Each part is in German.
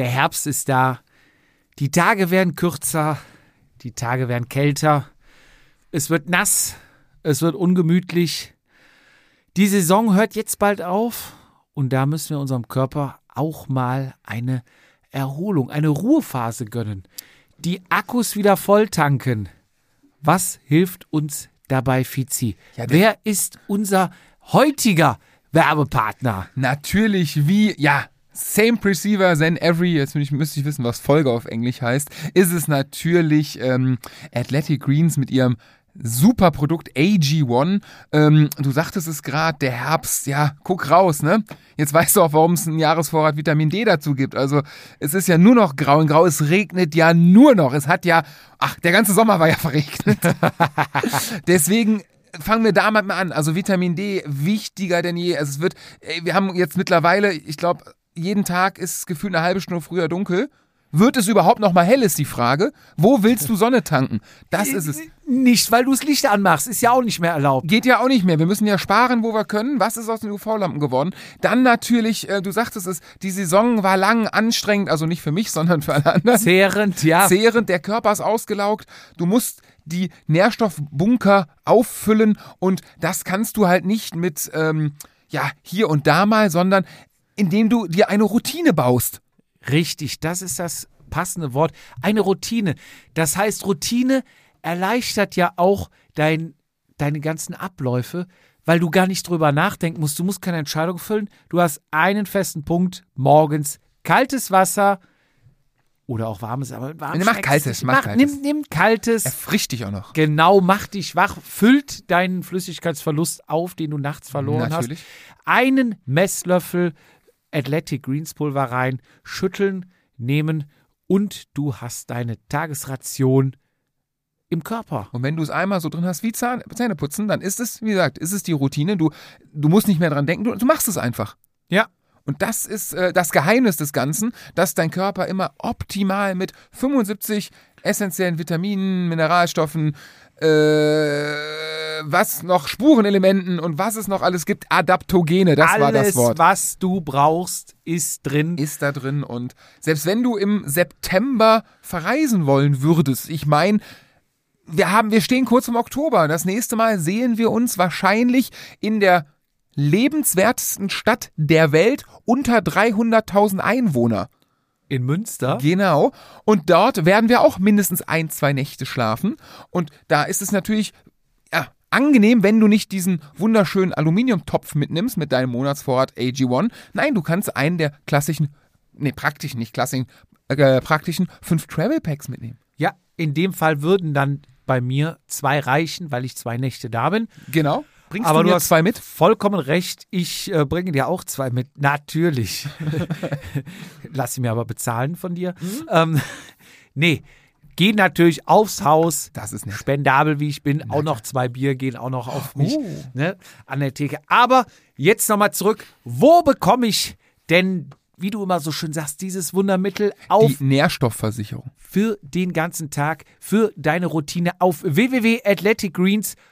Der Herbst ist da. Die Tage werden kürzer. Die Tage werden kälter. Es wird nass. Es wird ungemütlich. Die Saison hört jetzt bald auf. Und da müssen wir unserem Körper auch mal eine Erholung, eine Ruhephase gönnen. Die Akkus wieder voll tanken. Was hilft uns dabei, Fizi? Ja, Wer ist unser heutiger Werbepartner? Natürlich wie, ja, same Receiver than every, jetzt ich, müsste ich wissen, was Folge auf Englisch heißt, ist es natürlich ähm, Athletic Greens mit ihrem super Produkt AG1. Ähm, du sagtest es gerade, der Herbst, ja, guck raus, ne? Jetzt weißt du auch, warum es einen Jahresvorrat Vitamin D dazu gibt. Also es ist ja nur noch grau in grau, es regnet ja nur noch. Es hat ja, ach, der ganze Sommer war ja verregnet. Deswegen fangen wir damit mal an. Also Vitamin D wichtiger denn je. Also es wird, wir haben jetzt mittlerweile, ich glaube, jeden Tag ist es gefühlt eine halbe Stunde früher dunkel. Wird es überhaupt noch mal hell, ist die Frage. Wo willst du Sonne tanken? Das ist es. Nicht, weil du das Licht anmachst. Ist ja auch nicht mehr erlaubt. Geht ja auch nicht mehr. Wir müssen ja sparen, wo wir können. Was ist aus den UV-Lampen geworden? Dann natürlich, äh, du sagtest es, die Saison war lang anstrengend, also nicht für mich, sondern für alle anderen. Zehrend, ja. Zehrend, der Körper ist ausgelaugt. Du musst die Nährstoffbunker auffüllen und das kannst du halt nicht mit, ähm, ja, hier und da mal, sondern indem du dir eine Routine baust. Richtig, das ist das passende Wort. Eine Routine. Das heißt, Routine erleichtert ja auch dein, deine ganzen Abläufe, weil du gar nicht drüber nachdenken musst. Du musst keine Entscheidung füllen. Du hast einen festen Punkt morgens. Kaltes Wasser oder auch warmes, aber warm Nee, mach kaltes, nicht. mach kaltes. Nimm, nimm kaltes. Erfrischt dich auch noch. Genau, macht dich wach, füllt deinen Flüssigkeitsverlust auf, den du nachts verloren Natürlich. hast. Einen Messlöffel Athletic Greens Pulver rein, schütteln, nehmen und du hast deine Tagesration im Körper. Und wenn du es einmal so drin hast wie Zahn, Zähne putzen, dann ist es, wie gesagt, ist es die Routine. Du, du musst nicht mehr dran denken, du, du machst es einfach. Ja. Und das ist äh, das Geheimnis des Ganzen, dass dein Körper immer optimal mit 75 essentiellen Vitaminen, Mineralstoffen, äh, was noch Spurenelementen und was es noch alles gibt, Adaptogene, das Alles, war das Wort. was du brauchst, ist drin. Ist da drin und selbst wenn du im September verreisen wollen würdest, ich meine, wir haben, wir stehen kurz im Oktober. Das nächste Mal sehen wir uns wahrscheinlich in der lebenswertesten Stadt der Welt unter 300.000 Einwohner. In Münster. Genau. Und dort werden wir auch mindestens ein, zwei Nächte schlafen. Und da ist es natürlich ja, angenehm, wenn du nicht diesen wunderschönen Aluminiumtopf mitnimmst mit deinem Monatsvorrat AG1. Nein, du kannst einen der klassischen, nee, praktischen, nicht klassischen, äh, praktischen fünf Travel Packs mitnehmen. Ja, in dem Fall würden dann bei mir zwei reichen, weil ich zwei Nächte da bin. Genau. Bringst Aber du du mir hast zwei mit? Vollkommen recht. Ich äh, bringe dir auch zwei mit. Natürlich. Lass sie mir aber bezahlen von dir. Mhm. Ähm, nee, geh natürlich aufs Haus. Das ist nett. Spendabel wie ich bin. Auch noch zwei Bier gehen auch noch auf mich Oh. ne, an der Theke. Aber jetzt nochmal zurück. Wo bekomme ich denn, wie du immer so schön sagst, dieses Wundermittel auf Die Nährstoffversicherung. für den ganzen Tag, für deine Routine auf www.athleticgreens.com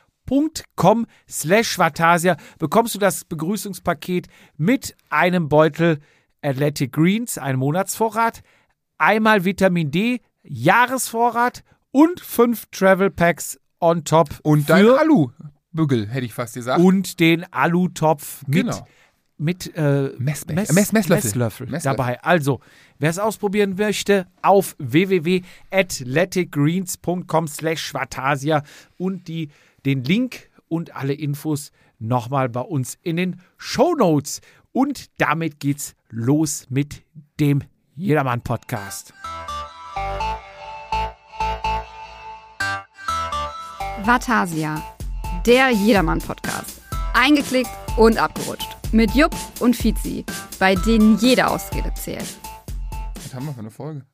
slash Vatasia bekommst du das Begrüßungspaket mit einem Beutel Athletic Greens, einem Monatsvorrat, einmal Vitamin D, Jahresvorrat und fünf Travel Packs on top Und dein Alu-Bügel, hätte ich fast gesagt. und den Alutopf mit, Genau. mit äh, Mess, Mess- Messlöffel. Messlöffel Messlöffel. dabei. Also, wer es ausprobieren möchte, auf www.athleticgreens.com slash Schwatasia und die, den Link und alle Infos nochmal bei uns in den Shownotes. Und damit geht's los mit dem Jedermann-Podcast. Vatasia, der Jedermann-Podcast. Eingeklickt und abgerutscht. Mit Jupp und Fizi, bei denen jede Ausrede zählt. Was haben wir für eine Folge?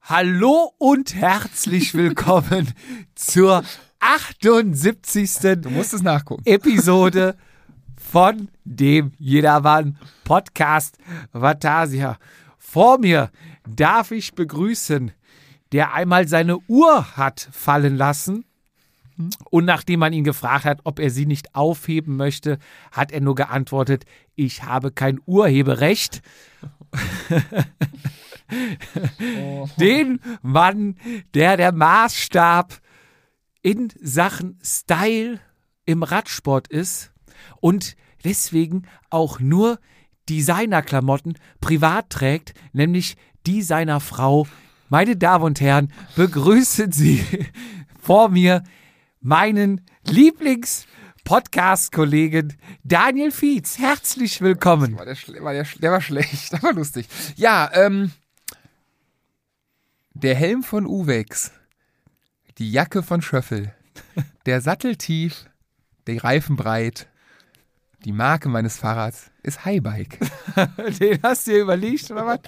Hallo und herzlich willkommen zur 78. Du musst es nachgucken. Episode von dem Jedermann Podcast Vatasia. Vor mir darf ich begrüßen, der einmal seine Uhr hat fallen lassen. Und nachdem man ihn gefragt hat, ob er sie nicht aufheben möchte, hat er nur geantwortet, ich habe kein Urheberrecht. Den Mann, der der Maßstab in Sachen Style im Radsport ist und deswegen auch nur Designerklamotten privat trägt, nämlich die seiner Frau. Meine Damen und Herren, begrüßen Sie vor mir meinen Lieblings-Podcast-Kollegen Daniel Fietz. Herzlich willkommen. War der, war der, der war schlecht, aber lustig. Ja, ähm, der Helm von Uwex, die Jacke von Schöffel, der Sattel tief, die Reifen breit, die Marke meines Fahrrads ist Highbike. Den hast du dir überlegt, oder was?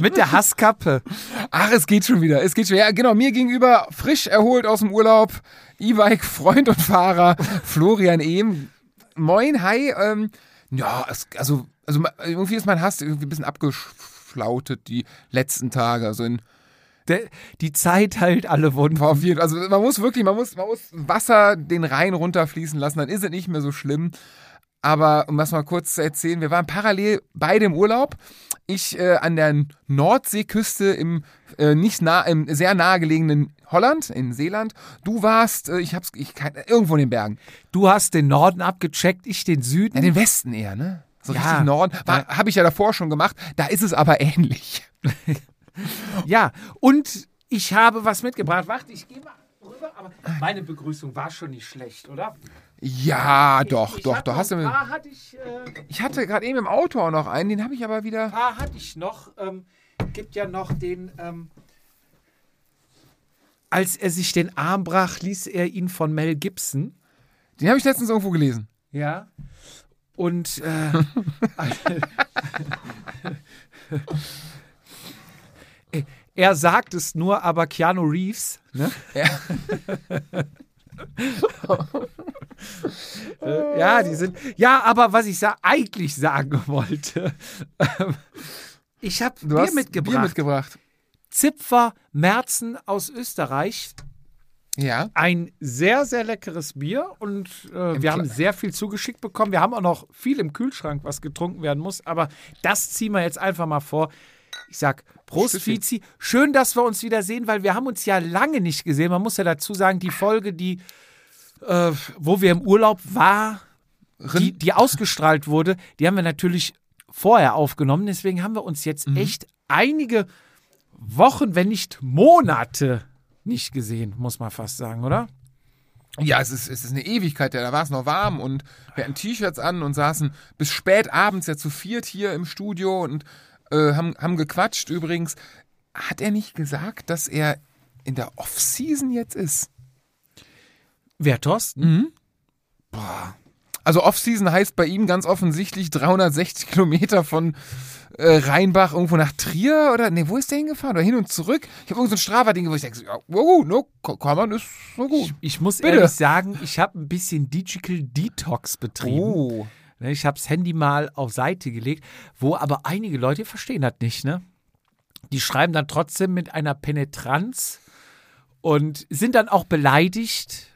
Mit der Hasskappe. Ach, es geht schon wieder. Es geht schon. Ja, genau. Mir gegenüber frisch erholt aus dem Urlaub. E-Bike, Freund und Fahrer, Florian Ehm. Moin, hi. Ähm, ja, es, also, also irgendwie ist mein Hass irgendwie ein bisschen abgeschlautet die letzten Tage. Also in Der, die Zeit halt alle Wunden. auf jeden, also man muss wirklich, man muss, man muss Wasser den Rhein runterfließen lassen, dann ist es nicht mehr so schlimm. Aber um das mal kurz zu erzählen, wir waren parallel beide im Urlaub. Ich äh, an der Nordseeküste im äh, nicht nah, im sehr nahegelegenen Holland, in Seeland. Du warst, äh, ich hab's, ich kann, irgendwo in den Bergen. Du hast den Norden abgecheckt, ich den Süden. Ja, den Westen eher, ne? So Ja. richtig Norden. Habe ich ja davor schon gemacht. Da ist es aber ähnlich. Ja, und ich habe was mitgebracht. Warte, ich gehe mal rüber, aber meine Begrüßung war schon nicht schlecht, oder? Ja, doch, ich doch, doch. Hast du ein paar hatte ich, äh, ich hatte gerade eben im Auto auch noch einen, den habe ich aber wieder. paar hatte ich noch. Ähm, gibt ja noch den. Ähm, als er sich den Arm brach, ließ er ihn von Mel Gibson. Den habe ich letztens irgendwo gelesen. Ja. Und äh, er sagt es nur, aber Keanu Reeves. Ne? Ja. Äh, ja, die sind. Ja, aber was ich sa eigentlich sagen wollte, ähm, ich habe Bier mitgebracht. Bier mitgebracht. Zipfer Merzen aus Österreich. Ja. Ein sehr, sehr leckeres Bier und äh, wir haben sehr viel zugeschickt bekommen. Wir haben auch noch viel im Kühlschrank, was getrunken werden muss, aber das ziehen wir jetzt einfach mal vor. Ich sag Prost. Fizi. Schön, dass wir uns wieder sehen, weil wir haben uns ja lange nicht gesehen. Man muss ja dazu sagen, die Folge, die, äh, wo wir im Urlaub war, die, die ausgestrahlt wurde, die haben wir natürlich vorher aufgenommen. Deswegen haben wir uns jetzt Mhm. echt einige Wochen, wenn nicht Monate nicht gesehen, muss man fast sagen, oder? Ja, es ist, es ist eine Ewigkeit, ja, da war es noch warm und wir hatten T-Shirts an und saßen bis spät abends ja zu viert hier im Studio und äh, haben, haben gequatscht. Übrigens, hat er nicht gesagt, dass er in der Off-Season jetzt ist? Wer, Thorsten? Mhm. Also Off-Season heißt bei ihm ganz offensichtlich 360 Kilometer von äh, Rheinbach irgendwo nach Trier oder nee, wo ist der hingefahren? Oder hin und zurück? Ich habe irgend so ein Strava-Ding, wo ich denke, ja, wow, no, kann man, ist so gut. Ich muss Bitte. ehrlich sagen, ich habe ein bisschen Digital Detox betrieben. Oh. Ne, Ich habe das Handy mal auf Seite gelegt, wo aber einige Leute verstehen das nicht, ne? Die schreiben dann trotzdem mit einer Penetranz und sind dann auch beleidigt,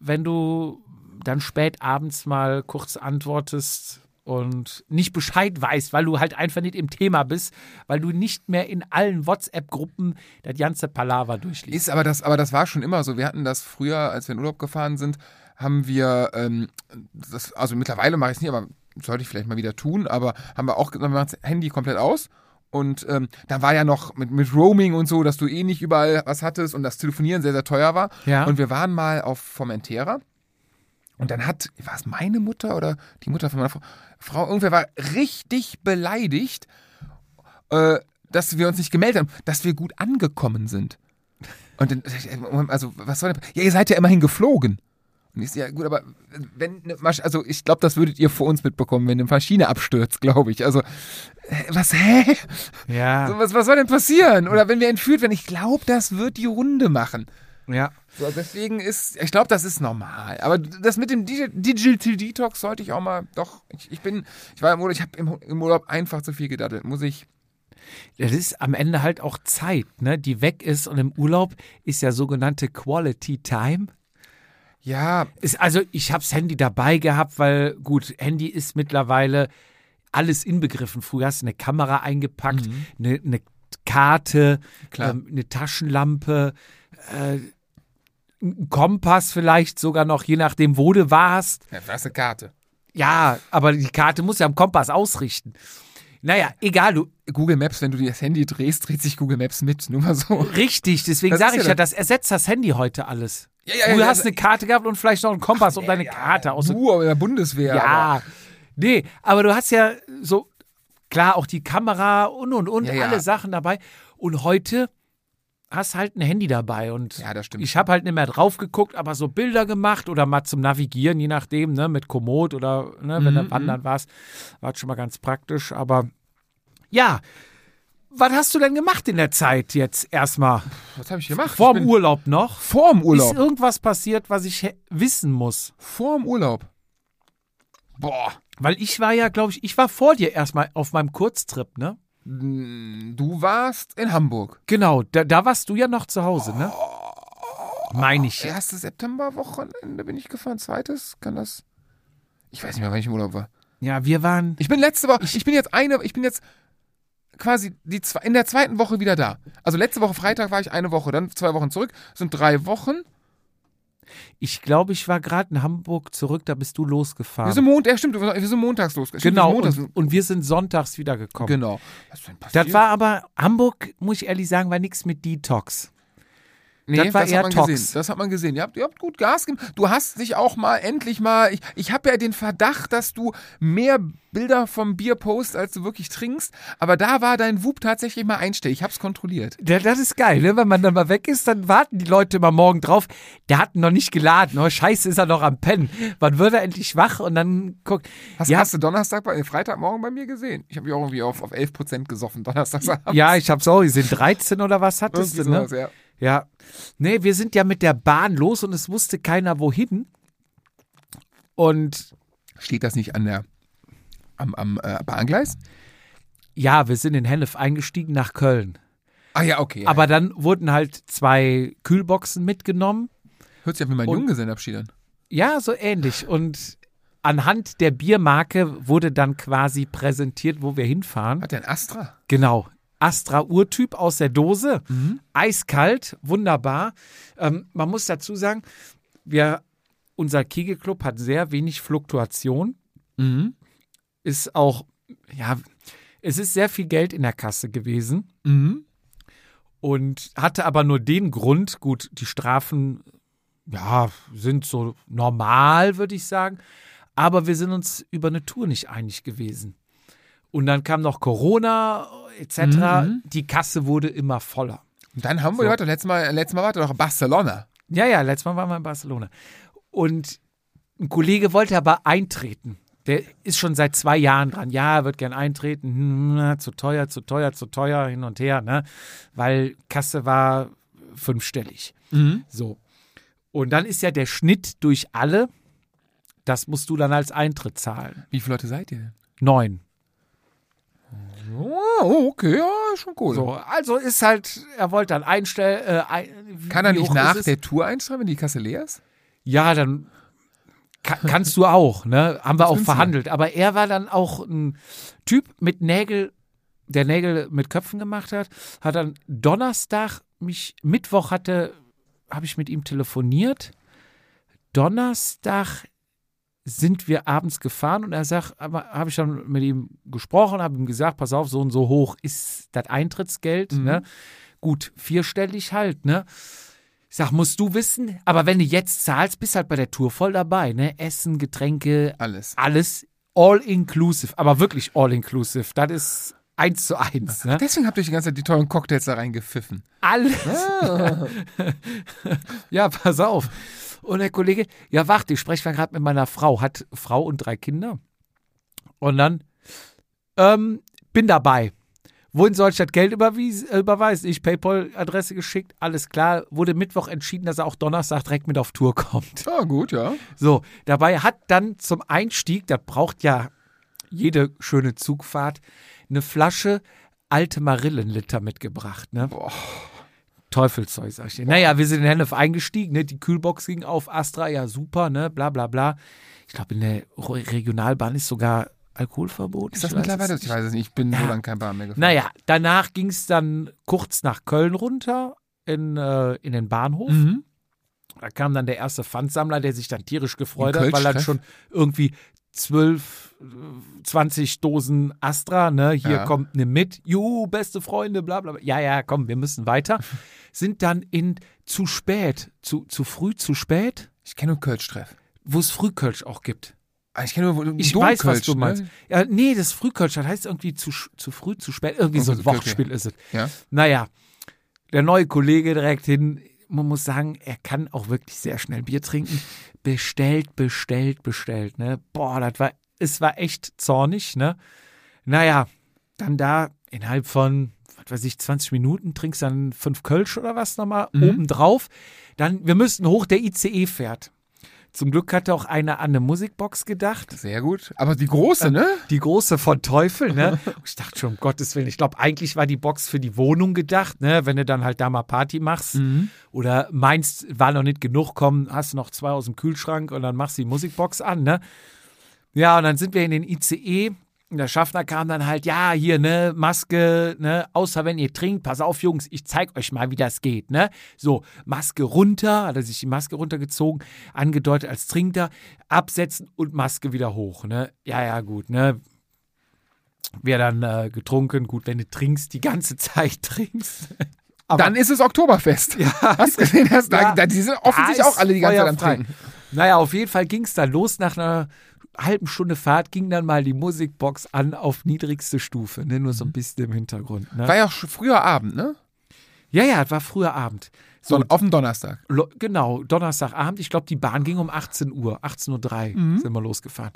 wenn du dann spät abends mal kurz antwortest und nicht Bescheid weißt, weil du halt einfach nicht im Thema bist, weil du nicht mehr in allen WhatsApp-Gruppen das ganze Palaver durchliest. Ist aber das, aber das war schon immer so. Wir hatten das früher, als wir in Urlaub gefahren sind, haben wir, ähm, das, also mittlerweile mache ich es nicht, aber sollte ich vielleicht mal wieder tun, aber haben wir auch gesagt, wir machen das Handy komplett aus. Und ähm, da war ja noch mit, mit Roaming und so, dass du eh nicht überall was hattest und das Telefonieren sehr, sehr teuer war. Ja. Und wir waren mal auf Formentera. Und dann hat, war es meine Mutter oder die Mutter von meiner Frau, Frau irgendwer war richtig beleidigt, äh, dass wir uns nicht gemeldet haben, dass wir gut angekommen sind. Und dann, also, was soll denn? Ja, ihr seid ja immerhin geflogen. Und ich so, ja, gut, aber wenn, eine Masch also ich glaube, das würdet ihr vor uns mitbekommen, wenn eine Maschine abstürzt, glaube ich. Also, was, hä? ja. So, was, was soll denn passieren? Oder wenn wir entführt werden, ich glaube, das wird die Runde machen. ja. So, deswegen ist, ich glaube, das ist normal. Aber das mit dem Digi- Digital Detox sollte ich auch mal, doch, ich, ich bin, ich war im Urlaub, ich habe im, im Urlaub einfach zu viel gedattelt, muss ich. Das ist am Ende halt auch Zeit, ne, die weg ist und im Urlaub ist ja sogenannte Quality Time. Ja, Ist also, ich habe das Handy dabei gehabt, weil gut, Handy ist mittlerweile alles inbegriffen. Früher hast du eine Kamera eingepackt, eine, eine Karte, ähm, eine Taschenlampe, äh, ein Kompass vielleicht sogar noch, je nachdem, wo du warst. Ja, das ist eine Karte. Ja, aber die Karte muss ja am Kompass ausrichten. Naja, egal, du, Google Maps, wenn du das Handy drehst, dreht sich Google Maps mit. Nur mal so. richtig, deswegen sage ich ja das ersetzt das Handy heute alles. Ja, ja, du ja, hast eine Karte gehabt und vielleicht noch einen Kompass, um deine Karte aus. Du, aber in der Bundeswehr. Ja, Aber, nee, aber du hast ja so, klar, auch die Kamera und und und, alle Sachen dabei. Und heute hast halt ein Handy dabei und Ja, das stimmt. ich habe halt nicht mehr drauf geguckt, aber so Bilder gemacht oder mal zum Navigieren, je nachdem, ne, mit Komoot oder ne, wenn Mhm, du wandern warst, war schon mal ganz praktisch, aber ja, was hast du denn gemacht in der Zeit jetzt erstmal? was habe ich gemacht? Vorm ich Urlaub noch? Vorm Ist Urlaub. irgendwas passiert, was ich wissen muss? Vorm Urlaub. Boah. Weil ich war ja, glaube ich, ich war vor dir erstmal auf meinem Kurztrip, ne? Du warst in Hamburg. Genau, da, da warst du ja noch zu Hause, ne? Meine ich. Erste Septemberwochenende bin ich gefahren. Zweites, kann das. Ich weiß nicht mehr, wann ich im Urlaub war. Ja, wir waren. Ich bin letzte Woche, ich bin jetzt eine, ich bin jetzt quasi die in der zweiten Woche wieder da. Also letzte Woche Freitag war ich eine Woche, dann zwei Wochen zurück, sind drei Wochen. Ich glaube, ich war gerade in Hamburg zurück, da bist du Wir losgefahren. sind Montag, ja stimmt, wir sind montags los. Stimmt, genau, wir montags, und, und wir sind sonntags wiedergekommen. genau. Was ist denn passiert? Das war aber, Hamburg, muss ich ehrlich sagen, war nichts mit Detox. Nee, Das war eher hat man Tox. gesehen. Das hat man gesehen. Ihr habt, ihr habt gut Gas gegeben. Du hast dich auch mal endlich mal. Ich, ich habe ja den Verdacht, dass du mehr Bilder vom Bier postest, als du wirklich trinkst. Aber da war dein Wub tatsächlich mal einstellig. Ich hab's kontrolliert. Ja, das ist geil, ne? Wenn man dann mal weg ist, dann warten die Leute immer morgen drauf. Der hat noch nicht geladen. Oh, scheiße, ist er noch am Pennen. Wann wird er endlich wach? Und dann guckt. Hast, ja, hast du Donnerstag, bei, äh, Freitagmorgen bei mir gesehen? Ich habe mich auch irgendwie auf, auf 11% gesoffen, Donnerstagsabend. ja, ich hab's auch gesehen. 13 oder was hattest du, ne? sowas, ja. Ja. Nee, wir sind ja mit der Bahn los und es wusste keiner wohin. Und Steht das nicht an der, am, am äh, Bahngleis? ja, wir sind in Hennef eingestiegen nach Köln. Ah ja, okay. Ja, Aber dann wurden halt zwei Kühlboxen mitgenommen. Hört sich an wie mein Junggesellenabschied an. Ja, so ähnlich. Und anhand der Biermarke wurde dann quasi präsentiert, wo wir hinfahren. Hat der ein Astra? Genau. Astra Urtyp aus der Dose. Eiskalt, wunderbar. Ähm, man muss dazu sagen, wir, unser Kegelclub hat sehr wenig Fluktuation. Mhm. Ist auch, ja, es ist sehr viel Geld in der Kasse gewesen Mhm. und hatte aber nur den Grund, gut, die Strafen, ja, sind so normal, würde ich sagen, aber wir sind uns über eine Tour nicht einig gewesen. Und dann kam noch Corona etc. Mhm. Die Kasse wurde immer voller. Und dann haben wir, So. warte, letztes Mal, letztes Mal war doch Barcelona. Ja, ja, letztes Mal waren wir in Barcelona. Und ein Kollege wollte aber eintreten. Der ist schon seit zwei Jahren dran. Ja, er wird gern eintreten. Hm, na, zu teuer, zu teuer, zu teuer, hin und her, ne? Weil Kasse war fünfstellig. So. Und dann ist ja der Schnitt durch alle, das musst du dann als Eintritt zahlen. Wie viele Leute seid ihr denn? Neun. Oh, okay, ja, schon cool. So, also ist halt, er wollte dann einstellen. Äh, ein, Kann er nicht nach der Tour einstellen, wenn die Kasse leer ist? Ja, dann ka kannst du auch, ne? Haben wir auch verhandelt. Aber er war dann auch ein Typ mit Nägel, der Nägel mit Köpfen gemacht hat, hat dann Donnerstag mich, Mittwoch hatte, habe ich mit ihm telefoniert. Donnerstag sind wir abends gefahren und er sagt, aber habe ich dann mit ihm gesprochen, habe ihm gesagt, pass auf, so und so hoch ist das Eintrittsgeld, Mhm. ne? Gut, vierstellig halt, ne? Ich sag, musst du wissen, aber wenn du jetzt zahlst, bist halt bei der Tour voll dabei, ne? Essen, Getränke, Alles. alles all inclusive, aber wirklich all inclusive. Das ist eins zu eins, ne? Deswegen habt ihr die ganze Zeit die tollen Cocktails da reingepfiffen. Alles. ja, pass auf. Und der Kollege, ja, warte, ich spreche gerade mit meiner Frau, hat Frau und drei Kinder. Und dann, ähm, bin dabei. Wohin soll ich das Geld überwies, äh, überweisen? Ich PayPal-Adresse geschickt, alles klar. Wurde Mittwoch entschieden, dass er auch Donnerstag direkt mit auf Tour kommt. Ja, gut, ja. So, dabei hat dann zum Einstieg, das braucht ja jede schöne Zugfahrt, eine Flasche alte Marillenliter mitgebracht. Ne? Boah. Teufelszeug, sag ich dir. Naja, wir sind in Hennef eingestiegen, ne? die Kühlbox ging auf, Astra, ja super, ne? bla bla bla. Ich glaube, in der Re- Regionalbahn ist sogar Alkoholverbot? Ist das mittlerweile? Ich weiß es nicht. Ich bin Ja. so lange kein Bahn mehr gefahren. Naja, danach ging es dann kurz nach Köln runter in, äh, in den Bahnhof. Mhm. Da kam dann der erste Pfandsammler, der sich dann tierisch gefreut hat, weil dann Kölsch-Treff? schon irgendwie 12, äh, 20 Dosen Astra, ne, hier Ja. kommt ne mit, juhu, beste Freunde, bla bla bla. Ja, ja, komm, wir müssen weiter. Sind dann in zu spät, zu, zu früh, zu spät, Ich kenne nur Kölsch-Treff. wo es Frühkölsch auch gibt. Ah, Ich kenne nur Ich weiß, was du ne? meinst. Ja, nee, das Frühkölsch, das heißt irgendwie zu, zu früh, zu spät. Irgendwie so ein. Wortspiel ist es. Ja. Naja, der neue Kollege direkt hin, man muss sagen, er kann auch wirklich sehr schnell Bier trinken. Bestellt, bestellt, bestellt, ne? Boah, das war, es war echt zornig, ne? Naja, dann da innerhalb von, was weiß ich, 20 Minuten trinkst dann fünf Kölsch oder was nochmal Mhm. obendrauf. Dann, wir müssten hoch, der ICE fährt. Zum Glück hatte auch einer an eine Musikbox gedacht. Sehr gut. Aber die große, ne? Die große von Teufel, ne? Ich dachte schon, um Gottes Willen. Ich glaube, eigentlich war die Box für die Wohnung gedacht, ne? Wenn du dann halt da mal Party machst. Oder meinst, war noch nicht genug, komm, hast noch zwei aus dem Kühlschrank und dann machst du die Musikbox an, ne? Ja, und dann sind wir in den ICE. Der Schaffner kam dann halt, ja, hier, ne, Maske, ne, außer wenn ihr trinkt, pass auf, Jungs, ich zeig euch mal, wie das geht, ne? So, Maske runter, hat er sich die Maske runtergezogen, angedeutet als Trinker, absetzen und Maske wieder hoch, ne? Ja, ja, gut, ne? Wir dann äh, getrunken, gut, wenn du trinkst, die ganze Zeit trinkst. Aber Dann ist es Oktoberfest. Ja. Hast du gesehen? Hast, Ja. da, die sind offensichtlich auch alle die ganze Zeit am. Trinken. Naja, auf jeden Fall ging es dann los. Nach einer halben Stunde Fahrt ging dann mal die Musikbox an auf niedrigste Stufe, ne? nur so ein bisschen im Hintergrund. Ne? War ja auch schon früher Abend, ne? Ja, ja, es war früher Abend. So, auf dem Donnerstag. lo- genau, Donnerstagabend. Ich glaube, die Bahn ging um 18 Uhr, 18.03 Uhr sind wir losgefahren.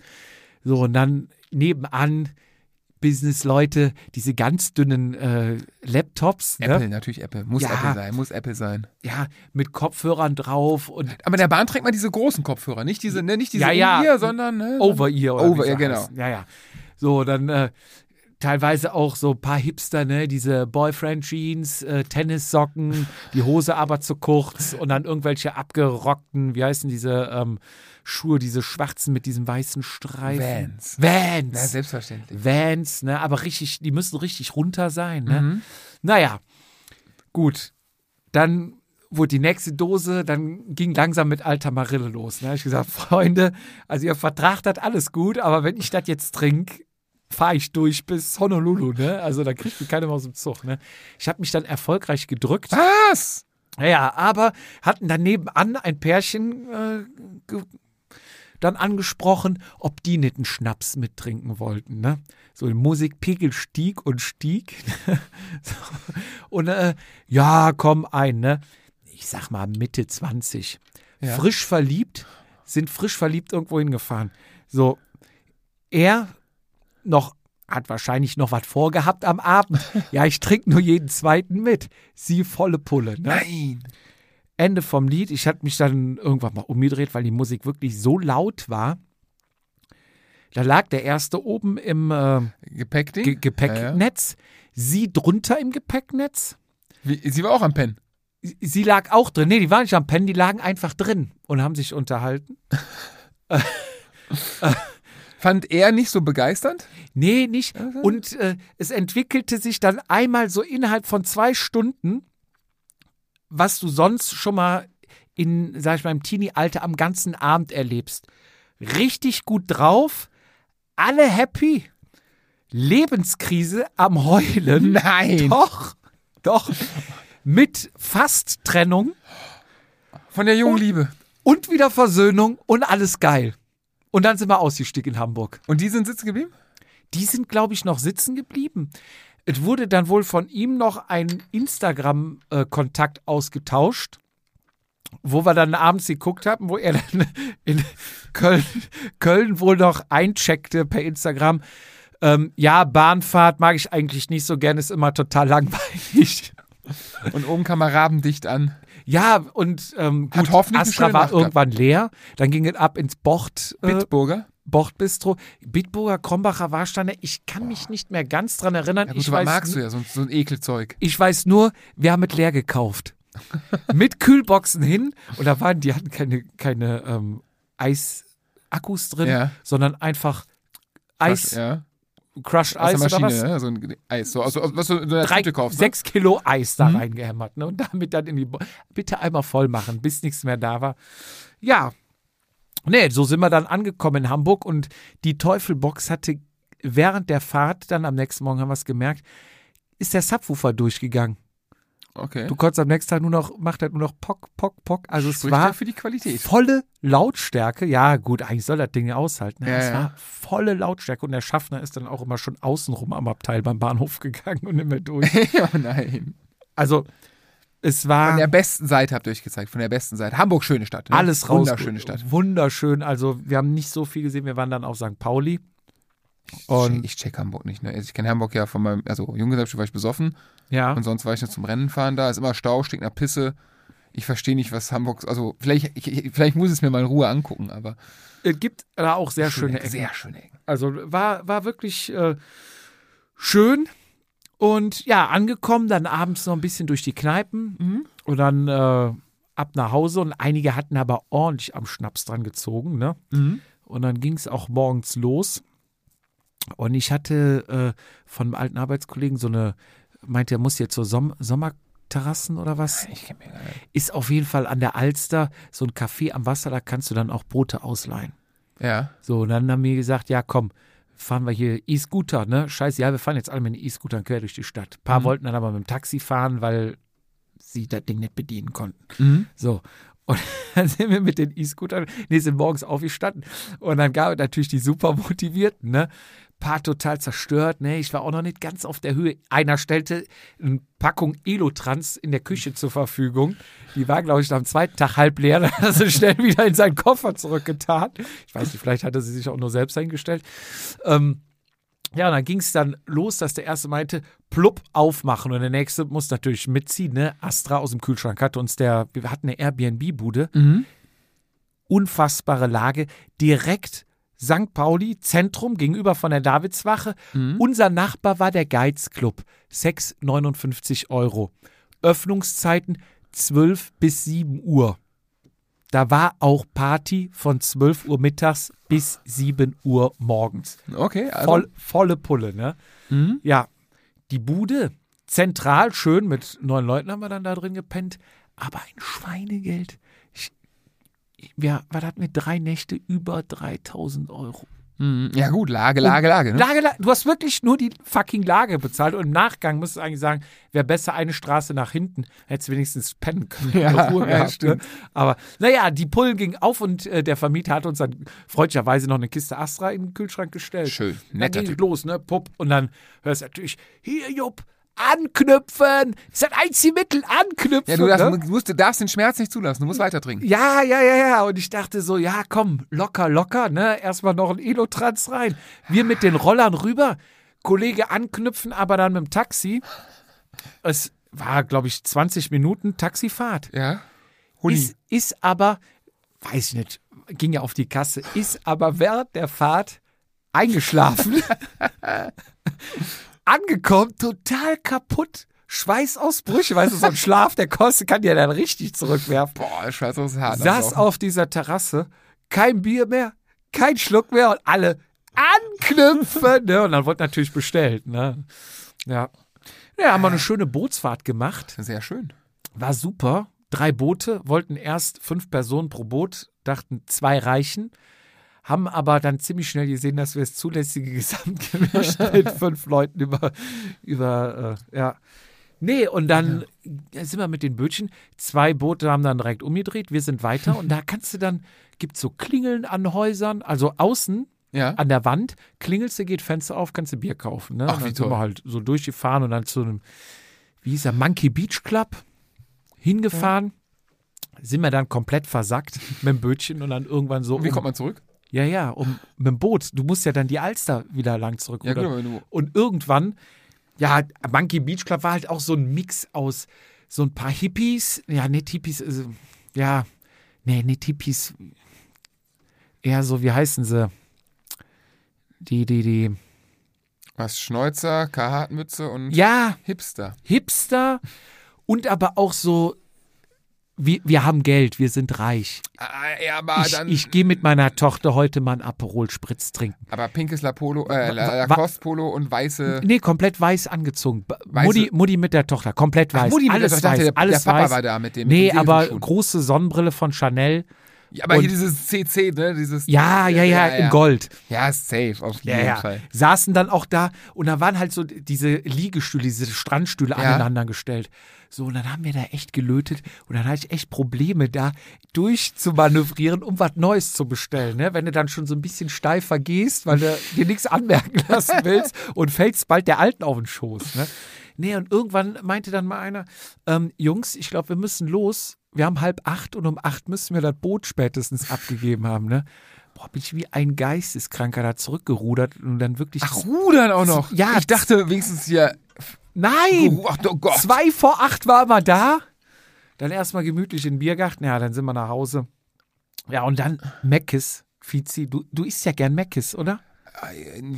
So, und dann nebenan Business-Leute, diese ganz dünnen äh, Laptops, Apple, ne? natürlich Apple. Muss Ja. Apple sein, muss Apple sein. ja, mit Kopfhörern drauf und Aber in der Bahn trägt man diese großen Kopfhörer, nicht diese, ne, nicht diese Ja, ja. In-Ear, sondern ne, Over-Ear oder Over, wie ja, sie genau. Ja, ja. So, dann äh, teilweise auch so ein paar Hipster, ne, diese Boyfriend-Jeans, äh, Tennissocken, die Hose aber zu kurz und dann irgendwelche abgerockten, wie heißen diese ähm, Schuhe, diese schwarzen mit diesem weißen Streifen. Vans. Vans. Ja, selbstverständlich. Vans, ne, aber richtig, die müssen richtig runter sein, ne. Mhm. Naja, gut. Dann wurde die nächste Dose, dann ging langsam mit alter Marille los. Ne? Ich gesagt, Freunde, also ihr vertragt das alles gut, aber wenn ich das jetzt trinke, fahre ich durch bis Honolulu, ne? Also da kriegt mich keiner mehr aus dem Zug, ne? Ich habe mich dann erfolgreich gedrückt. Was? Ja, aber hatten dann nebenan ein Pärchen äh, dann angesprochen, ob die nicht einen Schnaps mittrinken wollten. Ne? So die Musikpegel stieg und stieg. so. Und äh, ja, komm ein, ne? Ich sag mal Mitte 20. Ja. Frisch verliebt, sind frisch verliebt irgendwo hingefahren. So, er noch hat wahrscheinlich noch was vorgehabt am Abend. Ja, ich trinke nur jeden zweiten mit. Sie volle Pulle. Ne? Nein. Ende vom Lied. Ich hatte mich dann irgendwann mal umgedreht, weil die Musik wirklich so laut war. Da lag der erste oben im äh? Ge Gepäcknetz, sie drunter im Gepäcknetz. Wie, sie war auch am Pen. Sie- Sie lag auch drin. Nee, die waren nicht am Pennen, die lagen einfach drin und haben sich unterhalten. Fand er nicht so begeisternd? Nee, nicht. Und äh, es entwickelte sich dann einmal so innerhalb von zwei Stunden, was du sonst schon mal in, sag ich mal, im Teenie-Alter am ganzen Abend erlebst. Richtig gut drauf, alle happy, Lebenskrise am Heulen. Nein. Doch, doch. Mit fast Trennung Von der jungen Liebe. und wieder Versöhnung und alles geil. Und dann sind wir ausgestiegen in Hamburg. Und die sind sitzen geblieben? Die sind, glaube ich, noch sitzen geblieben. Es wurde dann wohl von ihm noch ein Instagram-Kontakt ausgetauscht, wo wir dann abends geguckt haben, wo er dann in Köln, Köln wohl noch eincheckte per Instagram. Ähm, ja, Bahnfahrt mag ich eigentlich nicht so gerne, ist immer total langweilig. Und oben kam er rabendicht an. Ja, und ähm, Hat gut, hoffentlich eine Astra war gehabt. irgendwann leer. Dann ging es ab ins Bocht, äh, Bitburger. Bochtbistro. Bitburger, Krombacher Warsteiner. Ich kann mich nicht mehr ganz dran erinnern. Ja gut, ich, weiß, magst du ja so, so ein Ekelzeug. ich weiß nur, wir haben es leer gekauft. Mit Kühlboxen hin. Und da waren, die hatten keine, keine ähm, Eisakkus drin, Ja. sondern einfach Eis, Ja. Crushed Eis der oder was? ne? So ein Eis. So, also, was du in der Drei, Tüte kaufst. ne? sechs Kilo Eis da Mhm. reingehämmert. Ne? Und damit dann in die. Bo Bitte einmal voll machen, bis nichts mehr da war. Ja. Nee, so sind wir dann angekommen in Hamburg und die Teufelbox hatte während der Fahrt, dann am nächsten Morgen haben wir es gemerkt, ist der Subwoofer durchgegangen. Okay. Du konntest am nächsten Tag nur noch, macht er nur noch Pock, Pock, Pock. Also es Spricht war ja für die Qualität. volle Lautstärke. Ja, gut, eigentlich soll das Ding ja aushalten. Ja, es ja. war volle Lautstärke und der Schaffner ist dann auch immer schon außenrum am Abteil beim Bahnhof gegangen und mehr durch. oh nein. Also, es war Von der besten Seite habt ihr euch gezeigt. Von der besten Seite. Hamburg, schöne Stadt. Ne? alles raus. Wunderschöne Stadt. Wunderschön. Also, wir haben nicht so viel gesehen. Wir waren dann auf St. Pauli. Ich Und check, ich check Hamburg nicht. Ne? Ich kenne Hamburg ja von meinem, also Junggesellschaft war ich besoffen ja, und sonst war ich nur zum Rennen fahren da. Ist immer Stau, stinkt nach Pisse. Ich verstehe nicht, was Hamburg, also vielleicht, ich, ich- vielleicht muss ich es mir mal in Ruhe angucken, aber es gibt da auch sehr schöne Ecken. Sehr schöne Ecken. Also war, war wirklich äh, schön. Und ja, angekommen, dann abends noch ein bisschen durch die Kneipen Mhm. und dann äh, ab nach Hause. Und einige hatten aber ordentlich am Schnaps dran gezogen. Ne? Mhm. Und dann ging es auch morgens los. Und ich hatte äh, von einem alten Arbeitskollegen so eine, meinte, er muss jetzt zur Som Sommerterrassen oder was? Ich kenn mir gar nicht. Ist auf jeden Fall an der Alster so ein Café am Wasser, da kannst du dann auch Boote ausleihen. Ja. So, und dann haben wir gesagt, ja komm, fahren wir hier E-Scooter, ne? Scheiße, ja, wir fahren jetzt alle mit den E-Scootern quer durch die Stadt. Ein paar Mhm. wollten dann aber mit dem Taxi fahren, weil sie das Ding nicht bedienen konnten. Mhm. So. Und dann sind wir mit den E-Scootern, nee, sind morgens aufgestanden. Und dann gab es natürlich die super motivierten, ne? Paar total zerstört, ne? Ich war auch noch nicht ganz auf der Höhe. Einer stellte eine Packung Elotrans in der Küche zur Verfügung. Die war, glaube ich, am zweiten Tag halb leer. Dann hat er sie schnell wieder in seinen Koffer zurückgetan. Ich weiß nicht, vielleicht hat er sie sich auch nur selbst eingestellt. Ähm, ja, und dann ging es dann los, dass der erste meinte, plupp, aufmachen. Und der nächste muss natürlich mitziehen, ne? Astra aus dem Kühlschrank hatte uns der, wir hatten eine Airbnb-Bude, Mhm. unfassbare Lage, direkt St. Pauli, Zentrum, gegenüber von der Davidswache. Mhm. Unser Nachbar war der Geiz Club, 6,59 Euro. Öffnungszeiten 12 bis 7 Uhr. Da war auch Party von 12 Uhr mittags bis 7 Uhr morgens. Okay, also. Voll, volle Pulle, ne? Mhm. Ja, die Bude, zentral, schön, mit neun Leuten haben wir dann da drin gepennt, aber ein Schweinegeld. Ja, was hat mir drei Nächte über 3000 Euro? Mhm. Ja, gut, Lage, Lage, Lage. Ne? Lage, du hast wirklich nur die fucking Lage bezahlt und im Nachgang musst du eigentlich sagen, wäre besser eine Straße nach hinten, hättest du wenigstens pennen können. Ja, Ruhe ja, gehabt, stimmt. Ne? Aber naja, die Pullen gingen auf und äh, der Vermieter hat uns dann freundlicherweise noch eine Kiste Astra in den Kühlschrank gestellt. Schön, Dann netter ging es Typ. los, ne? Pupp. Und dann hörst du natürlich, hier, Jupp, anknüpfen. Das ist das einzige Mittel, anknüpfen. Ja, du darfst, ne? musst, du darfst den Schmerz nicht zulassen. Du musst weiter trinken. Ja, ja, ja, ja. Und ich dachte so, ja, komm, locker, locker, ne? Erstmal noch ein Elotrans rein. Wir mit den Rollern rüber. Kollege anknüpfen, aber dann mit dem Taxi. Es war, glaube ich, 20 Minuten Taxifahrt. Ja. Huni. Ist, ist aber, weiß ich nicht, ging ja auf die Kasse, ist aber während der Fahrt eingeschlafen. Angekommen, total kaputt. Schweißausbrüche, weißt du, so ein Schlaf, der kostet, kann dir dann richtig zurückwerfen. Boah, Schweiß aus hart. Saß auf dieser Terrasse, kein Bier mehr, kein Schluck mehr und alle anknüpfen. Ne? Und dann wurde natürlich bestellt. Ne? Ja. Ja, haben wir eine schöne Bootsfahrt gemacht. Sehr schön. War super. Drei Boote, wollten erst fünf Personen pro Boot, dachten zwei reichen, haben aber dann ziemlich schnell gesehen, dass wir das zulässige Gesamtgewicht mit fünf Leuten über, über äh, ja. Nee, und dann sind wir mit den Bötchen. Zwei Boote haben dann direkt umgedreht, wir sind weiter und da kannst du dann, gibt so Klingeln an Häusern, also außen Ja. an der Wand, klingelst du, geht Fenster auf, kannst du Bier kaufen. Ne? Ach, und wie dann sind wir halt so durchgefahren und dann zu einem, wie hieß der, Monkey Beach Club hingefahren. Sind wir dann komplett versackt mit dem Bötchen und dann irgendwann so. Wie um, kommt man zurück? Ja, ja, um, mit dem Boot. Du musst ja dann die Alster wieder lang zurück. Ja, genau. Und irgendwann, ja, Monkey Beach Club war halt auch so ein Mix aus so ein paar Hippies, ja, nicht Hippies, also, ja, nee, nicht Hippies, eher so, wie heißen sie? Die, die, die, Was? Schnäuzer, Carhartt-Mütze und ja, Hipster. Hipster und aber auch so wir, wir haben Geld, wir sind reich. Ah, ja, aber Ich, dann. ich gehe mit meiner Tochter heute mal einen Aperol Spritz trinken. aber pinkes La Polo, äh, Lacoste Polo und weiße. Nee, komplett weiß angezogen. Weiße- Mutti, Mutti mit der Tochter, komplett Ach, weiß. Mutti mit der alles Tochter. Weiß, der- alles der Papa weiß. war da mit dem- mit Nee, den aber Segelflugsschuhen. große Sonnenbrille von Chanel. Ja, aber und- hier dieses CC, ne? Dieses. Ja, ja, ja, in Gold. Ja, ist safe, auf jeden Ja, ja. Fall. Saßen dann auch da und da waren halt so diese Liegestühle, diese Strandstühle Ja. aneinander gestellt. So, und dann haben wir da echt gelötet und dann hatte ich echt Probleme, da durchzumanövrieren, um was Neues zu bestellen. Ne? Wenn du dann schon so ein bisschen steifer gehst, weil du dir nichts anmerken lassen willst und fällst bald der Alten auf den Schoß. Ne? Nee, und irgendwann meinte dann mal einer, ähm, Jungs, ich glaube, wir müssen los. Wir haben halb acht und um acht müssen wir das Boot spätestens abgegeben haben. Ne? Boah, bin ich wie ein Geisteskranker da zurückgerudert und dann wirklich. Ach, Rudern auch noch. Ja, ich dachte wenigstens hier. Nein! Ach, oh Gott. Zwei vor acht waren wir da. Dann erstmal gemütlich in den Biergarten. Ja, dann sind wir nach Hause. Ja, und dann Meckes. Fizi, du, du isst ja gern Meckes, oder?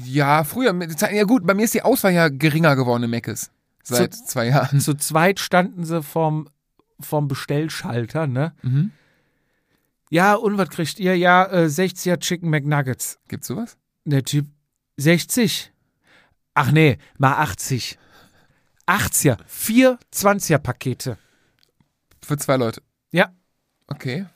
Ja, früher. Ja, gut, bei mir ist die Auswahl ja geringer geworden im Meckes. Seit zwei Jahren. Zu zweit standen sie vom, vom Bestellschalter, ne? Mhm. Ja, und was kriegt ihr? Ja, äh, 60er Chicken McNuggets. Gibt's sowas? Der Typ, 60. Ach nee, mal 80. 80er, vier 20er Pakete. Für zwei Leute. Ja. Okay.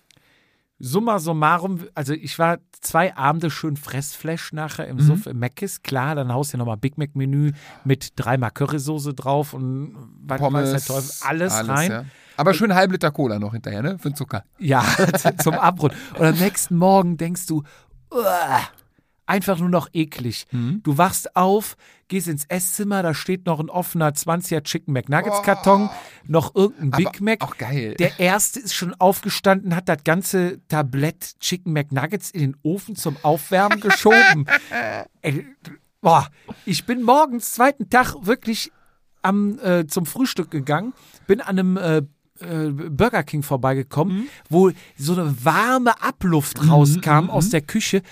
Summa summarum, also ich war zwei Abende schön Fressflash nachher im Mhm. Suff im Mc's. Klar, dann haust du nochmal Big Mac Menü mit dreimal Currysoße drauf und was Pommes. weiß der Teufel, alles, rein. Ja. Aber schön halb Liter Cola noch hinterher, ne? Für den Zucker. Ja, zum Abrund. Und am nächsten Morgen denkst du, "Uah", einfach nur noch eklig. Mhm. Du wachst auf, gehst ins Esszimmer, da steht noch ein offener 20er Chicken McNuggets Karton, noch irgendein Big Oh. Aber Mac. Auch geil. Der erste ist schon aufgestanden, hat das ganze Tablett Chicken McNuggets in den Ofen zum Aufwärmen geschoben. Ey, boah, ich bin morgens, zweiten Tag, wirklich am, äh, zum Frühstück gegangen, bin an einem äh, äh, Burger King vorbeigekommen, wo so eine warme Abluft rauskam aus der Küche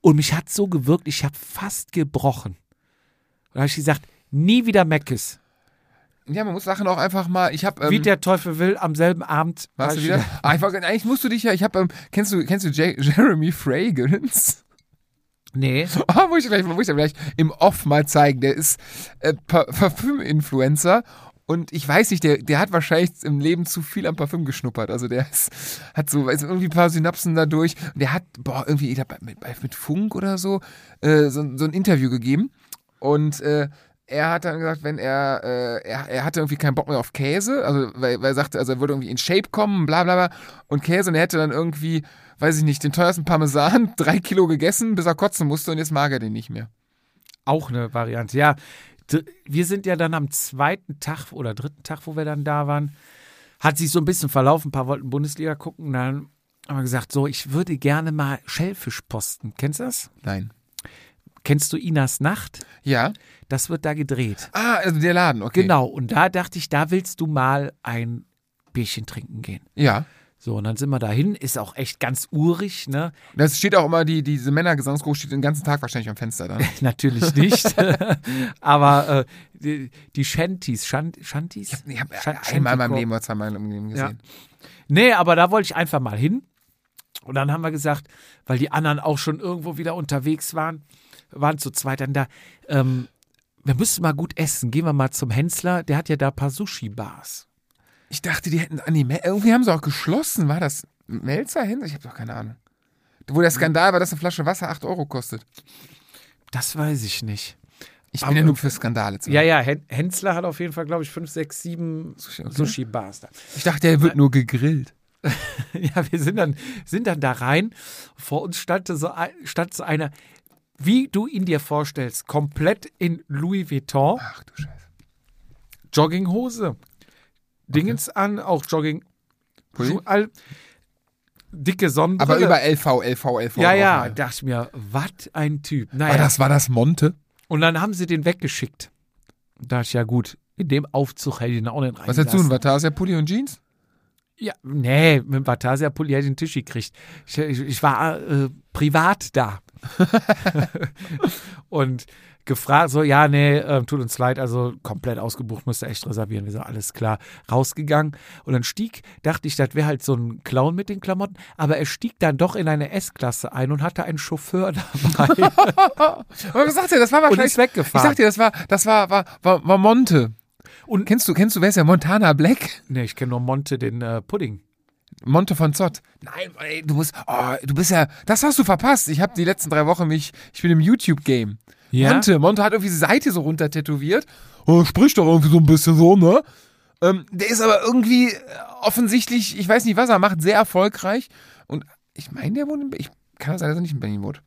und mich hat so gewirkt, ich habe fast gebrochen. Und da habe ich gesagt, nie wieder Meckes. ja, man muss Sachen auch einfach mal. Ich habe. Ähm, Wie der Teufel will, am selben Abend war warst du wieder? Ah, ich war, eigentlich musst du dich ja. Ich habe. Ähm, kennst du, kennst du J Jeremy Fragrance? Nee. Oh, muss ich gleich, muss ich gleich im Off mal zeigen. Der ist äh, Pa- Parfüm-Influencer und ich weiß nicht, der, der hat wahrscheinlich im Leben zu viel am Parfüm geschnuppert. Also der ist, hat so weiß, irgendwie ein paar Synapsen dadurch. Und der hat, boah, irgendwie glaub, mit, mit Funk oder so, äh, so, so ein Interview gegeben. Und äh, er hat dann gesagt, wenn er, äh, er, er hatte irgendwie keinen Bock mehr auf Käse, also weil, weil er sagte, also er würde irgendwie in Shape kommen, bla bla bla. Und Käse und er hätte dann irgendwie, weiß ich nicht, den teuersten Parmesan, drei Kilo gegessen, bis er kotzen musste und jetzt mag er den nicht mehr. Auch eine Variante, ja. Wir sind ja dann am zweiten Tag oder dritten Tag, wo wir dann da waren, hat sich so ein bisschen verlaufen. Ein paar wollten Bundesliga gucken. Dann haben wir gesagt, so, ich würde gerne mal Schellfisch posten. Kennst du das? Nein. Kennst du Inas Nacht? Ja. Das wird da gedreht. Ah, also der Laden, okay. Genau. Und da dachte ich, da willst du mal ein Bierchen trinken gehen. Ja. So, und dann sind wir dahin. Ist auch echt ganz urig, ne? Das steht auch immer, die, diese Männergesangsgruppe steht den ganzen Tag wahrscheinlich am Fenster dann. Natürlich nicht. Aber äh, die, die Shanties, Shan Shanties? Ich habe Shan- einmal in meinem. Leben oder zweimal im Leben Ja. gesehen. Nee, aber da wollte ich einfach mal hin. Und dann haben wir gesagt, weil die anderen auch schon irgendwo wieder unterwegs waren, waren zu zweit dann da, ähm, wir müssen mal gut essen. Gehen wir mal zum Hensler, der hat ja da ein paar Sushi-Bars. Ich dachte, die hätten, Mel- irgendwie haben sie auch geschlossen. War das Melzer hin? Ich habe doch keine Ahnung. Wo der Skandal war, dass eine Flasche Wasser 8 Euro kostet. Das weiß ich nicht. Ich Aber- bin ja nur für Skandale zu Ja, ja, Hen Hensler hat auf jeden Fall, glaube ich, fünf, sechs, sieben Sushi, okay. Sushi-Bars da. Ich dachte, der wird nur gegrillt. Ja, wir sind dann, sind dann da rein. Vor uns stand so, stand so einer, wie du ihn dir vorstellst, komplett in Louis Vuitton, Ach du Scheiße. Jogginghose, Dingens an, auch Jogging, all, dicke Sonnenbrille. Aber über LV, LV, LV. Ja, ja, mal. dachte ich mir, was ein Typ. War Naja, das, war das Monte? und dann haben sie den weggeschickt. Da dachte ich, ja gut, in dem Aufzug hätte ich ihn auch nicht Was hättest du, ein reingelassen. Vatasia Pulli und Jeans? Ja, nee, mit dem Vatasia Pulli hätte ich den Tisch gekriegt. Ich, ich, ich war äh, privat da. und gefragt, so, ja, nee, ähm, tut uns leid, also komplett ausgebucht, müsst ihr echt reservieren. Wir so, alles klar, rausgegangen. Und dann stieg, dachte ich, das wäre halt so ein Clown mit den Klamotten, aber er stieg dann doch in eine S-Klasse ein und hatte einen Chauffeur dabei Aber was sagt ihr, das war und wahrscheinlich. ist weggefahren. Ich sag dir, das war, das war, war, war, war Monte. Und- kennst du, kennst du, wer ist der Montana Black? nee, ich kenne nur Monte, den äh, Pudding. Monte von Zott. Nein, ey, du musst, oh, du bist ja, das hast du verpasst. Ich habe die letzten drei Wochen mich, ich bin im YouTube-Game. Ja? Monte, Monte hat irgendwie die Seite so runter tätowiert. Oh, spricht doch irgendwie so ein bisschen so, ne? Ähm, der ist aber irgendwie äh, offensichtlich, ich weiß nicht, was er macht, sehr erfolgreich. Und ich meine, der wohnt in, ich kann sein, dass er nicht in Berlin wohnt.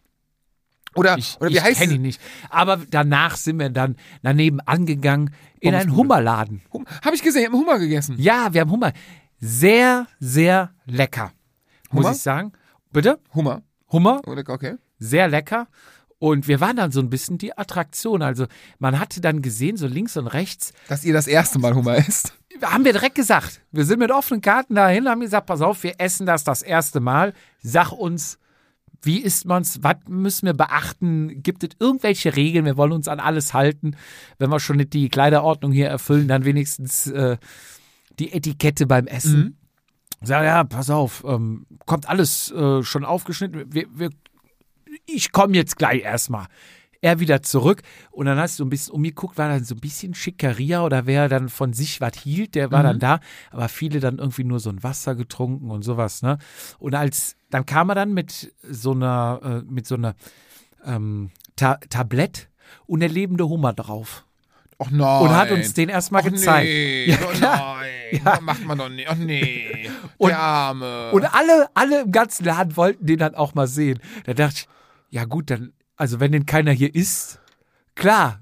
Oder, Ich, oder wie ich heißt kenne ihn nicht. Aber danach sind wir dann daneben angegangen in einen. Hummerladen. Hum, Habe ich gesehen, ich habe Hummer gegessen. Ja, wir haben Hummer. Sehr, sehr lecker. Muss Hummer? ich sagen. Bitte? Hummer. Hummer? Oder, okay. Sehr lecker. Und wir waren dann so ein bisschen die Attraktion. Also man hatte dann gesehen, so links und rechts, Dass ihr das erste Mal Hummer isst. haben wir direkt gesagt. Wir sind mit offenen Karten dahin, haben gesagt, pass auf, wir essen das das erste Mal. Sag uns, wie isst man's? Was müssen wir beachten? Gibt es irgendwelche Regeln? Wir wollen uns an alles halten. Wenn wir schon nicht die Kleiderordnung hier erfüllen, dann wenigstens äh, die Etikette beim Essen. Sag ja, pass auf, ähm, kommt alles äh, schon aufgeschnitten. Wir, wir, ich komme jetzt gleich erstmal. Er wieder zurück und dann hast du ein bisschen umgeguckt, war dann so ein bisschen Schickeria oder wer dann von sich was hielt, der war dann da, aber viele dann irgendwie nur so ein Wasser getrunken und sowas, ne? Und als, dann kam er dann mit so einer, äh, mit so einer ähm, Ta Tablett und der lebende Hummer drauf. Och nein. Und hat uns den erstmal Och gezeigt. Nee. Ja, oh nein. Ja. Macht man doch nicht. Ach nee. Und- der Arme. Und alle, alle im ganzen Laden wollten den dann auch mal sehen. Da dachte ich, ja gut, dann, also wenn den keiner hier isst, klar,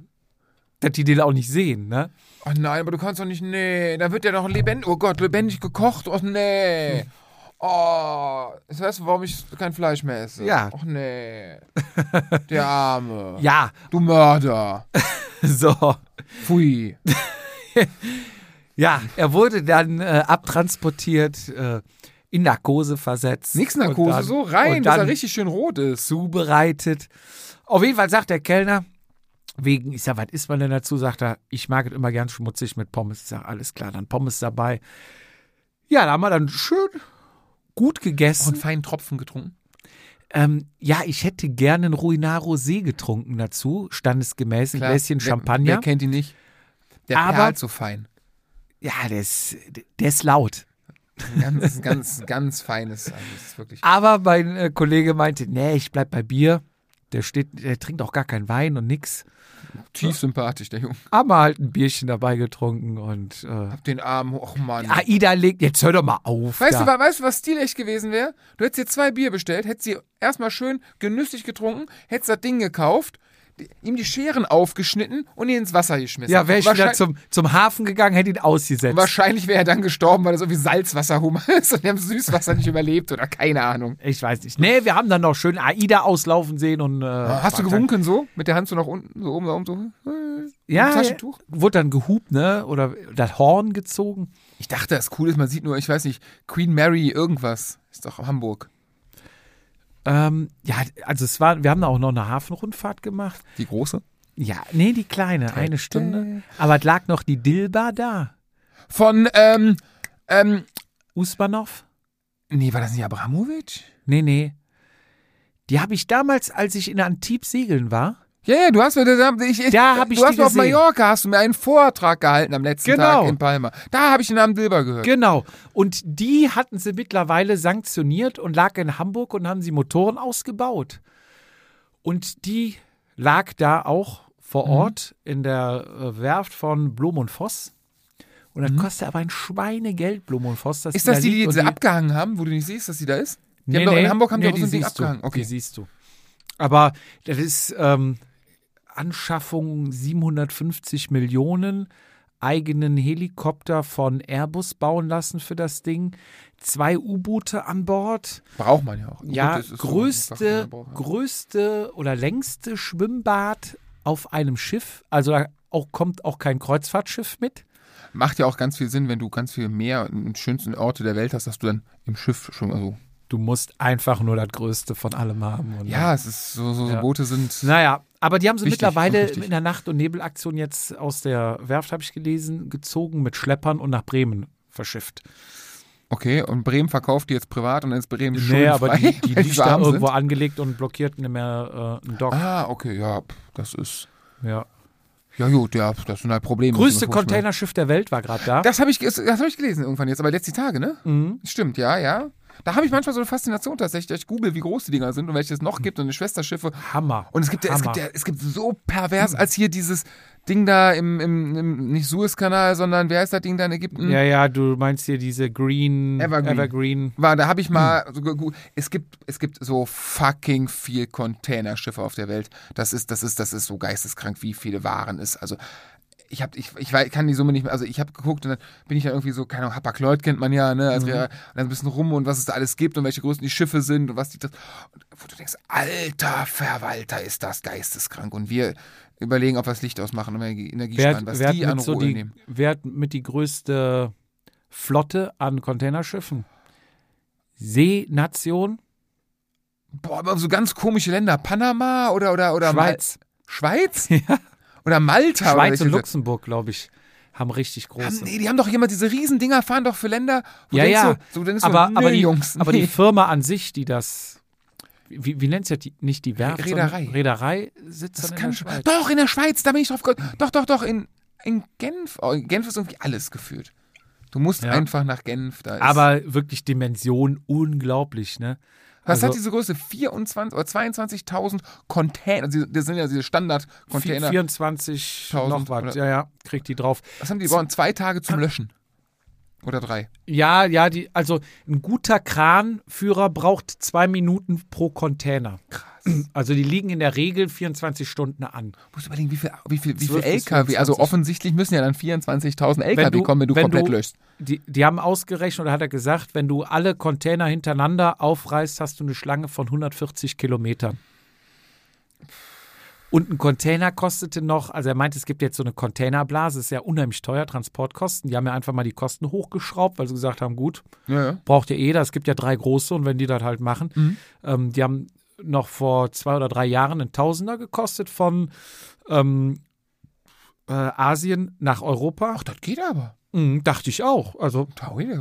dass die den auch nicht sehen, ne? Ach nein, aber du kannst doch nicht. Nee. Da wird ja noch lebendig. Oh Gott, lebendig gekocht. Oh nee. Oh, jetzt weißt du, warum ich kein Fleisch mehr esse. Ja. Ach nee. Der Arme. Ja, Du Mörder. so. Pfui. Ja, er wurde dann äh, abtransportiert, äh, in Narkose versetzt. Nix Narkose, dann- so rein, dass er richtig schön rot ist. zubereitet. Auf jeden Fall sagt der Kellner, wegen, ich sag, was isst man denn dazu? Sagt er, ich mag es immer gern schmutzig mit Pommes. Ich sag, alles klar, dann Pommes dabei. Ja, da haben wir dann schön gut gegessen. einen feinen Tropfen getrunken. Ähm, ja, ich hätte gerne einen Ruinaro See getrunken dazu, standesgemäß, ein Klar. Gläschen Wer- Champagner. Wer kennt ihn nicht? Der Aber- perlt so fein. ja, der ist, der ist laut. Ganz, ganz, ganz feines. Also. Aber mein äh, Kollege meinte, nee, ich bleib bei Bier. Der steht, der trinkt auch gar keinen Wein und nix. Tief sympathisch, der Junge. Haben wir halt ein Bierchen dabei getrunken und äh, Hab den Arm, och Mann. Aida legt, jetzt hör doch mal auf. Weißt da. du, weißt du, was stilecht gewesen wäre? Du hättest dir zwei Bier bestellt, hättest sie erstmal schön genüsslich getrunken, hättest das Ding gekauft, ihm die Scheren aufgeschnitten und ihn ins Wasser geschmissen. Ja, wäre ich wieder zum, zum Hafen gegangen, hätte ihn ausgesetzt. Wahrscheinlich wäre er dann gestorben, weil das irgendwie Salzwasserhummer ist und er im Süßwasser nicht überlebt oder keine Ahnung. Ich weiß nicht. Nee, wir haben dann noch schön Aida auslaufen sehen und. Äh, Hast du gewunken so? Mit der Hand so nach unten, so oben, da oben so? dann- Ja, Taschentuch? wurde dann gehupt, ne? Oder das Horn gezogen. Ich dachte, das cool ist, man sieht nur, ich weiß nicht, Queen Mary irgendwas. Ist doch Hamburg. Ähm, ja, also es war, wir haben da auch noch eine Hafenrundfahrt gemacht. Die große? Ja, nee, die kleine, eine Stunde. Aber es lag noch die Dilba da. Von, ähm, ähm, Usmanov? nee, war das nicht Abramowitsch? Nee, nee. Die habe ich damals, als ich in Antibes segeln war. Ja, ja, du hast mir, da, ich, ich, Da hab ich du hast die mir auf. Mallorca, hast du mir einen Vortrag gehalten am letzten Genau. Tag in Palma. Da habe ich den Namen Dilber gehört. Genau. Und die hatten sie mittlerweile sanktioniert und lag in Hamburg und haben sie Motoren ausgebaut. Und die lag da auch vor Mhm. Ort in der äh, Werft von Blom und Voss. Und das kostet aber ein Schweinegeld, Blom und Voss. Dass Mhm. ist das da die, die und abgehangen haben, wo du nicht siehst, dass sie da ist? Die Nee, haben doch, nee. in Hamburg haben nee, die auch so ein Ding abgehangen. Die Okay. siehst du. Aber das ist ähm, Anschaffung 750 Millionen, eigenen Helikopter von Airbus bauen lassen für das Ding, zwei U-Boote an Bord. Braucht man ja auch. Ja, größte, braucht, ja. größte oder längste Schwimmbad auf einem Schiff. Also da auch, kommt auch kein Kreuzfahrtschiff mit. Macht ja auch ganz viel Sinn, wenn du ganz viel Meer und schönsten Orte der Welt hast, dass du dann im Schiff schon mal so. Du musst einfach nur das Größte von allem haben. Und Ja, es ist so, so, so Ja. Boote sind. Naja, Aber die haben sie Wichtig, mittlerweile wichtig. in der Nacht- und Nebelaktion jetzt aus der Werft, habe ich gelesen, gezogen mit Schleppern und nach Bremen verschifft. Okay, und Bremen verkauft die jetzt privat und ist Bremen Nee, schuldenfrei, aber die, die liegt da irgendwo sind. angelegt und blockiert nicht mehr äh, einen Dock. Ah, okay, ja, das ist. Ja. Ja, gut, ja, das sind halt Probleme. Größte. Containerschiff der Welt war gerade da. Das habe ich, das hab ich gelesen irgendwann jetzt, aber letzte Tage, ne? Mhm. Stimmt, ja, ja. Da habe ich manchmal so eine Faszination tatsächlich, dass ich google, wie groß die Dinger sind und welche es noch gibt und die Schwesterschiffe. Hammer. Und es gibt ja, es Hammer. gibt ja, es gibt so pervers, als hier dieses Ding da im, im, im nicht Suezkanal, sondern wer heißt das Ding da in Ägypten? Ja, ja, du meinst hier diese Green Evergreen. Evergreen. War, da habe ich mal so gegoogelt. Es gibt, es gibt so fucking viel Containerschiffe auf der Welt. Das ist, das ist, das ist so geisteskrank, wie viele Waren es. Also ich habe, ich, ich weiß- kann die Summe nicht mehr. Also ich habe geguckt und dann bin ich dann irgendwie so, keine Ahnung, Hapag-Lloyd kennt man ja, ne? Also wir, und dann ein bisschen rum und was es da alles gibt und welche Größen die Schiffe sind und was die das. Und wo du denkst, alter Verwalter, ist das geisteskrank. Und wir überlegen, ob wir das Licht ausmachen und Energie Wer, sparen, was wer, die hat an so die, nehmen. wer hat mit die größte Flotte an Containerschiffen? Seenation? Boah, aber so ganz komische Länder. Panama oder oder oder Schweiz. Mal Schweiz? Ja. Oder Malta? oder Schweiz und welche- Luxemburg, glaube ich, haben richtig Haben, große. nee, die haben doch jemand, diese Riesendinger fahren doch für Länder. Wo ja, ja. Du, so, dann ist aber, so, aber, die, Jungs, aber nee. die Firma an sich, die das. Wie, wie nennt das? Die, nicht die Werft? Reederei. Reederei sitzt das in der. Schweiz. Doch, in der Schweiz, da bin ich drauf gekommen. Doch, doch, doch, in, in Genf. Oh, in Genf ist irgendwie alles gefühlt. Du musst Ja. einfach nach Genf. Da ist, Aber wirklich Dimension unglaublich, ne? Was also- hat diese Größe? 24 oder 22.000 Container. Also, das sind ja diese Standard-Container. 24 noch 1000 was. Ja, ja, kriegt die drauf. Was haben die? Die brauchen zwei Tage zum Löschen. Oder drei. Ja, ja, die, also ein guter Kranführer braucht zwei Minuten pro Container. Krass. Also die liegen in der Regel 24 Stunden an. Du musst überlegen, wie viel, wie viel, wie viel 12 bis LKW, also 25. offensichtlich müssen ja dann 24.000 LKW Wenn du- kommen, wenn du wenn komplett du- löschst. Die, die haben ausgerechnet, oder hat er gesagt, wenn du alle Container hintereinander aufreißt, hast du eine Schlange von 140 Kilometern. Und ein Container kostete noch, also er meinte, es gibt jetzt so eine Containerblase, ist ja unheimlich teuer, Transportkosten. Die haben ja einfach mal die Kosten hochgeschraubt, weil sie gesagt haben, gut, Ja, ja. braucht ja jeder, es gibt ja drei große und wenn die das halt machen. Mhm. Ähm, die haben noch vor zwei oder drei Jahren einen Tausender gekostet von ähm, äh, Asien nach Europa. Ach, das geht aber. Mhm, dachte ich auch. Also.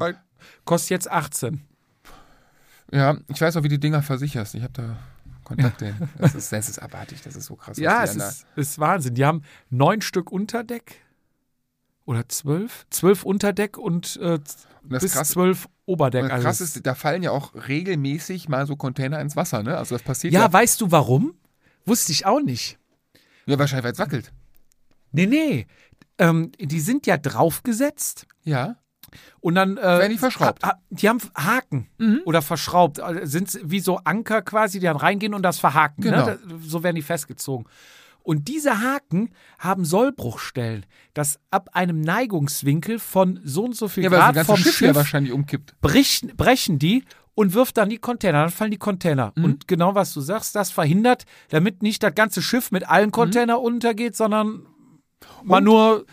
Weil- kostet jetzt 18. Ja, ich weiß auch, wie die Dinger versicherst. Ich habe da Kontakte hin. Das ist, das ist abartig, das ist so krass. Ja, es ist, ist Wahnsinn. Die haben neun Stück Unterdeck. Oder zwölf? Zwölf Unterdeck und äh, Und bis krass, zwölf Oberdeck. und Also krass es- ist, da fallen ja auch regelmäßig mal so Container ins Wasser, ne? Also das passiert ja, ja. weißt du warum? Wusste ich auch nicht. Ja, wahrscheinlich, weil es wackelt. Nee, nee. Ähm, die sind ja draufgesetzt Ja. und dann. Äh, Werden die verschraubt? ha- Die haben Haken oder verschraubt. Also Sind wie so Anker quasi, die dann reingehen und das verhaken. Genau. Ne? So werden die festgezogen. Und diese Haken haben Sollbruchstellen, dass ab einem Neigungswinkel von so und so viel Ja, Grad vom Schiff, Schiff, ja wahrscheinlich umkippt. brechen, brechen die und wirft dann die Container. Dann fallen die Container. Mhm. Und genau was du sagst, das verhindert, damit nicht das ganze Schiff mit Mhm. allen Containern untergeht, sondern mal nur,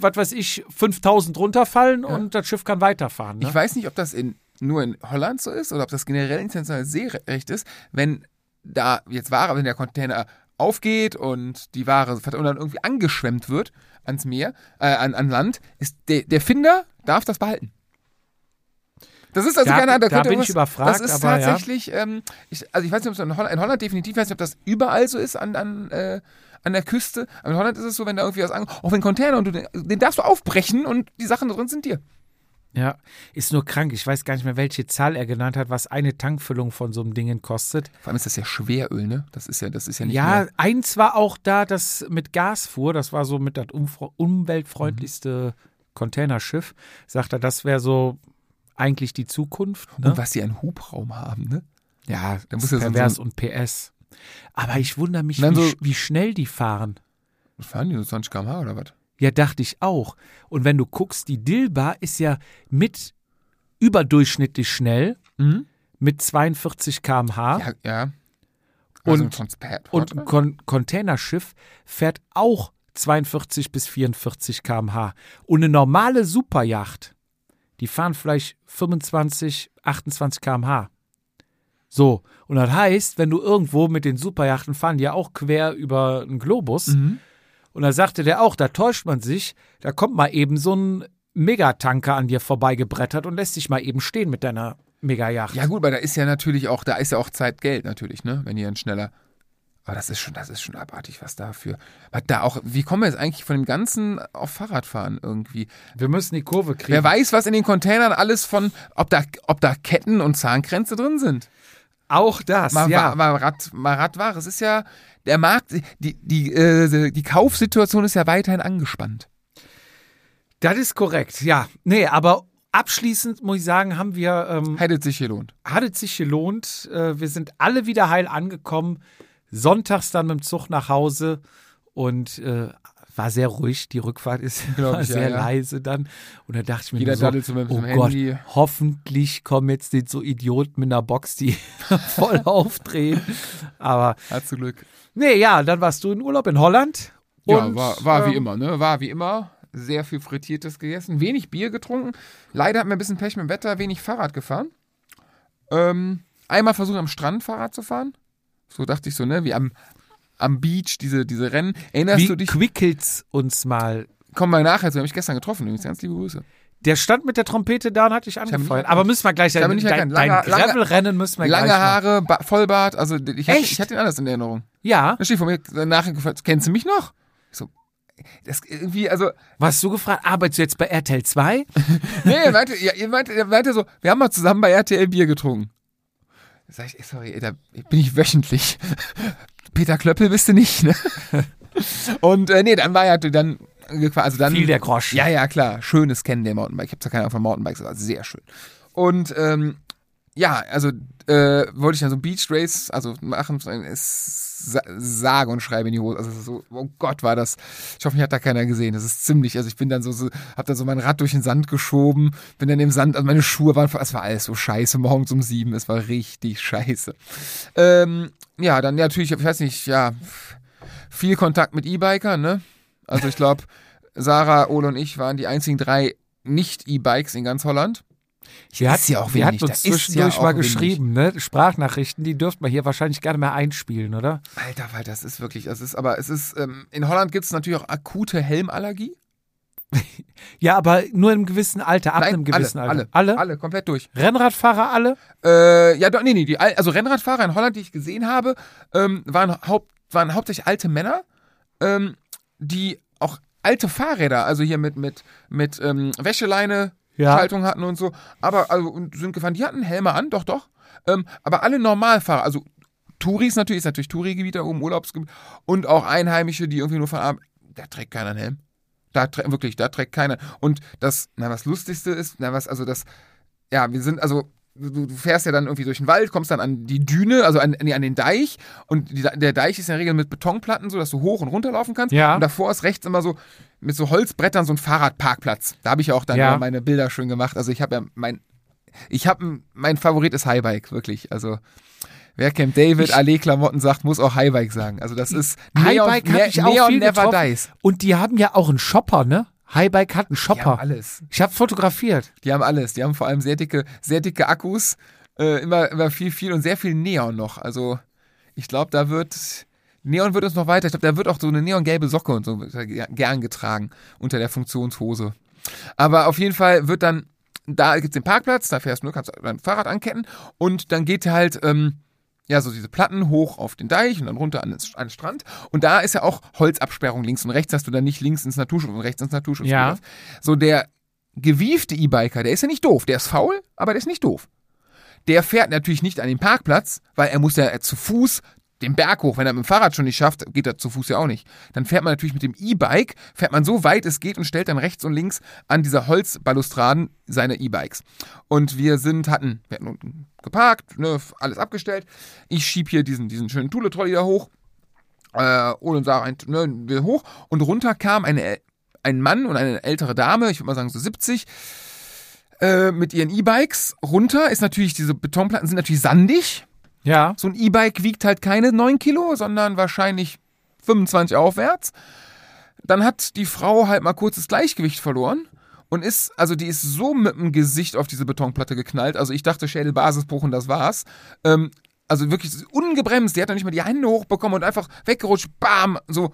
was weiß ich, 5000 runterfallen und das Schiff kann weiterfahren. Ne? Ich weiß nicht, ob das in, nur in Holland so ist oder ob das generell internationales Seerecht ist, wenn da jetzt Ware, wenn der Container aufgeht und die Ware und dann irgendwie angeschwemmt wird ans Meer, äh, an, an Land, ist der, der Finder darf das behalten. Das ist also Da- keine Ahnung, da könnte bin ich überfragt, Das ist aber ja. tatsächlich, ähm, ich, also ich weiß nicht, ob es in Holland, in Holland definitiv, ich weiß nicht, ob das überall so ist an, an, äh, an der Küste, aber in Holland ist es so, wenn da irgendwie was an, auch wenn Container und du den, den darfst du aufbrechen und die Sachen da drin sind dir. Ja, ist nur krank. Ich weiß gar nicht mehr, welche Zahl er genannt hat, was eine Tankfüllung von so einem Ding kostet. Vor allem ist das ja Schweröl, ne? Das ist ja, das ist ja nicht Ja, mehr. eins war auch da, das mit Gas fuhr. Das war so mit das umweltfreundlichste Containerschiff. Sagt er, das wäre so eigentlich die Zukunft. Ne? Und was die einen Hubraum haben, ne? Ja, Da muss so- pervers so und PS. Aber ich wundere mich, wie, so- wie schnell die fahren. Was fahren die nur 20 km/h oder was? Ja, dachte ich auch. Und wenn du guckst, die Dilba ist ja mit überdurchschnittlich schnell, Mhm. mit 42 km/h. Ja, ja. Und- Also ein Transport, Und ein Con Containerschiff fährt auch 42 bis 44 km/h. Und eine normale Superjacht, die fahren vielleicht 25, 28 km/h. So, und das heißt, wenn du irgendwo mit den Superjachten fahren, die ja auch quer über einen Globus, Mhm. Und da sagte der auch, da täuscht man sich, da kommt mal eben so ein Megatanker an dir vorbeigebrettert und lässt dich mal eben stehen mit deiner Megajacht. Ja gut, aber da ist ja natürlich auch, da ist ja auch Zeit Geld natürlich, ne? Wenn ihr dann schneller. Aber das ist schon, das ist schon abartig, was dafür. Was da auch, wie kommen wir jetzt eigentlich von dem Ganzen auf Fahrradfahren irgendwie? Wir müssen die Kurve kriegen. Wer weiß, was in den Containern alles von, ob da, ob da Ketten und Zahnkränze drin sind. Auch das, Mal, ja. wa- mal, Rad, mal Radware. Es ist ja, der Markt, die, die, äh, die Kaufsituation ist ja weiterhin angespannt. Das ist korrekt, ja. Nee, aber abschließend muss ich sagen, haben wir, ähm, Hätte sich gelohnt. hat es sich gelohnt. Äh, wir sind alle wieder heil angekommen. Sonntags dann mit dem Zug nach Hause und äh, war sehr ruhig. Die Rückfahrt ist ich, sehr ja. leise dann. Und da dachte ich mir Jeder nur so, oh Gott, Handy. hoffentlich kommen jetzt nicht so Idioten mit einer Box, die voll aufdrehen. Aber Hat zu Glück. Nee, ja, dann warst du in Urlaub in Holland. Ja, war, war wie ähm, immer, ne? War wie immer. Sehr viel Frittiertes gegessen, wenig Bier getrunken. Leider hatten wir ein bisschen Pech mit dem Wetter, wenig Fahrrad gefahren. Ähm, einmal versucht am Strand Fahrrad zu fahren. So dachte ich so, ne? Wie am, am Beach, diese, diese Rennen. Erinnerst Wie du dich? quickelt's uns mal? Kommen wir nachher zu, habe ich gestern getroffen, übrigens. Ganz liebe Grüße. Der stand mit der Trompete da und hat dich mich angefeuert. Aber müssen wir gleich Ich dein, mich nicht dein, dein Lange- Gravelrennen müssen wir Lange gleich. Haare, ba Vollbart, also ich hatte, ich hatte ihn anders in Erinnerung. Ja. Da steht vor mir nachher gefragt, kennst du mich noch? Ich so, das irgendwie, also, Was hast du gefragt? Arbeitest du jetzt bei RTL 2? Nee, er meinte, ja, ihr meinte, er meinte so, wir haben mal zusammen bei RTL Bier getrunken. Da sag ich, ey, sorry, ey, da bin ich wöchentlich. Peter Klöppel bist du nicht, ne? Und äh, nee, dann war ja dann also dann Fiel der Grosch. Ja, ja, klar, schönes Kennen der Mountainbike. Ich habe zwar keine Ahnung von Mountainbikes, aber sehr schön. Und ähm, ja, also äh, wollte ich dann so Beach Race, also machen, sa- sage und schreibe in die Hose. Also so, oh Gott, war das. Ich hoffe, mich hat da keiner gesehen. Das ist ziemlich, also ich bin dann so, so hab dann so mein Rad durch den Sand geschoben, bin dann im Sand, also meine Schuhe waren, es war alles so scheiße, morgens um sieben, es war richtig scheiße. Ähm, ja, dann ja, natürlich, ich weiß nicht, ja, viel Kontakt mit E-Bikern, ne? Also ich glaube, Sarah, Ole und ich waren die einzigen drei Nicht-E-Bikes in ganz Holland. Ist hatten, ja auch wir wenig, hatten da uns ja zwischendurch auch mal geschrieben, ne? Sprachnachrichten, die dürften wir hier wahrscheinlich gerne mehr einspielen, oder? Alter, weil das ist wirklich, das ist, aber es ist, ähm, in Holland gibt es natürlich auch akute Helmallergie. Ja, aber nur im gewissen Alter, ab einem gewissen alle, Alter. alle, alle, komplett durch. Rennradfahrer alle? Äh, ja, doch, nee, nee, die, Al- also Rennradfahrer in Holland, die ich gesehen habe, ähm, waren, haupt, waren hauptsächlich alte Männer, ähm, die auch alte Fahrräder, also hier mit, mit, mit ähm, Wäscheleine, Ja. Schaltung hatten und so, aber also sind gefahren, die hatten Helme an, doch, doch. Ähm, aber alle Normalfahrer, also Touris natürlich, ist natürlich Touri-Gebiet oben, Urlaubsgebiet und auch Einheimische, die irgendwie nur von Abend, da trägt keiner einen Helm. Da trä- wirklich, da trägt keiner. Und das, na, was Lustigste ist, na, was, also das, ja, wir sind, also, du, du fährst ja dann irgendwie durch den Wald, kommst dann an die Düne, also an, an den Deich und die, der Deich ist in der Regel mit Betonplatten, so dass du hoch und runter laufen kannst. Ja. Und davor ist rechts immer so mit so Holzbrettern so ein Fahrradparkplatz. Da habe ich ja auch dann Ja. meine Bilder schön gemacht. Also ich habe ja mein, ich habe, mein Favorit ist Highbike, wirklich. Also wer Camp David, Ich- Allee-Klamotten sagt, muss auch Highbike sagen. Also das ist Highbike Neon, ich auch Neon viel Never getroffen. Dies. Und die haben ja auch einen Shopper, ne? Highbike hat einen Die Shopper. haben alles. Ich habe fotografiert. Die haben alles. Die haben vor allem sehr dicke, sehr dicke Akkus, äh, immer, immer viel, viel und sehr viel Neon noch. Also ich glaube, da wird Neon wird uns noch weiter. Ich glaube, da wird auch so eine neongelbe Socke und so gern getragen unter der Funktionshose. Aber auf jeden Fall wird dann, da gibt's den Parkplatz, da fährst du nur, kannst dein Fahrrad anketten und dann geht halt, ähm, ja, so diese Platten hoch auf den Deich und dann runter an den, an den Strand. Und da ist ja auch Holzabsperrung links und rechts, hast du dann nicht links ins Naturschutz und rechts ins Naturschutz. Ja. So der gewiefte E-Biker, der ist ja nicht doof. Der ist faul, aber der ist nicht doof. Der fährt natürlich nicht an den Parkplatz, weil er muss ja zu Fuß den Berg hoch. Wenn er mit dem Fahrrad schon nicht schafft, geht er zu Fuß ja auch nicht. Dann fährt man natürlich mit dem E-Bike, fährt man so weit es geht und stellt dann rechts und links an dieser Holzbalustraden seine E-Bikes. Und wir sind, hatten, wir hatten unten geparkt, ne, alles abgestellt. Ich schieb hier diesen, diesen schönen Thule-Trolley da hoch. Äh, und Sarah ne, hoch. Und runter kam eine, ein Mann und eine ältere Dame, ich würde mal sagen so 70, äh, mit ihren E-Bikes runter. Ist natürlich, diese Betonplatten sind natürlich sandig. Ja. So ein E-Bike wiegt halt keine 9 Kilo, sondern wahrscheinlich 25 aufwärts. Dann hat die Frau halt mal kurz das Gleichgewicht verloren und ist, also die ist so mit dem Gesicht auf diese Betonplatte geknallt. Also ich dachte Schädelbasisbruch und das war's. Ähm, also wirklich ungebremst. Die hat dann nicht mal die Hände hochbekommen und einfach weggerutscht. Bam! So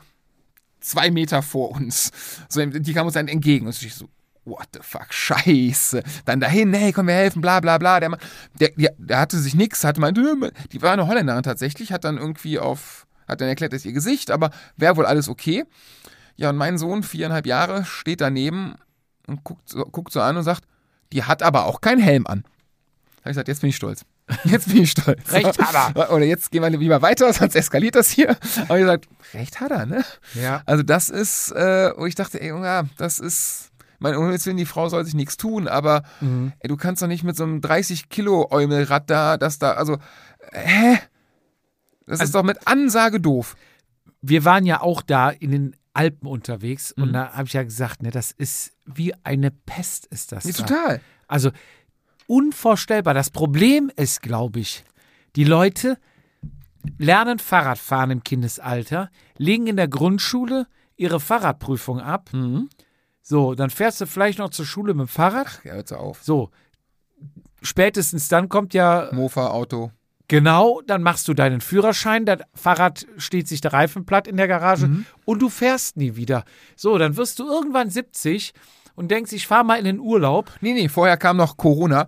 zwei Meter vor uns. So, die kam uns dann entgegen. Und ich so, what the fuck, scheiße. Dann dahin, hey, komm, wir helfen, bla bla bla. Der, der, der, hatte sich nichts, hatte meinte, die war eine Holländerin tatsächlich, hat dann irgendwie auf, hat dann erklärt, das ist ihr Gesicht, aber wäre wohl alles okay. Ja, und mein Sohn, viereinhalb Jahre, steht daneben und guckt, so- guckt so an und sagt, die hat aber auch keinen Helm an. Da habe ich gesagt, jetzt bin ich stolz. Jetzt bin ich stolz. Recht hat er. Oder jetzt gehen wir lieber weiter, sonst eskaliert das hier. Aber ich gesagt, recht hat er, ne? Ja. Also das ist, äh, wo ich dachte, ey, ja, das ist, mein Himmels Willen, die Frau soll sich nichts tun, aber Mhm. ey, du kannst doch nicht mit so einem 30 Kilo Eumelrad da, das da, also, hä? Das ist Also- doch mit Ansage doof. wir waren ja auch da in den Alpen unterwegs Mhm. und da habe ich ja gesagt, ne, das ist wie eine Pest ist das. Nee, da. total. Also unvorstellbar. Das Problem ist, glaube ich, die Leute lernen Fahrradfahren im Kindesalter, legen in der Grundschule ihre Fahrradprüfung ab. Mhm. So, dann fährst du vielleicht noch zur Schule mit dem Fahrrad. Ja, hör so auf. So, spätestens dann kommt ja Mofa, Auto. Genau, dann machst du deinen Führerschein, das Fahrrad steht sich der Reifen platt in der Garage und du fährst nie wieder. So, dann wirst du irgendwann 70 und denkst, ich fahre mal in den Urlaub. Nee, nee, vorher kam noch Corona,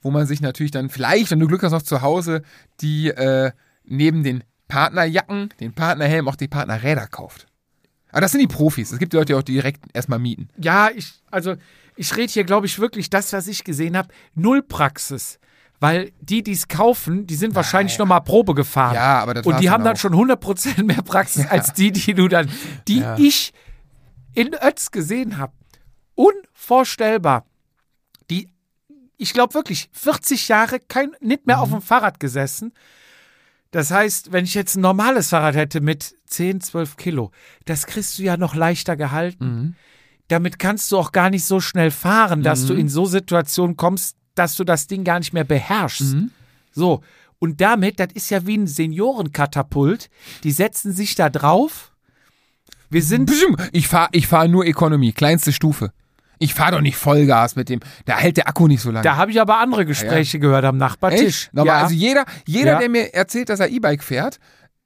wo man sich natürlich dann vielleicht, wenn du Glück hast, noch zu Hause die äh, neben den Partnerjacken, den Partnerhelm auch die Partnerräder kauft. Aber das sind die Profis. Es gibt die Leute, die auch direkt erstmal mieten. Ja, ich, also ich rede hier, glaube ich, wirklich das, was ich gesehen habe, null Praxis. Weil die, die es kaufen, die sind wahrscheinlich noch mal Probe gefahren. Ja, aber das Und die haben dann auch. schon 100% mehr Praxis als die, die du dann, die Ja. ich in Ötz gesehen habe. Unvorstellbar. Die, ich glaube wirklich, 40 Jahre kein, nicht mehr auf Mhm. dem Fahrrad gesessen. Das heißt, wenn ich jetzt ein normales Fahrrad hätte mit 10, 12 Kilo, das kriegst du ja noch leichter gehalten. Mhm. Damit kannst du auch gar nicht so schnell fahren, dass du in so Situationen kommst, dass du das Ding gar nicht mehr beherrschst. Mhm. So. Und damit, das ist ja wie ein Seniorenkatapult. Die setzen sich da drauf. Wir sind. Ich fahre ich fahr nur Economy, kleinste Stufe. Ich fahre doch nicht Vollgas mit dem. Da hält der Akku nicht so lange. Da habe ich aber andere Gespräche gehört am Nachbartisch. Echt? Aber Ja. Also jeder, jeder Ja. der mir erzählt, dass er E-Bike fährt,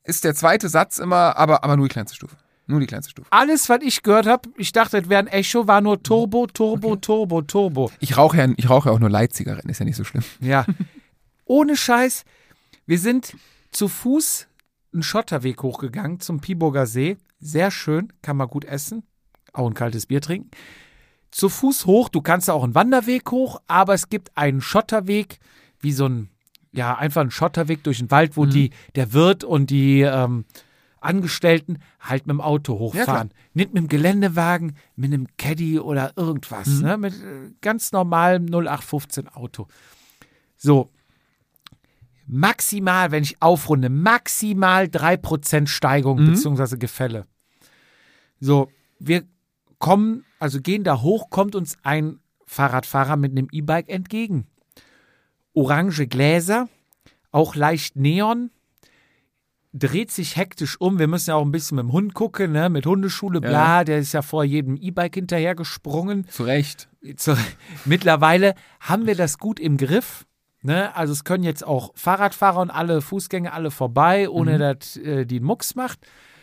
ist der zweite Satz immer, aber, aber nur die kleinste Stufe. Nur die kleinste Stufe. Alles, was ich gehört habe, ich dachte, es wäre ein Echo, war nur Turbo, Turbo, Turbo, Turbo. Ich rauche ja, ich rauche ja auch nur Leitzigaretten, ist ja nicht so schlimm. Ja. Ohne Scheiß. Wir sind zu Fuß einen Schotterweg hochgegangen zum Piburger See. Sehr schön, kann man gut essen. Auch ein kaltes Bier trinken. Zu Fuß hoch, du kannst auch einen Wanderweg hoch, aber es gibt einen Schotterweg, wie so ein, ja, einfach ein Schotterweg durch den Wald, wo die, der Wirt und die ähm, Angestellten halt mit dem Auto hochfahren. Nicht mit dem Geländewagen, mit einem Caddy oder irgendwas, ne? Mit äh, ganz normalem 0815 Auto. So. Maximal, wenn ich aufrunde, maximal 3% Steigung beziehungsweise Gefälle. So, wir kommen, also gehen da hoch, kommt uns ein Fahrradfahrer mit einem E-Bike entgegen. Orange Gläser, auch leicht Neon, dreht sich hektisch um. Wir müssen ja auch ein bisschen mit dem Hund gucken, ne? mit Hundeschule, bla. Der ist ja vor jedem E-Bike hinterher gesprungen. Zu Recht. Zu, mittlerweile haben wir das gut im Griff. Ne? Also es können jetzt auch Fahrradfahrer und alle Fußgänger alle vorbei, ohne dass äh, die einen Mucks macht.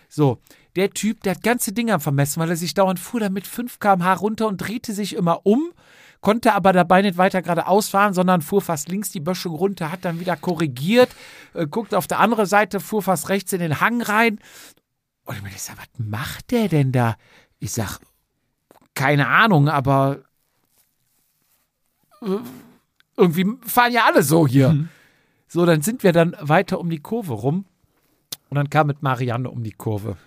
So, der Typ, der hat ganze Dinge am Vermessen, weil er sich dauernd fuhr da mit 5 km/h runter und drehte sich immer um, konnte aber dabei nicht weiter geradeaus fahren, sondern fuhr fast links die Böschung runter, hat dann wieder korrigiert, äh, guckt auf der andere Seite, fuhr fast rechts in den Hang rein. Und ich mir sag, was macht der denn da? Ich sag, keine Ahnung, aber äh, irgendwie fahren ja alle so hier. So, dann sind wir dann weiter um die Kurve rum und dann kam mit Marianne um die Kurve.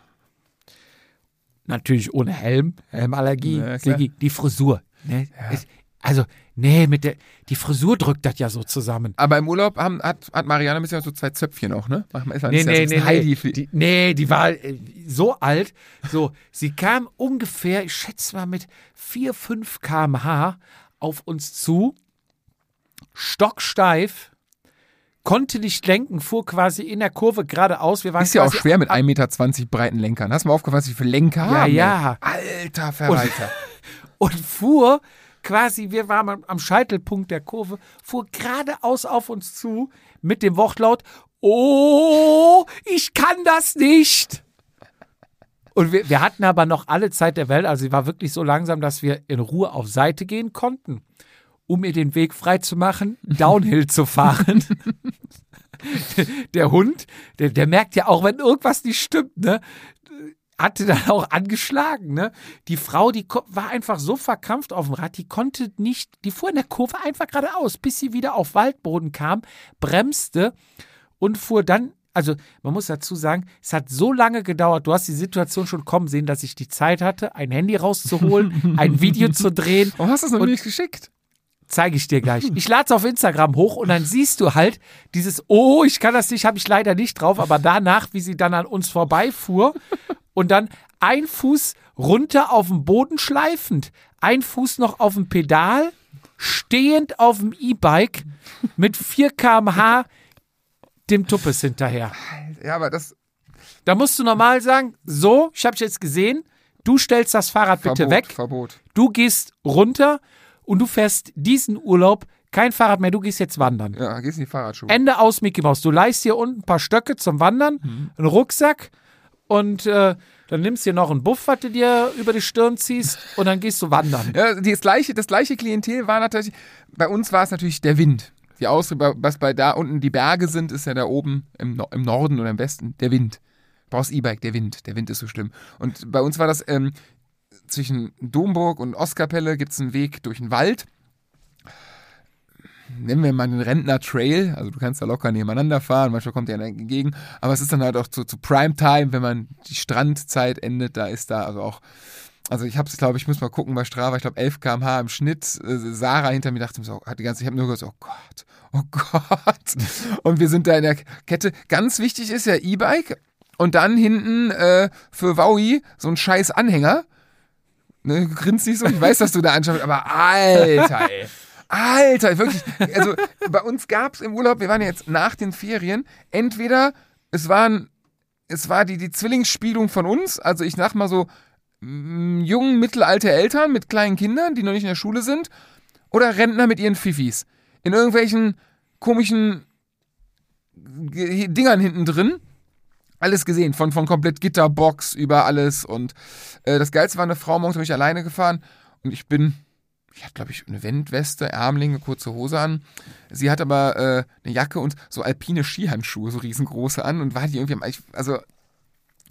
Natürlich ohne Helm, Helmallergie, Ja. Sigi, die Frisur. Ne? Ist- Also, nee, mit der, die Frisur drückt das ja so zusammen. Aber im Urlaub haben, hat, hat Marianne ein bisschen so zwei Zöpfchen auch, ne? Mach mal, ist, Nee, ja nee, nee, Heidi nee. Die, nee, die war äh, so alt. So, sie kam ungefähr, ich schätze mal mit 4, 5 km/h auf uns zu, stocksteif, konnte nicht lenken, fuhr quasi in der Kurve geradeaus. Wir waren Ist ja auch schwer mit 1,20 Meter breiten Lenkern. Hast du mal aufgefasst, wie viele Lenker Ja, haben? ja. ey? Alter Verwalter. und fuhr quasi, wir waren am- am Scheitelpunkt der Kurve, fuhr geradeaus auf uns zu mit dem Wortlaut, oh, ich kann das nicht. Und wir, wir hatten aber noch alle Zeit der Welt, also sie war wirklich so langsam, dass wir in Ruhe auf Seite gehen konnten, um ihr den Weg frei zu machen, Downhill zu fahren. der Hund, der, der merkt ja auch, wenn irgendwas nicht stimmt, ne? Hatte dann auch angeschlagen, ne? Die Frau, die war einfach so verkrampft auf dem Rad, die konnte nicht, die fuhr in der Kurve einfach geradeaus, bis sie wieder auf Waldboden kam, bremste und fuhr dann, also man muss dazu sagen, es hat so lange gedauert, du hast die Situation schon kommen sehen, dass ich die Zeit hatte, ein Handy rauszuholen, ein Video zu drehen Warum hast du das noch nicht geschickt? Zeige ich dir gleich. Ich lade es auf Instagram hoch und dann siehst du halt dieses, oh, ich kann das nicht, habe ich leider nicht drauf, aber danach, wie sie dann an uns vorbeifuhr und dann ein Fuß runter auf dem Boden schleifend, ein Fuß noch auf dem Pedal, stehend auf dem E-Bike mit 4 km/h dem Tuppes hinterher. Ja, aber das Da musst du normal sagen, so, ich habe dich jetzt gesehen, du stellst das Fahrrad bitte Verbot, weg, Verbot. du gehst runter und du fährst diesen Urlaub kein Fahrrad mehr, du gehst jetzt wandern. Ja, gehst in die Fahrradschuhe. Ende aus Mickey Mouse. Du leihst hier unten ein paar Stöcke zum Wandern, Mhm. einen Rucksack und äh, dann nimmst du dir noch einen Buff, was du dir über die Stirn ziehst und dann gehst du wandern. Ja, das gleiche, das gleiche Klientel war natürlich, bei uns war es natürlich der Wind. Die Ausrede, was bei da unten die Berge sind, ist ja da oben im, No- im Norden oder im Westen der Wind. Du brauchst E-Bike, der Wind. Der Wind ist so schlimm. Und bei uns war das ähm, zwischen Domburg und Ostkapelle gibt es einen Weg durch den Wald. Nennen wir mal den Rentner Trail. Also du kannst da locker nebeneinander fahren, manchmal kommt der entgegen. Aber es ist dann halt auch zu, zu Primetime, wenn man die Strandzeit endet, da ist da also auch also ich habe es, glaube ich, muss mal gucken bei Strava, ich glaube 11 km/h im Schnitt. Äh, Sarah hinter mir dachte so, hat die ganze, ich habe nur gesagt, oh Gott, oh Gott. Und wir sind da in der Kette. Ganz wichtig ist ja E-Bike und dann hinten äh, für Wowi so ein scheiß Anhänger. Ne, du grinst nicht so, ich weiß, dass du da anschaust, aber Alter, ey. Alter, wirklich. Also bei uns gab es im Urlaub, wir waren jetzt nach den Ferien, entweder es waren, es war die, die Zwillingsspielung von uns, also ich sag mal so, mm, jungen, mittelalte Eltern mit kleinen Kindern, die noch nicht in der Schule sind, oder Rentner mit ihren Fifis. In irgendwelchen komischen Ge- Dingern hinten drin. Alles gesehen, von, von komplett Gitterbox über alles. Und äh, das Geilste war eine Frau, morgens bin ich alleine gefahren und ich bin, ich hatte glaube ich eine Wendweste, Ärmlinge, kurze Hose an. Sie hat aber äh, eine Jacke und so alpine Skihandschuhe, so riesengroße an und war die irgendwie, am- also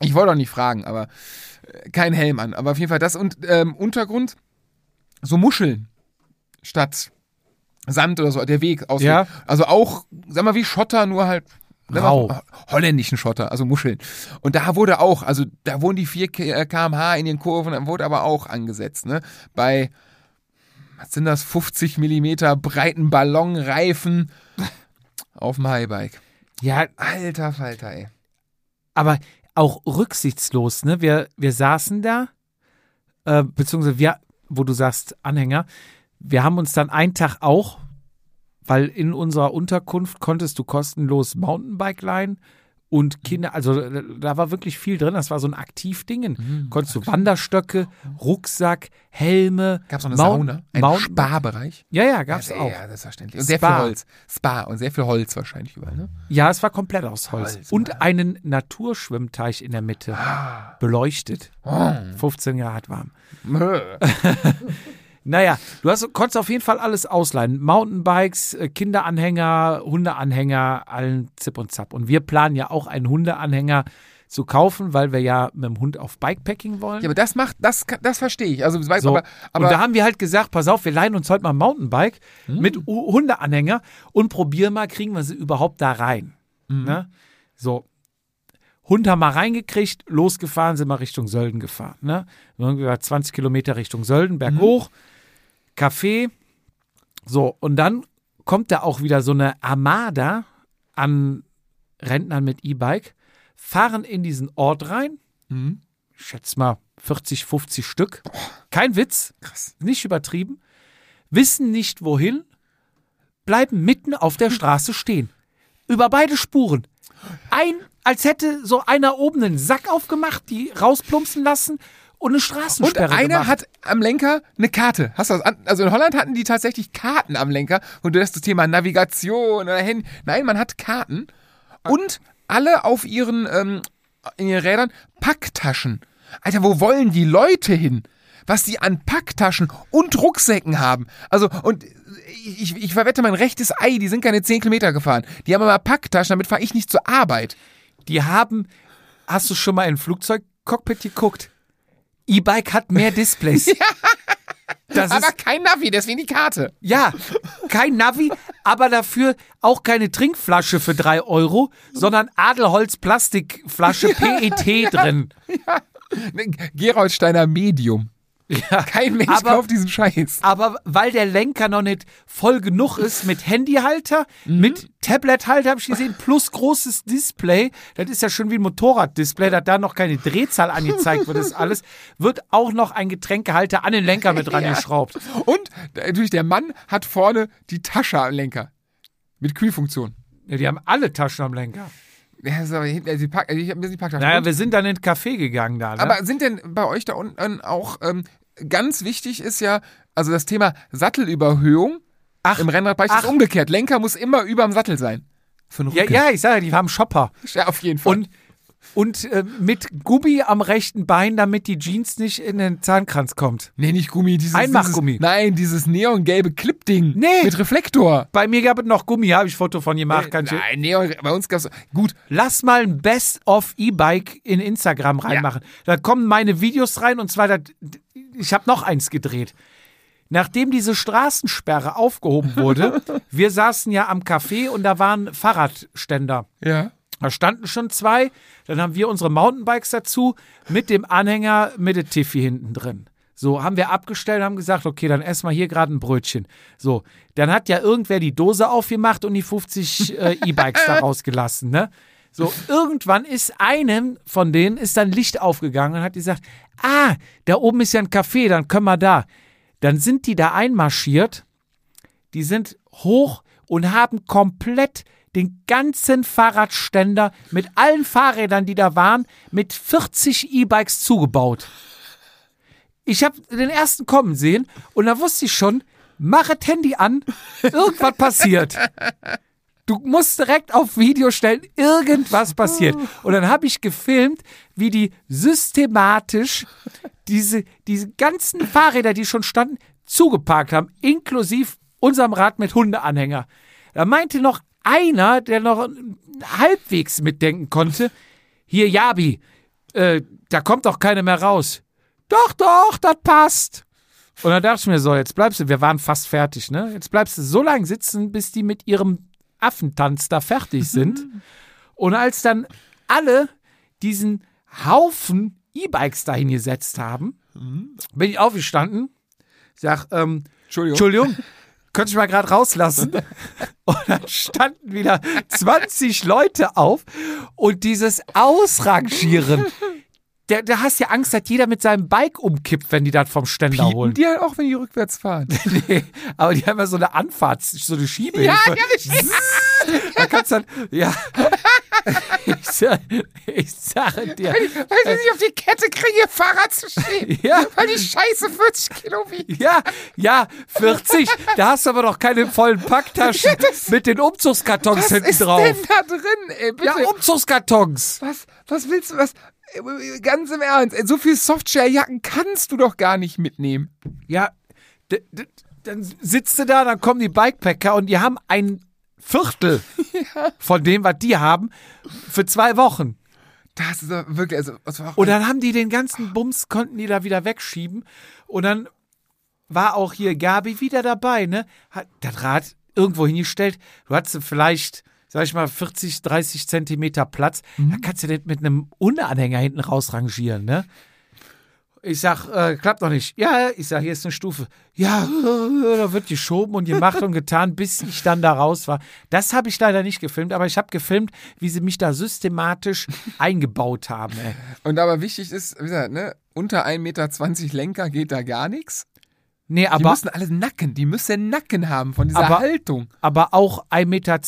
ich wollte auch nicht fragen, aber äh, kein Helm an. Aber auf jeden Fall das und ähm, Untergrund, so Muscheln statt Sand oder so, der Weg aus. Ja. Also auch, sag mal, wie Schotter, nur halt Rau. holländischen Schotter, also Muscheln. Und da wurde auch, also da wurden die 4 km/h in den Kurven, dann wurde aber auch angesetzt, ne? Bei, was sind das, 50 Millimeter breiten Ballonreifen auf dem Highbike. Ja, Alter Falter, ey. aber auch rücksichtslos, ne? Wir, wir saßen da, äh, beziehungsweise wir, wo du sagst, Anhänger, wir haben uns dann einen Tag auch, weil in unserer Unterkunft konntest du kostenlos Mountainbike leihen und Kinder, also äh, da war wirklich viel drin, das war so ein Aktivdingen. Konntest du Wanderstöcke, Rucksack, Helme. Gab es noch eine Mount- Sauna? Ein Mountain- Spa-Bereich? Ja, ja, gab's ja, auch. Ja, selbstverständlich. Und sehr Spa. viel Holz. Spa und sehr viel Holz wahrscheinlich überall, ne? Ja, es war komplett aus Holz. Holz, und einen Naturschwimmteich in der Mitte. Beleuchtet. Oh. 15 Grad warm. Naja, du hast, konntest auf jeden Fall alles ausleihen. Mountainbikes, äh, Kinderanhänger, Hundeanhänger, allen Zip und Zap. Und wir planen ja auch einen Hundeanhänger zu kaufen, weil wir ja mit dem Hund auf Bikepacking wollen. Ja, aber das macht, das, das verstehe ich. Also, weiß, So. aber, aber und da haben wir halt gesagt, pass auf, wir leihen uns heute mal ein Mountainbike Hm. mit Hundeanhänger und probieren mal, kriegen wir sie überhaupt da rein. Hm. Ne? So. Hund haben wir reingekriegt, losgefahren, sind wir Richtung Sölden gefahren. Ne? Irgendwie 20 Kilometer Richtung Sölden, berghoch, Café. So, und dann kommt da auch wieder so eine Armada an Rentnern mit E-Bike, fahren in diesen Ort rein, Mhm. ich schätze mal 40, 50 Stück. Kein Witz, krass. nicht übertrieben, wissen nicht wohin, bleiben mitten auf der Straße stehen. Über beide Spuren. Ein, als hätte so einer oben einen Sack aufgemacht, die rausplumpsen lassen und eine Und Straßensperre einer gemacht. hat am Lenker eine Karte. Hast du das? Also in Holland hatten die tatsächlich Karten am Lenker und du hast das Thema Navigation oder Handy. Nein, man hat Karten und alle auf ihren ähm, in ihren Rädern Packtaschen. Alter, wo wollen die Leute hin? Was die an Packtaschen und Rucksäcken haben. Also, und ich, ich, ich verwette mein rechtes Ei, die sind keine 10 Kilometer gefahren. Die haben aber Packtaschen, damit fahre ich nicht zur Arbeit. Die haben, hast du schon mal in ein Flugzeugcockpit geguckt? E-Bike hat mehr Displays. Das aber kein Navi, deswegen die Karte. ja, kein Navi, aber dafür auch keine Trinkflasche für drei Euro, sondern Adelholz Plastikflasche PET drin. Gerolsteiner Medium. Ja, Kein Mensch aber, kauft diesen Scheiß. aber weil der Lenker noch nicht voll genug ist mit Handyhalter, mit Tablethalter habe ich gesehen, plus großes Display, das ist ja schon wie ein Motorraddisplay, dass da noch keine Drehzahl angezeigt wird, ist alles, wird auch noch ein Getränkehalter an den Lenker mit dran geschraubt. Und natürlich, der Mann hat vorne die Tasche am Lenker. Mit Kühlfunktion. Ja, die haben alle Taschen am Lenker. Ja, also Pack, ich hab mir die Packtasche. Naja, wir sind dann in den Café gegangen da. Ne? aber sind denn bei euch da unten auch ähm, ganz wichtig ist ja, also das Thema Sattelüberhöhung ach, im Rennradbereich ist ach. umgekehrt. Lenker muss immer über dem Sattel sein. Ja, ja, ich sage, die haben Shopper. ja, auf jeden Fall. Und, und äh, mit Gummi am rechten Bein, damit die Jeans nicht in den Zahnkranz kommt. nee, nicht Gummi, dieses Einmachgummi. Dieses, nein, dieses neongelbe Clipding Nee. mit Reflektor. Bei mir gab es noch Gummi, habe ich Foto von gemacht. Ich, Nein, Neon, bei uns gab's gut. Lass mal ein Best-of E-Bike in Instagram reinmachen. Da kommen meine Videos rein und zwar, das, ich habe noch eins gedreht. Nachdem diese Straßensperre aufgehoben wurde, wir saßen ja am Café und da waren Fahrradständer. Ja. Da standen schon zwei, dann haben wir unsere Mountainbikes dazu mit dem Anhänger mit der Tiffy hinten drin. So, haben wir abgestellt, haben gesagt, okay, dann essen wir hier gerade ein Brötchen. So, dann hat ja irgendwer die Dose aufgemacht und die 50 äh, E-Bikes da rausgelassen, ne? So, irgendwann ist einem von denen ist dann Licht aufgegangen und hat gesagt, ah, da oben ist ja ein Café, dann können wir da. Dann sind die da einmarschiert, die sind hoch und haben komplett den ganzen Fahrradständer mit allen Fahrrädern, die da waren, mit 40 E-Bikes zugebaut. Ich habe den ersten kommen sehen und da wusste ich schon, mach das Handy an, irgendwas passiert. Du musst direkt auf Video stellen, irgendwas passiert. Und dann habe ich gefilmt, wie die systematisch diese, diese ganzen Fahrräder, die schon standen, zugeparkt haben, inklusive unserem Rad mit Hundeanhänger. Da meinte noch einer, der noch halbwegs mitdenken konnte, hier Jabi, äh, da kommt doch keine mehr raus. Doch, doch, das passt. Und dann dachte ich mir so, jetzt bleibst du, wir waren fast fertig, ne? Jetzt bleibst du so lange sitzen, bis die mit ihrem Affentanz da fertig sind. Und als dann alle diesen Haufen E-Bikes dahin gesetzt haben, bin ich aufgestanden, sag, ähm, Entschuldigung. Entschuldigung, könnte ich mal gerade rauslassen? Und dann standen wieder 20 Leute auf und dieses Ausrangieren. Da, da hast du ja Angst, dass jeder mit seinem Bike umkippt, wenn die das vom Ständer Piepen holen. die halt auch, wenn die rückwärts fahren. Nee, aber die haben ja so eine Anfahrt, so eine Schiebe. ja, ja, Da kannst du dann, ja. Ich, sag, ich sage dir. Weil sie nicht auf die Kette kriegen, ihr Fahrrad zu stehen. Ja. Weil die Scheiße 40 Kilo wiegt. Ja, ja, 40. Da hast du aber doch keine vollen Packtaschen mit den Umzugskartons Was hinten ist drauf. denn da drin, ey? Bitte. Ja, Umzugskartons. was, was willst du, was, ganz im Ernst, so viel Softshare-Jacken kannst du doch gar nicht mitnehmen. Ja, dann sitzt du da, dann kommen die Bikepacker und die haben ein Viertel von dem, was die haben, für zwei Wochen. Das ist wirklich, also, Und dann haben die den ganzen Bums, konnten die da wieder wegschieben. Und dann war auch hier Gabi wieder dabei, ne? Hat das Rad irgendwo hingestellt. Du hattest vielleicht, sag ich mal, 40, 30 Zentimeter Platz. Da kannst du den mit einem Unanhänger hinten rausrangieren, ne? Ich sag, äh, klappt noch nicht. Ja, ich sag, hier ist eine Stufe. Ja, da wird geschoben und gemacht und getan, bis ich dann da raus war. Das habe ich leider nicht gefilmt, aber ich habe gefilmt, wie sie mich da systematisch eingebaut haben. Ey. Und aber wichtig ist, wie gesagt, ne, unter 1,20 Meter Lenker geht da gar nichts. Nee, Die aber, müssen alle Nacken, die müssen Nacken haben von dieser Aber- Haltung. aber auch 1,20 Meter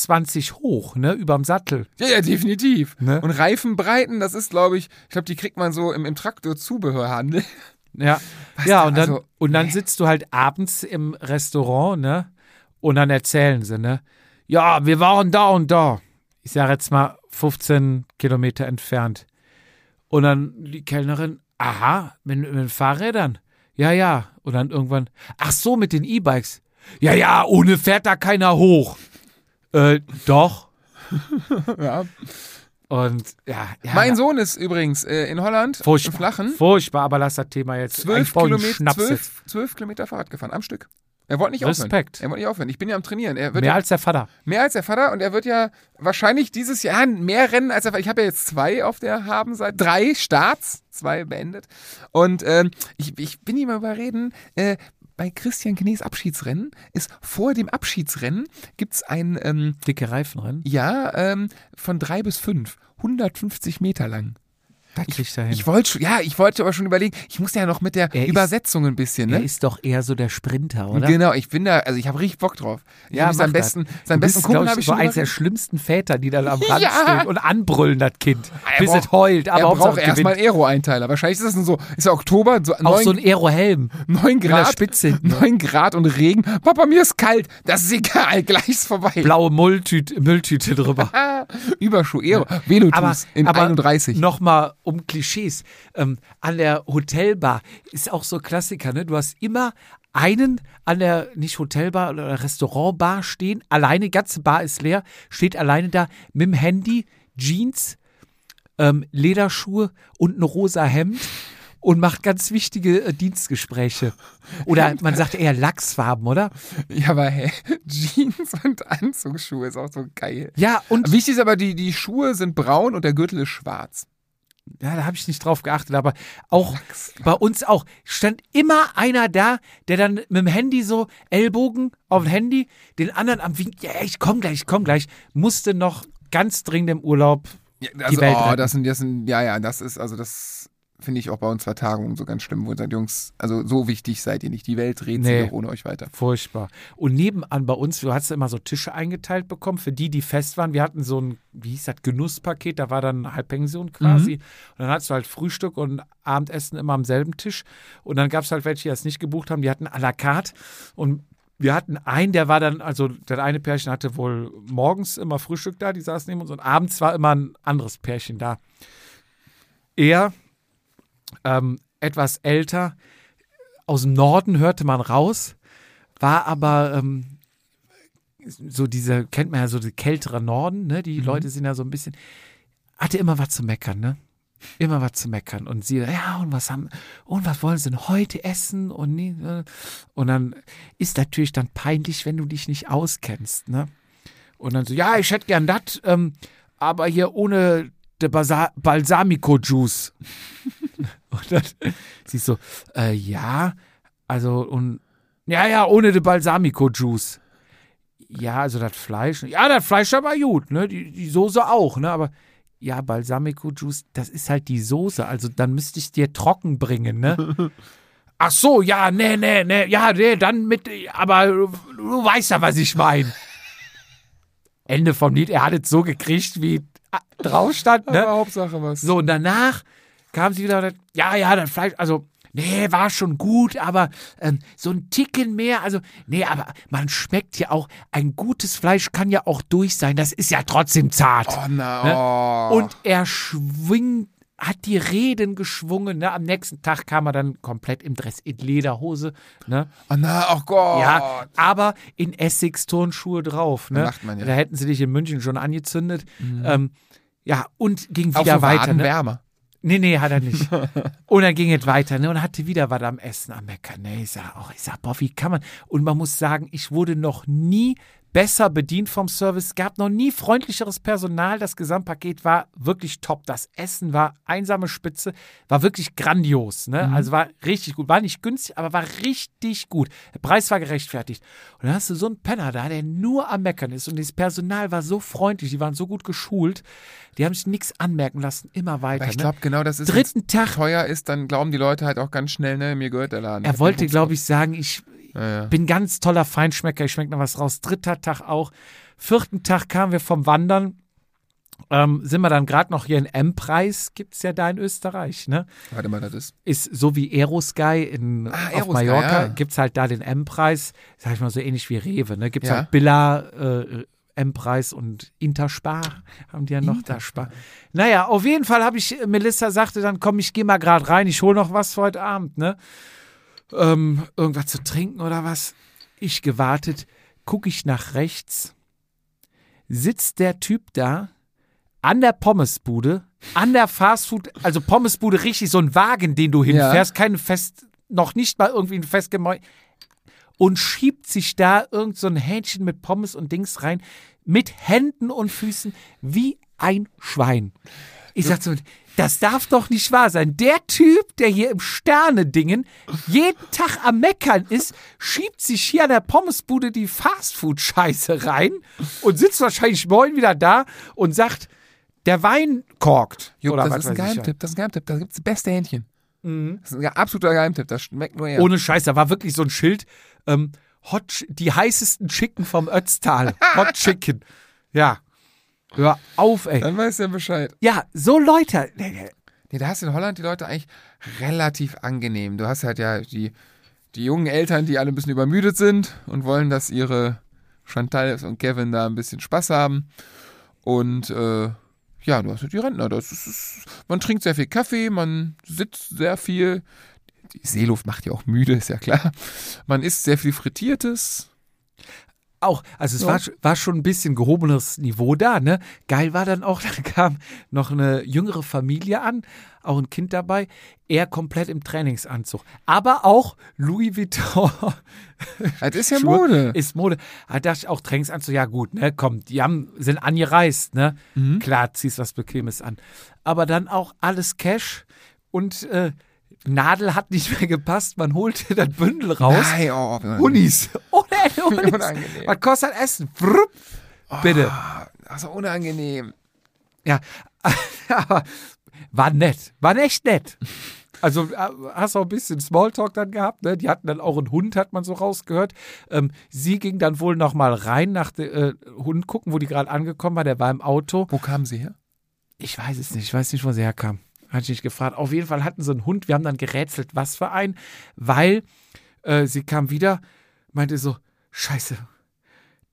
hoch, ne, überm Sattel. Ja, ja, definitiv. Ne? Und Reifenbreiten, das ist, glaube ich, ich glaube, die kriegt man so im, im Traktorzubehörhandel. Ja, Was ja da- und dann, also, und dann nee. sitzt du halt abends im Restaurant, ne? Und dann erzählen sie, ne? Ja, wir waren da und da. Ich sage jetzt mal 15 Kilometer entfernt. Und dann die Kellnerin, aha, mit, mit den Fahrrädern. Ja, ja. Und dann irgendwann, ach so, mit den E-Bikes. Ja, ja, ohne fährt da keiner hoch. Äh, doch. Ja. Und ja, ja Mein Sohn ist übrigens äh, in Holland, furchtbar, im Flachen, furchtbar, aber lass das Thema jetzt. zwölf Kilometer, zwölf, zwölf Kilometer Fahrrad gefahren, am Stück. Er wollte nicht aufhören. Respekt. Er wollte nicht aufhören. Ich bin ja am Trainieren. Er wird Mehr ja, als der Vater. mehr als der Vater und er wird ja wahrscheinlich dieses Jahr mehr Rennen als der Vater. Ich habe ja jetzt zwei auf der Habenseite, drei Starts, zwei beendet. Und ähm, ich, ich bin ihm mal überreden, äh, bei Christian Knies Abschiedsrennen ist vor dem Abschiedsrennen gibt's ein, ähm, Dicke Reifenrennen. ja, ähm, von drei bis fünf, 150 Meter lang. Da kriegt er hin. Ich wollte ja, ich wollte aber schon überlegen, ich muss ja noch mit der Er ist- Übersetzung ein bisschen, ne? Er ist doch eher so der Sprinter, oder? Genau, ich bin da, also ich habe richtig Bock drauf. Ich Ja, seinen besten, das. seinen besten Kumpel habe ich schon eins der schlimmsten Väter, die dann am Rand Ja. stehen und anbrüllen, das Kind. Er bis braucht- es heult, aber er braucht erstmal einen Aero-Einteiler. Wahrscheinlich ist das so, ist ja Oktober, so Auch 9, so ein Aero-Helm. 9 der Grad. Spitze hinten. 9 Grad und Regen. Papa, mir ist kalt. Das ist egal, gleich ist vorbei. Blaue Mülltüte, Mülltüte drüber. Überschuh, Aero. Velotus Aber, in aber 31. Nochmal um Klischees. Ähm, an der Hotelbar ist auch so Klassiker, ne? Du hast immer einen an der, nicht Hotelbar oder Restaurantbar stehen, alleine, ganze Bar ist leer, steht alleine da mit dem Handy, Jeans, ähm, Lederschuhe und ein rosa Hemd und macht ganz wichtige äh, Dienstgespräche. Oder man sagt eher Lachsfarben, oder? Ja, aber hä, Jeans und Anzugsschuhe ist auch so geil. Ja, und Wichtig ist aber, die, die Schuhe sind braun und der Gürtel ist schwarz. Ja, da habe ich nicht drauf geachtet, aber auch bei uns auch stand immer einer da, der dann mit dem Handy so Ellbogen auf dem Handy, den anderen am Wink, ja, ich komm gleich, ich komm gleich, musste noch ganz dringend im Urlaub. Ja, also, Welt oh, retten. das sind, das sind, ja, ja, das ist, also das finde ich auch bei uns Vertagungen so ganz schlimm, wo ihr sagt, Jungs, also so wichtig seid ihr nicht. Die Welt sich Nee. ohne euch weiter. Furchtbar. Und nebenan bei uns, du hast immer so Tische eingeteilt bekommen, für die, die fest waren. Wir hatten so ein, wie hieß das, Genusspaket, da war dann Halbpension quasi. Und dann hattest du halt Frühstück und Abendessen immer am selben Tisch. Und dann gab es halt welche, die das nicht gebucht haben, die hatten à la carte. Und wir hatten einen, der war dann, also der eine Pärchen hatte wohl morgens immer Frühstück da, die saßen neben uns und abends war immer ein anderes Pärchen da. Er, ähm, etwas älter, aus dem Norden hörte man raus, war aber ähm, so diese, kennt man ja so die kältere Norden, ne? Die Leute sind ja so ein bisschen, hatte immer was zu meckern, ne? Immer was zu meckern. Und sie, ja, und was haben, und was wollen sie denn heute essen? Und, nie, äh, und dann ist natürlich dann peinlich, wenn du dich nicht auskennst, ne? Und dann so, ja, ich hätte gern das, ähm, aber hier ohne der Basa Balsamico-Juice. und dann sie so, äh, ja, also, und, ja, ja, ohne den Balsamico-Juice. Ja, also das Fleisch. Ja, das Fleisch aber gut, ne? Die, die Soße auch, ne? Aber ja, Balsamico-Juice, das ist halt die Soße. Also dann müsste ich dir trocken bringen, ne? Ach so, ja, nee, nee, nee, ja, nee, dann mit, aber du, du weißt ja, was ich meine. Ende vom Lied, er hat es so gekriegt, wie drauf stand, ne? Aber Hauptsache was. So, und danach kam sie wieder, ja, ja, das Fleisch, also, nee, war schon gut, aber ähm, so ein Ticken mehr, also, nee, aber man schmeckt ja auch, ein gutes Fleisch kann ja auch durch sein, das ist ja trotzdem zart. Oh, na, Ne? oh. Und er schwingt, hat die Reden geschwungen, ne? Am nächsten Tag kam er dann komplett im Dress in Lederhose, ne? oh, na, oh Gott. Ja, aber in Essex-Turnschuhe drauf, ne? Da lacht man ja. Mhm. Da hätten sie dich in München schon angezündet. Ähm, ja, und ging wieder so weiter. Ne? Wadenwärmer. Nee, nee, hat er nicht. und dann ging es weiter, ne? Und hatte wieder was am Essen am Meckern. Ne? Ich sag auch, ich sag, boah, wie kann man? Und man muss sagen, ich wurde noch nie besser bedient vom Service. Es gab noch nie freundlicheres Personal. Das Gesamtpaket war wirklich top. Das Essen war einsame Spitze, war wirklich grandios. Ne? Also war richtig gut. War nicht günstig, aber war richtig gut. Der Preis war gerechtfertigt. Und dann hast du so einen Penner da, der nur am Meckern ist. Und das Personal war so freundlich, die waren so gut geschult. Die haben sich nichts anmerken lassen, immer weiter. Aber ich ne? glaube, genau das ist. Dritten Tag teuer ist, dann glauben die Leute halt auch ganz schnell, ne, mir gehört der Laden. Er wollte, glaube ich, sagen, ich, Ja, ja. bin ganz toller Feinschmecker, ich schmecke noch was raus. Dritter Tag auch. Vierten Tag kamen wir vom Wandern. Ähm, sind wir dann gerade noch hier in M-Preis, gibt es ja da in Österreich, ne? Warte mal, das ist. Ist so wie Aerosky in, Ah, auf Aerosky, Mallorca, ja. gibt es halt da den M-Preis, sag ich mal so ähnlich wie Rewe, ne? Gibt es Ja. halt Billa, äh, M-Preis und Interspar, haben die ja noch da Spar. Naja, auf jeden Fall habe ich, Melissa sagte dann, komm, ich gehe mal gerade rein, ich hole noch was für heute Abend, ne? Ähm, irgendwas zu trinken oder was. Ich gewartet, gucke ich nach rechts, sitzt der Typ da an der Pommesbude, an der Fastfood, also Pommesbude richtig so ein Wagen, den du hinfährst, keine fest, noch nicht mal irgendwie ein festgemäu und schiebt sich da irgend so ein Hähnchen mit Pommes und Dings rein, mit Händen und Füßen wie ein Schwein. Ich sag so, das darf doch nicht wahr sein. Der Typ, der hier im Sterne-Dingen jeden Tag am Meckern ist, schiebt sich hier an der Pommesbude die Fastfood-Scheiße rein und sitzt wahrscheinlich morgen wieder da und sagt, der Wein korkt. Jupp, Oder das was ist ein ja. Geheimtipp. Das ist ein Geheimtipp. Da gibt es das beste Hähnchen. Das ist ein absoluter Geheimtipp. Das schmeckt nur er. Ohne Scheiß, da war wirklich so ein Schild, ähm, Hot, die heißesten Chicken vom Ötztal. Hot Chicken. Ja. Hör auf, ey. Dann weiß er Bescheid. Ja, so Leute. Nee, da hast du in Holland die Leute eigentlich relativ angenehm. Du hast halt ja die, die jungen Eltern, die alle ein bisschen übermüdet sind und wollen, dass ihre Chantal und Kevin da ein bisschen Spaß haben. Und äh, ja, du hast halt die Rentner. Das ist, ist, man trinkt sehr viel Kaffee, man sitzt sehr viel. Die Seeluft macht ja auch müde, ist ja klar. Man isst sehr viel Frittiertes. Auch, also es Ja. war, war schon ein bisschen gehobenes Niveau da, ne? Geil war dann auch, da kam noch eine jüngere Familie an, auch ein Kind dabei, er komplett im Trainingsanzug. Aber auch Louis Vuitton Das ist ja Schuhe Mode. Ist Mode. Da dachte ich auch, Trainingsanzug, ja gut, ne, komm, die haben, sind angereist, ne? Klar, ziehst was Bequemes an. Aber dann auch alles Cash und äh, Nadel hat nicht mehr gepasst, man holte das Bündel raus. Nein, oh, Unis. Ohne Ende Unis. Unangenehm. Was kostet Essen? Frupp. Bitte. Also unangenehm. Ja, aber war nett. War echt nett. Also äh, hast auch ein bisschen Smalltalk dann gehabt. Ne? Die hatten dann auch einen Hund, hat man so rausgehört. Ähm, sie ging dann wohl noch mal rein nach dem äh, Hund gucken, wo die gerade angekommen war. Der war im Auto. Wo kamen sie her? Ich weiß es nicht. Ich weiß nicht, wo sie herkam. Hatte ich nicht gefragt. Auf jeden Fall hatten sie einen Hund. Wir haben dann gerätselt, was für ein, weil äh, sie kam wieder, meinte so, Scheiße,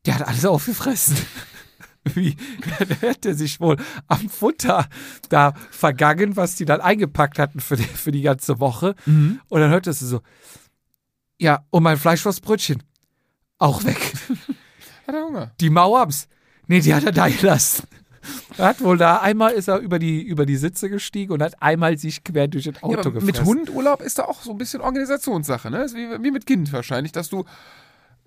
der hat alles aufgefressen. Wie, der hätte sich wohl am Futter da vergangen, was die dann eingepackt hatten für die, für die ganze Woche. Und dann hörte sie so, ja, und mein Fleischwurstbrötchen, auch weg. Hat er Hunger? Die Mauers, nee, die hat er da gelassen. Er hat wohl da, einmal ist er über die, über die Sitze gestiegen und hat einmal sich quer durch das Auto Ja, gefressen. mit Hundurlaub ist da auch so ein bisschen Organisationssache, ne? Ist wie, wie mit Kind wahrscheinlich, dass du,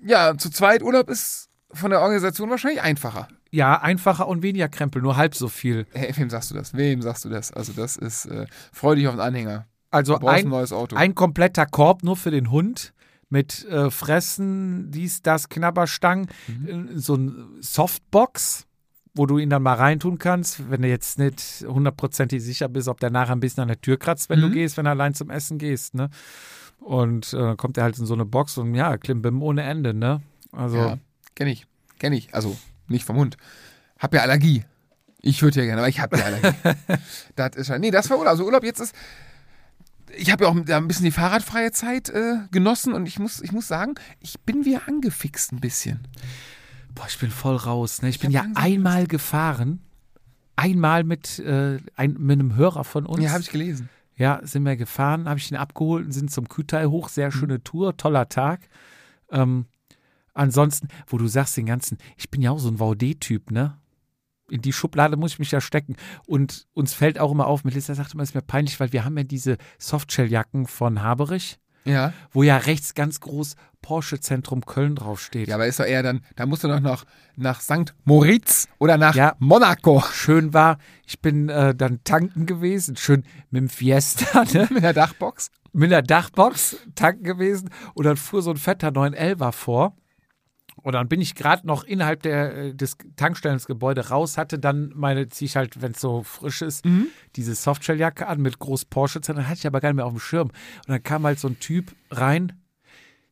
ja, zu zweit Urlaub ist von der Organisation wahrscheinlich einfacher. Ja, einfacher und weniger Krempel, nur halb so viel. Hey, wem sagst du das? Wem sagst du das? Also das ist, äh, freu dich auf den Anhänger. Also Du brauchst ein ein, neues Auto. ein kompletter Korb nur für den Hund mit äh, Fressen, dies, das, Knabberstangen, Mhm. äh, so ein Softbox, wo du ihn dann mal reintun kannst, wenn du jetzt nicht hundertprozentig sicher bist, ob der nachher ein bisschen an der Tür kratzt, wenn du Mhm. gehst, wenn du allein zum Essen gehst, ne? Und äh, dann kommt er halt in so eine Box und ja, Klimbim ohne Ende, ne? Also, Ja, kenn ich. Kenn ich. Also, nicht vom Hund. Hab ja Allergie. Ich würde ja gerne, aber ich habe ja Allergie. das ist ja, nee, das war Urlaub. Also Urlaub jetzt ist, ich habe ja auch da ein bisschen die fahrradfreie Zeit äh, genossen und ich muss, ich muss sagen, ich bin wieder angefixt ein bisschen. Boah, ich bin voll raus, ne? Ich, bin hab ja einmal gefahren, einmal mit, äh, ein, mit einem Hörer von uns. Ja, habe ich gelesen. Ja, sind wir gefahren, habe ich ihn abgeholt und sind zum Kütai hoch. Sehr schöne Tour, toller Tag. Ähm, ansonsten, wo du sagst, den ganzen, ich bin ja auch so ein VD-Typ, ne? In die Schublade muss ich mich ja stecken. Und uns fällt auch immer auf, Melissa sagt immer, es ist mir peinlich, weil wir haben ja diese Softshell-Jacken von Haberich, Ja. wo ja rechts ganz groß Porsche Zentrum Köln draufsteht. Ja, aber ist doch eher dann, da musst du doch noch nach St. Moritz oder nach Ja. Monaco Schön war, ich bin äh, dann tanken gewesen, schön mit dem Fiesta, ne? mit der Dachbox. mit einer Dachbox tanken gewesen und dann fuhr so ein fetter 911er vor. Und dann bin ich gerade noch innerhalb der, äh, des Tankstellensgebäude raus, hatte dann meine, ziehe ich halt, wenn es so frisch ist, diese Softshelljacke an mit groß Porsche, dann hatte ich aber gar nicht mehr auf dem Schirm. Und dann kam halt so ein Typ rein,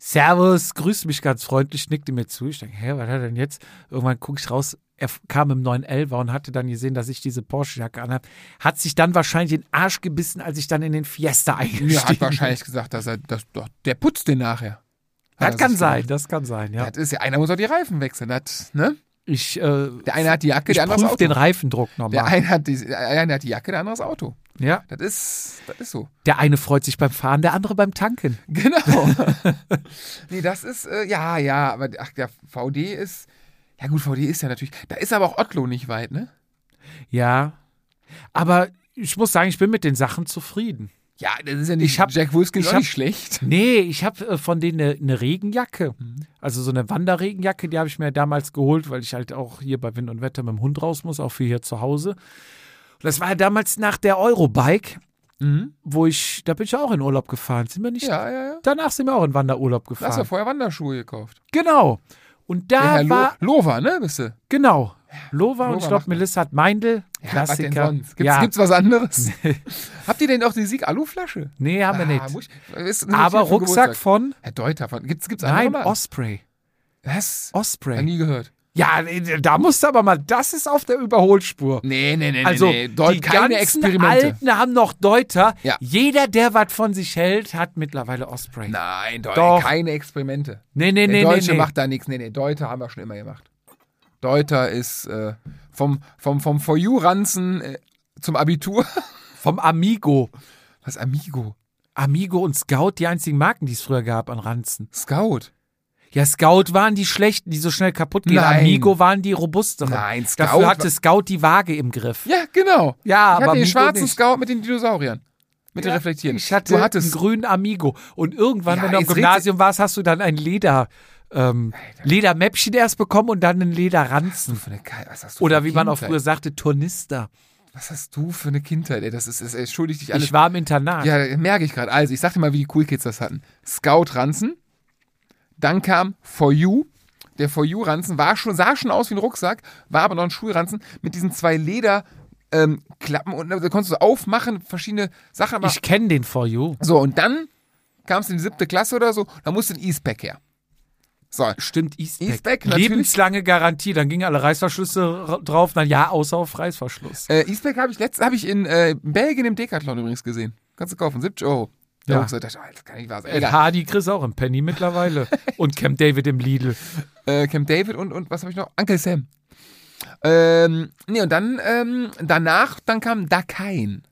Servus, grüßt mich ganz freundlich, nickte mir zu. Ich denke, hä, was hat er denn jetzt? Irgendwann gucke ich raus, er kam im 911 und hatte dann gesehen, dass ich diese Porsche-Jacke anhabe. Hat sich dann wahrscheinlich den Arsch gebissen, als ich dann in den Fiesta eingestiegen Er hat wahrscheinlich gesagt, dass er, das, doch, der putzt den nachher. Das er kann sein, das kann sein, ja. Das ist ja, einer muss auch die Reifen wechseln. Das, ne? Ich, äh, Der eine hat die Jacke, der andere das Auto. den Reifendruck der, nochmal. eine hat die, der eine hat die Jacke, der andere das Auto. Ja. Das ist, das ist so. Der eine freut sich beim Fahren, der andere beim Tanken. Genau. nee, das ist, äh, ja, ja, aber ach, der VD ist, ja gut, VD ist ja natürlich, da ist aber auch Otto nicht weit, ne? Ja. Aber ich muss sagen, ich bin mit den Sachen zufrieden. Ja, das ist ja nicht, Ich hab- Jack Wolfskin ist hab- nicht schlecht. Nee, ich habe äh, von denen eine ne Regenjacke. Also so eine Wanderregenjacke, die habe ich mir damals geholt, weil ich halt auch hier bei Wind und Wetter mit dem Hund raus muss, auch für hier zu Hause. Und das war ja damals nach der Eurobike, Mhm. wo ich, da bin ich auch in Urlaub gefahren. Sind wir nicht? Ja, ja, ja. Danach sind wir auch in Wanderurlaub Du hast gefahren. ja vorher Wanderschuhe gekauft. Genau. Und da Lo war, Lova, ne, bist du? genau, Lova und ich glaube. Melissa hat Meindl, Ja, was denn Klassiker. sonst? Gibt's, ja, gibt's was anderes? Habt ihr denn auch die Sieg-Alu-Flasche? nee, haben wir Ah, nicht. muss ich- ist Aber Rucksack Geburtstag. von, Herr Deuter, von, gibt's, gibt's nein? Osprey. Was? Osprey. Hab nie gehört. Ja, da musst du aber mal, das ist auf der Überholspur. Nee, nee, nee, Also, nee. Deut, die keine ganzen Experimente. Alten haben noch Deuter. Ja. Jeder, der was von sich hält, hat mittlerweile Osprey. Nein, Deut, Doch. keine Experimente. nee, nee, Der nee, Deutsche nee, nee. macht da nichts. Nee, nee, Deuter haben wir schon immer gemacht. Deuter ist äh, vom, vom, vom For You-Ranzen äh, zum Abitur. Vom Amigo. Was, Amigo? Amigo und Scout, die einzigen Marken, die es früher gab an Ranzen. Scout? Ja, Scout waren die schlechten, die so schnell kaputt gehen. Nein. Amigo waren die robusteren. Nein, Scout Dafür hatte Scout die Waage im Griff. Ja, genau. Ja, ich aber hatte den Amigo schwarzen nicht. Scout mit den Dinosauriern. Mit den Ja, Reflektieren. Ich hatte du hattest einen grünen Amigo. Und irgendwann, Ja, wenn du am Gymnasium warst, hast du dann ein Leder, ähm, Ledermäppchen erst bekommen und dann einen Lederranzen. für eine was Oder wie man auch früher sagte, Tornister. Was hast du für eine Kindheit, ey? Das ist, ist entschuldig dich alles. Ich war im Internat. Ja, merke ich gerade. Also, ich sag dir mal, wie die Cool Kids das hatten. Scout Ranzen, dann kam For You. Der For You Ranzen war schon, sah schon aus wie ein Rucksack, war aber noch ein Schulranzen mit diesen zwei Leder ähm, Klappen und da konntest du aufmachen, verschiedene Sachen. Aber Ich kenne den For You. so, und dann kamst du in die siebte Klasse oder so, da musste ein E-Spec her. So, Stimmt, Eastpack. Eastpack, natürlich. Lebenslange Garantie. Dann gingen alle Reißverschlüsse ra- drauf. Na ja, außer auf Reißverschluss. äh, E-Spec habe ich letztens, habe ich in äh, Belgien im Decathlon übrigens gesehen. Kannst du kaufen, 70 Euro. Der Ja. Dachte ich, oh, das kann nicht wahr sein. Egal. Hardy Chris auch im Penny mittlerweile. und Camp David im Lidl. äh, Camp David und, und was habe ich noch? Uncle Sam. Ähm, nee, und dann, ähm, danach, dann kam Dakain.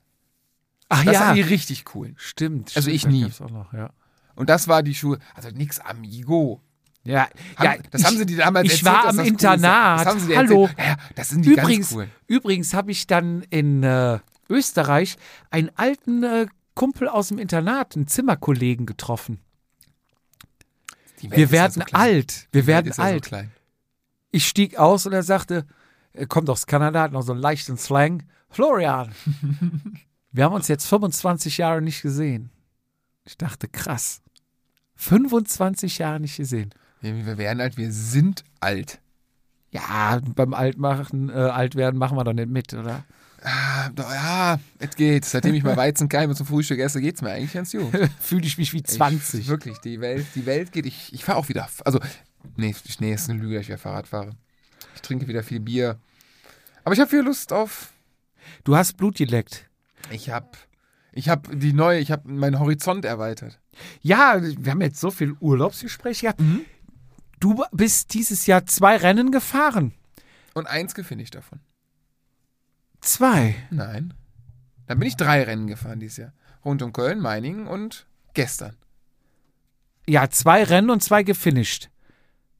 Ach Das ja. waren die richtig coolen. Stimmt. Also stimmt, ich nie. noch, ja. Und das war die Schuhe, also nix Amigo. Ja, Haben, ja, das ich, haben sie dir damals ich erzählt, war dass am das cool. Internat. Das sie dir Hallo. Ja, das sind die übrigens, ganz coolen. übrigens habe ich dann in äh, Österreich einen alten äh, Kumpel aus dem Internat, einen Zimmerkollegen getroffen. Die Wir werden so alt. Wir Die werden alt. So klein. ich stieg aus und er sagte, er kommt aus Kanada, hat noch so einen leichten Slang. Florian, wir haben uns jetzt 25 Jahre nicht gesehen. Ich dachte, krass. 25 Jahre nicht gesehen. Wir werden alt, wir sind alt. Ja, beim Altmachen, äh, Altwerden machen wir doch nicht mit, oder? Ah, ja, es geht. Seitdem ich mal Weizenkeime zum Frühstück esse, geht's mir eigentlich ganz gut. Fühle ich mich wie Ich, 20. wirklich, die Welt, die Welt geht. Ich, ich fahre auch wieder. Also, nee, nee, ist eine Lüge, dass ich wieder Fahrrad fahre. Ich trinke wieder viel Bier. Aber ich habe viel Lust auf. Du hast Blut geleckt. Ich habe ich hab die neue, ich habe meinen Horizont erweitert. Ja, wir haben jetzt so viel Urlaubsgespräche gehabt. Du bist dieses Jahr zwei Rennen gefahren. Und eins gewinne ich davon. Zwei. Nein. Dann bin ich drei Rennen gefahren dieses Jahr. Rund um Köln, Meiningen und gestern. Ja, zwei Rennen und zwei gefinisht.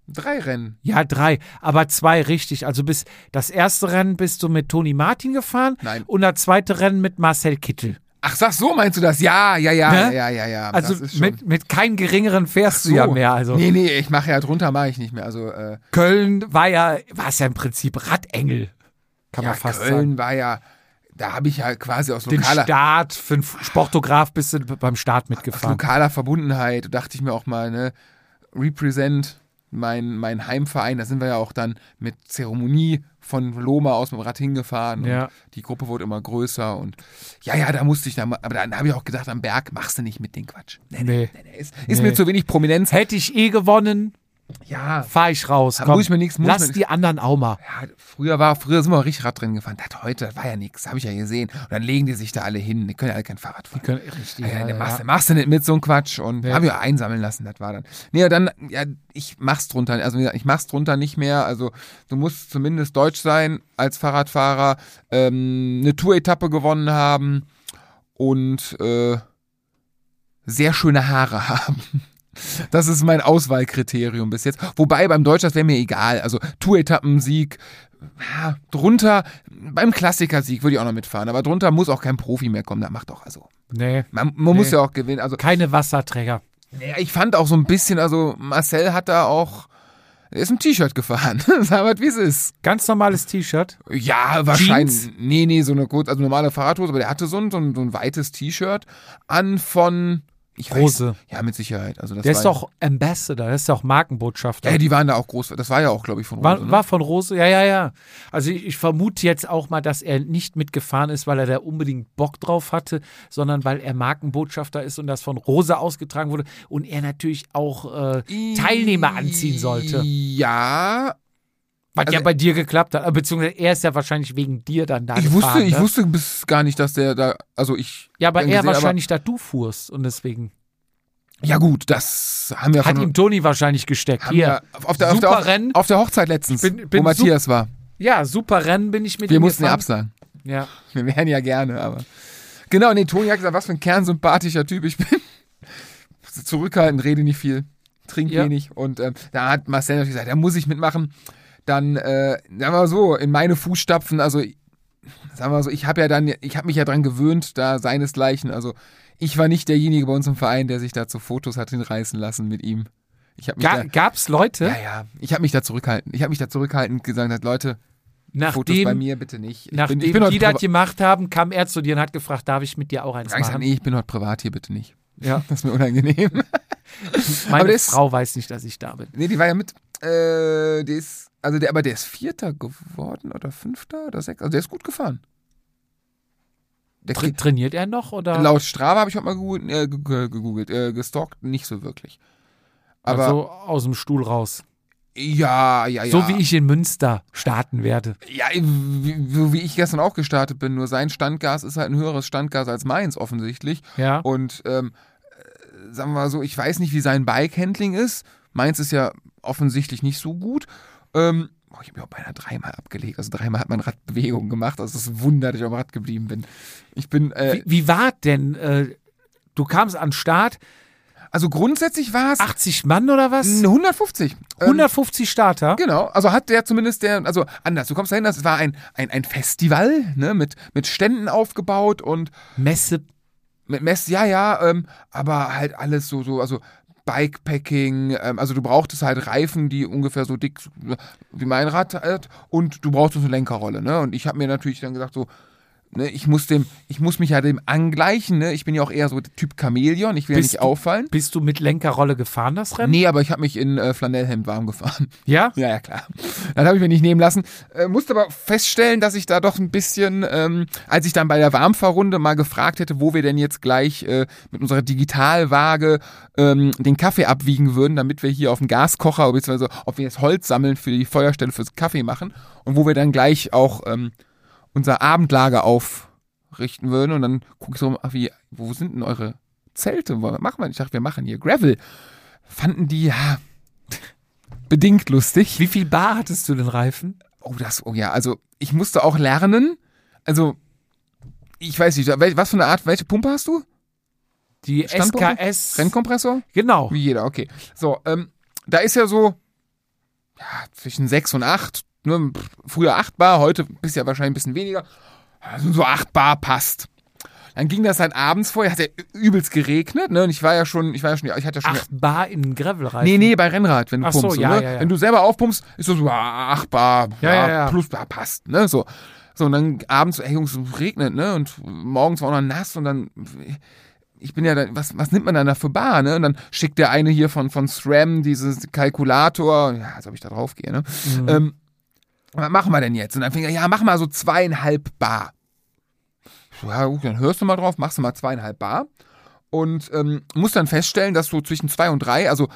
Drei Rennen. Ja, drei, aber zwei richtig. Also bis das erste Rennen bist du mit Toni Martin gefahren Nein. und das zweite Rennen mit Marcel Kittel. Ach, sag so meinst du das? Ja, ja, ja, Ne? ja, ja, ja. Also mit, mit keinem geringeren fährst So. du ja mehr. Also Nee, nee, ich mache ja drunter, mache ich nicht mehr. Also, äh, Köln war ja, war es ja im Prinzip Radengel. Kann ja, man fast Köln sagen. war ja, da habe ich ja quasi aus Den lokaler, Start für einen Sportograf bist du beim Start aus mitgefahren. lokaler Verbundenheit, dachte ich mir auch mal, ne, represent mein, mein Heimverein, da sind wir ja auch dann mit Zeremonie von Loma aus mit dem Rad hingefahren. Ja. Und die Gruppe wurde immer größer und ja, ja, da musste ich dann, aber dann habe ich auch gedacht, am Berg machst du nicht mit den Quatsch. Nee, Nee. nee, nee, ist, ist Nee. mir zu wenig Prominenz. Hätte ich eh gewonnen, Ja, fahr ich raus. Komm, muss ich mir nichts- lass mir die anderen auch mal. Ja, früher war, früher sind wir auch richtig Radrennen gefahren. Das heute, das war ja nichts, habe ich ja gesehen. Und dann legen die sich da alle hin. Die können ja alle kein Fahrrad fahren. Können- Richtig. Ja, ja, ja. machst, du- machst du nicht mit so einem Quatsch und Nee. habe ich auch einsammeln lassen, das war dann. Nee, dann, ja, ich mach's drunter, also wie gesagt, ich mach's drunter nicht mehr. Also du musst zumindest deutsch sein als Fahrradfahrer, ähm, eine Tour-Etappe gewonnen haben und äh, sehr schöne Haare haben. Das ist mein Auswahlkriterium bis jetzt. Wobei beim Deutsch, das wäre mir egal. Also Tour-Etappensieg, ja, drunter, beim Klassikersieg würde ich auch noch mitfahren, aber drunter muss auch kein Profi mehr kommen. Das macht doch, also Nee, man, man muss Nee. ja auch gewinnen. Also, keine Wasserträger. naja, ich fand auch so ein bisschen, also Marcel hat da auch, er ist im T-Shirt gefahren. Sag mal, wie es ist. Ganz normales T-Shirt. Ja, wahrscheinlich. Jeans? Nee, nee, so eine kurz, also normale Fahrradhose, aber der hatte so ein, so ein, so ein weites T-Shirt an von, ich Rose. Weiß, ja, mit Sicherheit. Also das Der ist doch Ambassador, der ist doch Markenbotschafter. Ja, die waren da auch groß. Das war ja auch, glaube ich, von Rose. war, ne? war von Rose, ja, ja, ja. Also ich, ich vermute jetzt auch mal, dass er nicht mitgefahren ist, weil er da unbedingt Bock drauf hatte, sondern weil er Markenbotschafter ist und das von Rose ausgetragen wurde und er natürlich auch äh, Teilnehmer anziehen sollte. Ja, Was Also- ja bei dir geklappt hat. Beziehungsweise er ist ja wahrscheinlich wegen dir dann da ich gefahren. wusste, ich ne? wusste bis gar nicht, dass der da, also ich. Ja, aber er gesehen, wahrscheinlich, da du fuhrst und deswegen ja gut, das haben wir hat von, ihm Toni wahrscheinlich gesteckt. Hier, auf der, auf, super der, auf, Rennen. auf der Hochzeit letztens, Bin- bin wo Matthias war. Ja, super Rennen bin ich mit Wir mussten ja absagen. Ja. Wir wären ja gerne, aber. Genau, nee, Toni hat gesagt, was für ein kernsympathischer Typ ich bin. Zurückhaltend, rede nicht viel, trink Ja. wenig. Und ähm, da hat Marcel natürlich gesagt, da muss ich mitmachen. Dann, äh, sagen wir mal so, in meine Fußstapfen, also sagen wir mal so, ich habe ja dann, ich habe mich ja dran gewöhnt, da seinesgleichen. Also ich war nicht derjenige bei uns im Verein, der sich da zu Fotos hat hinreißen lassen mit ihm. Ich habe mich Ga, da, gab's Leute, ja, ja, ich habe mich da zurückhalten. Ich habe mich da zurückhaltend gesagt, hat, Leute, Fotos bei nachdem, mir bitte nicht. Ich nachdem bin, ich bin die das gemacht haben, kam er zu dir und hat gefragt, darf ich mit dir auch eins Ich machen? nee, ich bin heute privat hier, bitte nicht. Ja, Das ist mir unangenehm. meine Frau weiß nicht, dass ich da bin. nee, die war ja mit. Äh, der ist, also der, aber der ist Vierter geworden oder Fünfter oder Sechster. Also der ist gut gefahren. Der Tra trainiert er noch oder? laut Strava habe ich heute mal gegoogelt, äh, ge- ge- gegoogelt äh, gestalkt, nicht so wirklich. Aber also aus dem Stuhl raus. ja, ja, ja. So wie ich in Münster starten werde. Ja, wie, so wie ich gestern auch gestartet bin. Nur sein Standgas ist halt ein höheres Standgas als meins offensichtlich. Ja. Und ähm, äh, sagen wir mal so, ich weiß nicht, wie sein Bike-Handling ist. Meins ist ja offensichtlich nicht so gut. Ähm, boah, ich habe mich auch beinahe dreimal abgelegt. Also dreimal hat mein Rad Bewegung gemacht. Also es ist ein Wunder, dass ich am Rad geblieben bin. Ich bin, äh, Wie, wie war denn? Äh, du kamst an den Start, also grundsätzlich war es 80 Mann oder was? 150. Ähm, 150 Starter? Genau, also hat der zumindest der, also anders, du kommst dahin, das war ein, ein, ein Festival, ne, mit, mit Ständen aufgebaut und Messe. Mit Mess, ja, ja, ähm, aber halt alles so, so, also Bikepacking, ähm, also du brauchtest halt Reifen, die ungefähr so dick wie mein Rad hat und du brauchtest eine Lenkerrolle, ne? Und ich habe mir natürlich dann gesagt so, ne, ich muss dem, ich muss mich ja dem angleichen, ne? Ich bin ja auch eher so Typ Chamäleon, ich will ja Bist nicht du- auffallen. Bist du mit Lenkerrolle gefahren, das Rennen? Nee, aber ich habe mich in äh, Flanellhemd warm gefahren. Ja? Ja, ja, klar. Das habe ich mir nicht nehmen lassen. Äh, musste aber feststellen, dass ich da doch ein bisschen, ähm, als ich dann bei der Warmfahrrunde mal gefragt hätte, wo wir denn jetzt gleich äh, mit unserer Digitalwaage ähm, den Kaffee abwiegen würden, damit wir hier auf dem Gaskocher, beziehungsweise ob wir jetzt Holz sammeln für die Feuerstelle fürs Kaffee machen und wo wir dann gleich auch ähm, unser Abendlager aufrichten würden. Und dann gucke ich so, wie, wo sind denn eure Zelte? Was machen wir? Ich dachte, wir machen hier Gravel. Fanden die, ja, bedingt lustig. Wie viel Bar hattest du den Reifen? Oh, das, oh ja, also ich musste auch lernen. Also, ich weiß nicht, was für eine Art, welche Pumpe hast du? Die? SKS. Rennkompressor? Genau. Wie jeder, okay. So, ähm, da ist ja so, ja, zwischen 6 und 8, ne, pff, früher 8 Bar, heute bist ja wahrscheinlich ein bisschen weniger. Also so 8 Bar passt. Dann ging das halt abends vorher, hat ja übelst geregnet, ne, und ich war ja schon, ich war ja schon, ich hatte ja schon. 8 Bar in den Gravelreifen. Nee, nee, bei Rennrad, wenn du Ach so, pumpst. ja, ne? ja, ja. Wenn du selber aufpumpst, ist das so, ah, 8 Bar, Ja, ja, ja. plus Bar passt, ne? So. So, und dann abends, ey Jungs, es regnet, ne? Und morgens war auch noch nass und dann ich bin ja da, was, was nimmt man dann da für Bar, ne? Und dann schickt der eine hier von, von SRAM dieses Kalkulator, ja, als ob ich da drauf gehe, ne? Mhm. Ähm, was machen wir denn jetzt? Und dann fing er, ja, mach mal so zweieinhalb Bar. Ich so, ja, gut, dann hörst du mal drauf, machst du mal zweieinhalb Bar. Und ähm, musst dann feststellen, dass du zwischen zwei und drei, also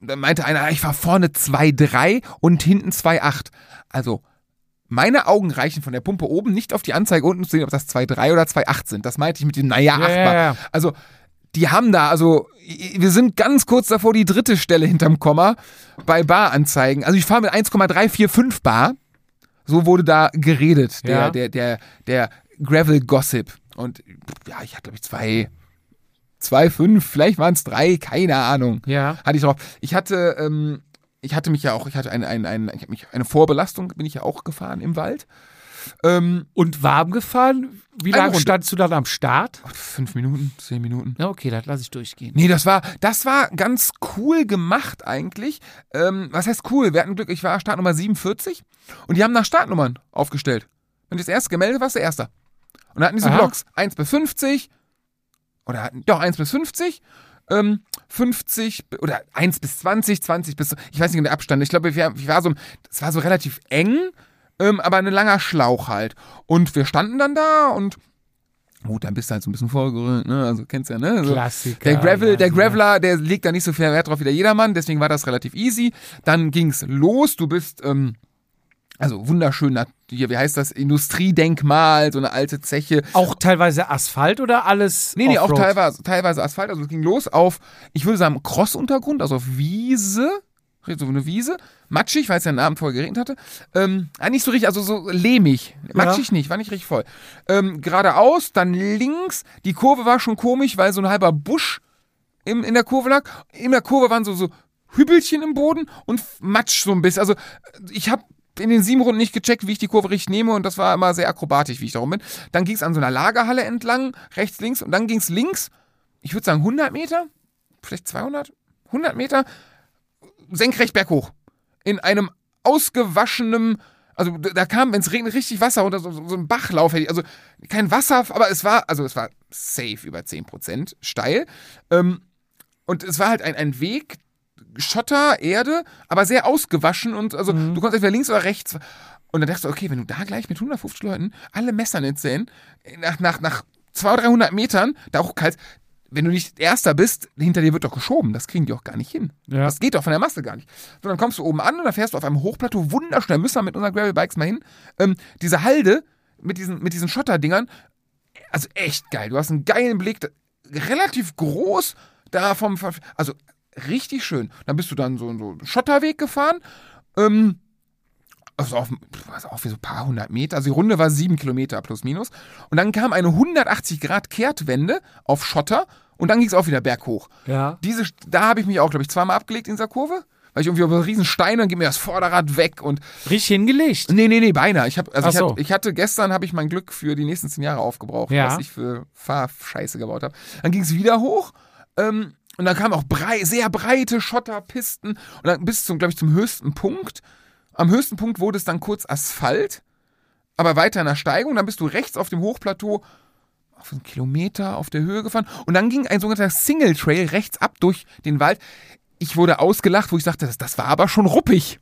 dann meinte einer, ich war vorne 2,3 und hinten 2,8. Also, meine Augen reichen von der Pumpe oben nicht auf die Anzeige unten zu sehen, ob das 2,3 oder 2,8 sind. Das meinte ich mit dem, naja, Ja, acht ja, Bar. ja. Also, die haben da, also, wir sind ganz kurz davor, die dritte Stelle hinterm Komma bei Baranzeigen. Also, ich fahre mit 1,345 Bar. So wurde da geredet, der, Ja. der, der, der Gravel Gossip. Und ja, ich hatte, glaube ich, zwei, zwei, fünf, vielleicht waren es drei, keine Ahnung Ja. hatte ich drauf. Ich hatte, ähm, ich hatte mich ja auch, ich hatte eine, eine, eine, ich mich, eine Vorbelastung, bin ich ja auch gefahren im Wald. Ähm, Und warm gefahren? Wie lange standst du dann am Start? fünf Minuten, zehn Minuten. Ja, okay, das lasse ich durchgehen. Nee, das war, das war ganz cool gemacht eigentlich. Ähm, was heißt cool? Wir hatten Glück, ich war Startnummer 47 und die haben nach Startnummern aufgestellt. Wenn du das erste gemeldet warst, der Erste. Und da hatten diese Aha. Blocks 1 bis 50 oder hatten, doch 1 bis 50, ähm, 50 b- oder 1 bis 20, 20 bis, ich weiß nicht der Abstand. Ich glaube, ich war, ich war so, es war so relativ eng, ähm, aber ein langer Schlauch halt. Und wir standen dann da und Gut, dann bist du halt so ein bisschen vorgerührt, ne? Also kennst ja, ne? So, Klassiker. der Gravel, ja, der. Graveler, der legt da nicht so viel Wert drauf wie der Jedermann, deswegen war das relativ easy. Dann ging's los, du bist, ähm, also wunderschön, hier, wie heißt das, Industriedenkmal, so eine alte Zeche. Auch teilweise Asphalt oder alles? Nee, nee, auch teilweise, teilweise Asphalt, also es ging los auf, ich würde sagen, Crossuntergrund, also auf Wiese, so eine Wiese, matschig, weil es ja einen Abend vorher geregnet hatte. Ähm, ah, nicht so richtig, also so lehmig. Matschig nicht, war nicht richtig voll. Ähm, geradeaus, dann links, die Kurve war schon komisch, weil so ein halber Busch im, in der Kurve lag. In der Kurve waren so, so Hübelchen im Boden und Matsch so ein bisschen. Also ich habe in den sieben Runden nicht gecheckt, wie ich die Kurve richtig nehme und das war immer sehr akrobatisch, wie ich darum bin. Dann ging es an so einer Lagerhalle entlang, rechts, links und dann ging es links, ich würde sagen 100 Meter, vielleicht 200, 100 Meter, senkrecht berghoch. In einem ausgewaschenen, also da kam, wenn es regnet, richtig Wasser oder so, so ein Bachlauf. Also kein Wasser, aber es war, also es war safe über 10% steil. Ähm, und es war halt ein, ein Weg, Schotter, Erde, aber sehr ausgewaschen und also du konntest entweder links oder rechts. Und dann dachtest du, okay, wenn du da gleich mit 150 Leuten alle Messernetz sehen, nach, nach, nach 200, 300 Metern, da auch kalt, wenn du nicht Erster bist, hinter dir wird doch geschoben. Das kriegen die auch gar nicht hin. Ja. Das geht doch von der Masse gar nicht. So, dann kommst du oben an und dann fährst du auf einem Hochplateau wunderschön. Da müssen wir mit unseren Gravelbikes mal hin. Ähm, diese Halde mit diesen, mit diesen Schotterdingern, also echt geil. Du hast einen geilen Blick, relativ groß da vom, also richtig schön. Dann bist du dann so, so einen Schotterweg gefahren. Ähm, also auf, was auch wie so ein paar hundert Meter. Also die Runde war sieben Kilometer plus minus. Und dann kam eine 180 Grad Kehrtwende auf Schotter und dann ging es auch wieder berghoch. Ja. Diese, da habe ich mich auch, glaube ich, zweimal abgelegt in dieser Kurve. Weil ich irgendwie auf einen riesen Stein, dann geht mir das Vorderrad weg und Richtig hingelegt. Nee, nee, nee, beinahe. Ich, hab, also ich, so. hatte, ich hatte gestern habe ich mein Glück für die nächsten zehn Jahre aufgebraucht, Ja. was ich für Fahrscheiße gebaut habe. Dann ging es wieder hoch ähm, und dann kamen auch brei sehr breite Schotterpisten und dann bis zum, glaube ich, zum höchsten Punkt. Am höchsten Punkt wurde es dann kurz Asphalt, aber weiter in der Steigung. Dann bist du rechts auf dem Hochplateau auf einen Kilometer auf der Höhe gefahren und dann ging ein sogenannter Single Trail rechts ab durch den Wald. Ich wurde ausgelacht, wo ich sagte, das, das war aber schon ruppig.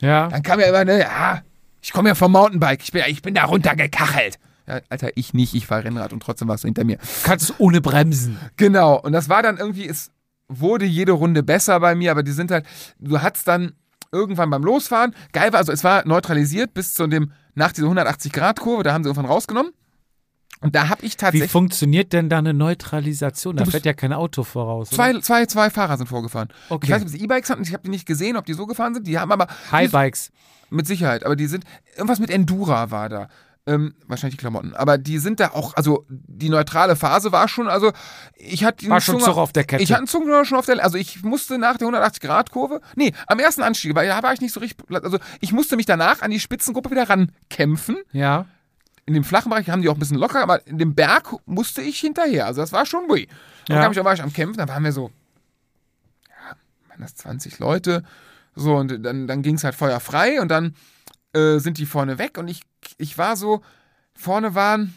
Ja. Dann kam ja immer, ne, ja, ich komme ja vom Mountainbike, ich bin, ich bin da runtergekachelt. Ja, Alter, ich nicht, ich fahr Rennrad und trotzdem warst du hinter mir. Kannst ohne bremsen. Genau, und das war dann irgendwie, es wurde jede Runde besser bei mir, aber die sind halt, du hattest dann irgendwann beim Losfahren, geil war, also es war neutralisiert bis zu dem, nach dieser 180-Grad-Kurve, da haben sie irgendwann rausgenommen. Und da habe ich Wie tatsächlich, funktioniert denn da eine Neutralisation? Da fährt ja kein Auto voraus. oder? zwei, zwei, zwei Fahrer sind vorgefahren. Okay. Ich weiß nicht, ob sie E-Bikes hatten, ich habe die nicht gesehen, ob die so gefahren sind, die haben aber, Highbikes. Mit Sicherheit, aber die sind, irgendwas mit Endura war da. Ähm, wahrscheinlich die Klamotten. Aber die sind da auch, also die neutrale Phase war schon, also ich hatte den War schon Zug auf der Kette. Ich hatte einen Zug schon auf der, also ich musste nach der 180-Grad-Kurve, nee, am ersten Anstieg, weil da war ich nicht so richtig, also ich musste mich danach an die Spitzengruppe wieder rankämpfen. Ja. In dem flachen Bereich haben die auch ein bisschen locker, aber in dem Berg musste ich hinterher. Also das war schon ui. Dann Ja. kam ich, war ich am Kämpfen, da waren wir so, ja, waren das 20 Leute. So, und dann, dann ging es halt feuerfrei und dann äh, sind die vorne weg und ich, ich war so, vorne waren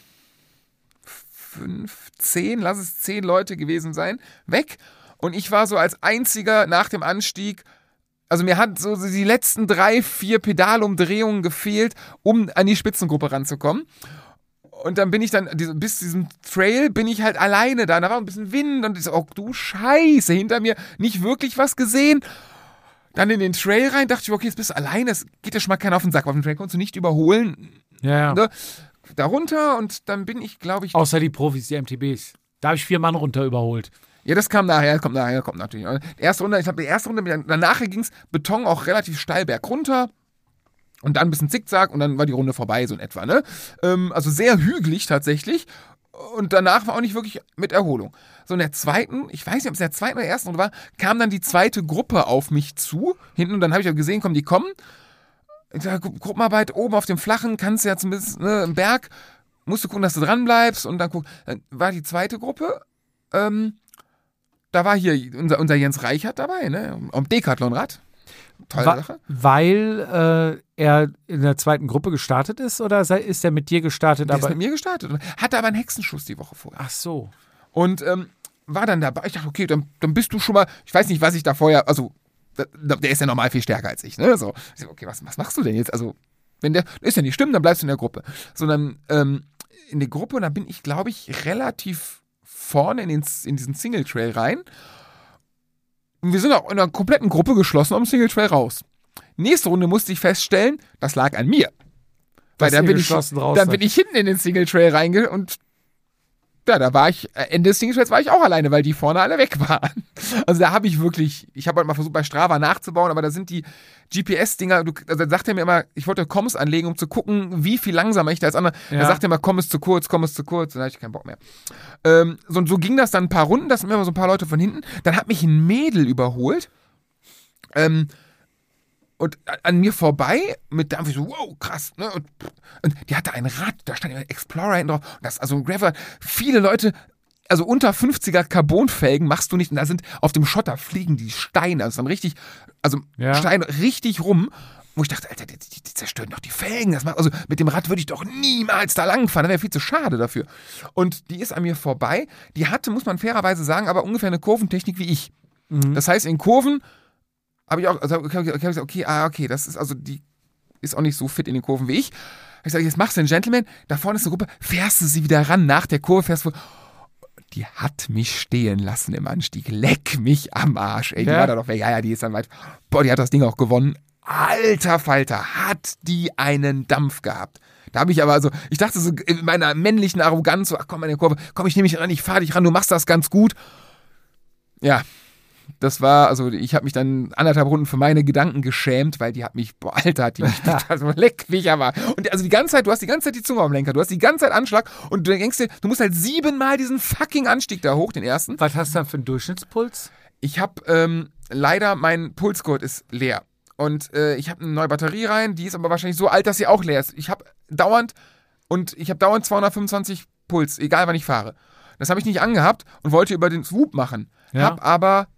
fünf, zehn, lass es zehn Leute gewesen sein, weg. Und ich war so als einziger nach dem Anstieg also mir hat so die letzten drei, vier Pedalumdrehungen gefehlt, um an die Spitzengruppe ranzukommen. Und dann bin ich dann, bis diesem Trail bin ich halt alleine da. Da war ein bisschen Wind und ich so, oh du Scheiße, hinter mir nicht wirklich was gesehen. Dann in den Trail rein, dachte ich, okay, jetzt bist du alleine, es geht ja schon mal keiner auf den Sack. Auf dem Trail konntest du nicht überholen. Ja, ja. Ne? Darunter und dann bin ich, glaube ich. Außer die Profis, die MTBs. Da habe ich vier Mann runter überholt. Ja, das kam nachher, kommt nachher, kommt natürlich. Die erste Runde, ich habe die erste Runde, danach ging es Beton auch relativ steil bergunter. Und dann ein bisschen zickzack und dann war die Runde vorbei, so in etwa, ne? Ähm, also sehr hügelig tatsächlich. Und danach war auch nicht wirklich mit Erholung. So in der zweiten, ich weiß nicht, ob es in der zweiten oder ersten Runde war, kam dann die zweite Gruppe auf mich zu. Hinten und dann habe ich auch gesehen, kommen die kommen. Ich Gruppenarbeit oben auf dem Flachen, kannst du ja zumindest, ne, im Berg, musst du gucken, dass du dran bleibst. Und dann guck, dann war die zweite Gruppe. Ähm, da war hier unser, unser Jens Reichert dabei, ne? Am Decathlon-Rad. Tolle Wa Sache. Weil äh, er in der zweiten Gruppe gestartet ist oder ist er mit dir gestartet? Der ist mit mir gestartet. Hatte aber einen Hexenschuss die Woche vorher. Ach so. Und ähm, war dann dabei. Ich dachte, okay, dann, dann bist du schon mal. Ich weiß nicht, was ich da vorher. Also, der ist ja normal viel stärker als ich. Ne? So, okay, was, was machst du denn jetzt? Also, wenn der ist ja nicht stimmt, dann bleibst du in der Gruppe. Sondern ähm, in der Gruppe, und da bin ich, glaube ich, relativ vorne in, den, in diesen Single Trail rein. Und wir sind auch in einer kompletten Gruppe geschlossen am Single Trail raus. Nächste Runde musste ich feststellen, das lag an mir. Weil dann bin, ich, dann bin ich hinten in den Single Trail reinge und ja, da war ich, äh, Ende des Singles war ich auch alleine, weil die vorne alle weg waren. Also da habe ich wirklich, ich habe halt mal versucht bei Strava nachzubauen, aber da sind die GPS-Dinger, also da sagt er mir immer, ich wollte Comms anlegen, um zu gucken, wie viel langsamer ich da als andere. Ja. Da sagt er immer, komm es zu kurz, komm es zu kurz, dann hatte ich keinen Bock mehr. Ähm, so, so ging das dann ein paar Runden, das sind immer so ein paar Leute von hinten. Dann hat mich ein Mädel überholt. Ähm, und an mir vorbei mit Dampf, ich so, wow, krass, ne? Und, und die hatte ein Rad, da stand ein Explorer hinten drauf. Und das, also ein Gravel, viele Leute, also unter 50er Carbonfelgen machst du nicht. Und da sind auf dem Schotter fliegen die Steine, also dann richtig, also ja. Steine richtig rum. Wo ich dachte, Alter, die, die, die zerstören doch die Felgen. Das macht, also mit dem Rad würde ich doch niemals da langfahren. Das wäre viel zu schade dafür. Und die ist an mir vorbei. Die hatte, muss man fairerweise sagen, aber ungefähr eine Kurventechnik wie ich. Mhm. Das heißt, in Kurven habe ich auch, also okay, okay, okay, okay, ah, okay, das ist also, die ist auch nicht so fit in den Kurven wie ich. Ich sage, jetzt machst du einen Gentleman, da vorne ist eine Gruppe, fährst du sie wieder ran, nach der Kurve fährst du, die hat mich stehen lassen im Anstieg. Leck mich am Arsch. Ey, die ja. war da doch, ja, ja, die ist dann weit. Boah, die hat das Ding auch gewonnen. Alter Falter, hat die einen Dampf gehabt. Da habe ich aber also, ich dachte so in meiner männlichen Arroganz, so, ach komm, meine Kurve, komm, ich nehme mich ran, ich fahre dich ran, du machst das ganz gut. Ja, das war, also ich habe mich dann anderthalb Runden für meine Gedanken geschämt, weil die hat mich, boah, Alter, hat die mich also leck mich aber. Und also die ganze Zeit, du hast die ganze Zeit die Zunge am Lenker, du hast die ganze Zeit Anschlag und du denkst dir, du musst halt siebenmal diesen fucking Anstieg da hoch, den ersten. Was hast du dann für einen Durchschnittspuls? Ich habe ähm, leider, mein Pulsgurt ist leer. Und äh, ich habe eine neue Batterie rein, die ist aber wahrscheinlich so alt, dass sie auch leer ist. Ich habe dauernd und ich habe dauernd 225 Puls, egal wann ich fahre. Das habe ich nicht angehabt und wollte über den Swoop machen. Ja. Hab aber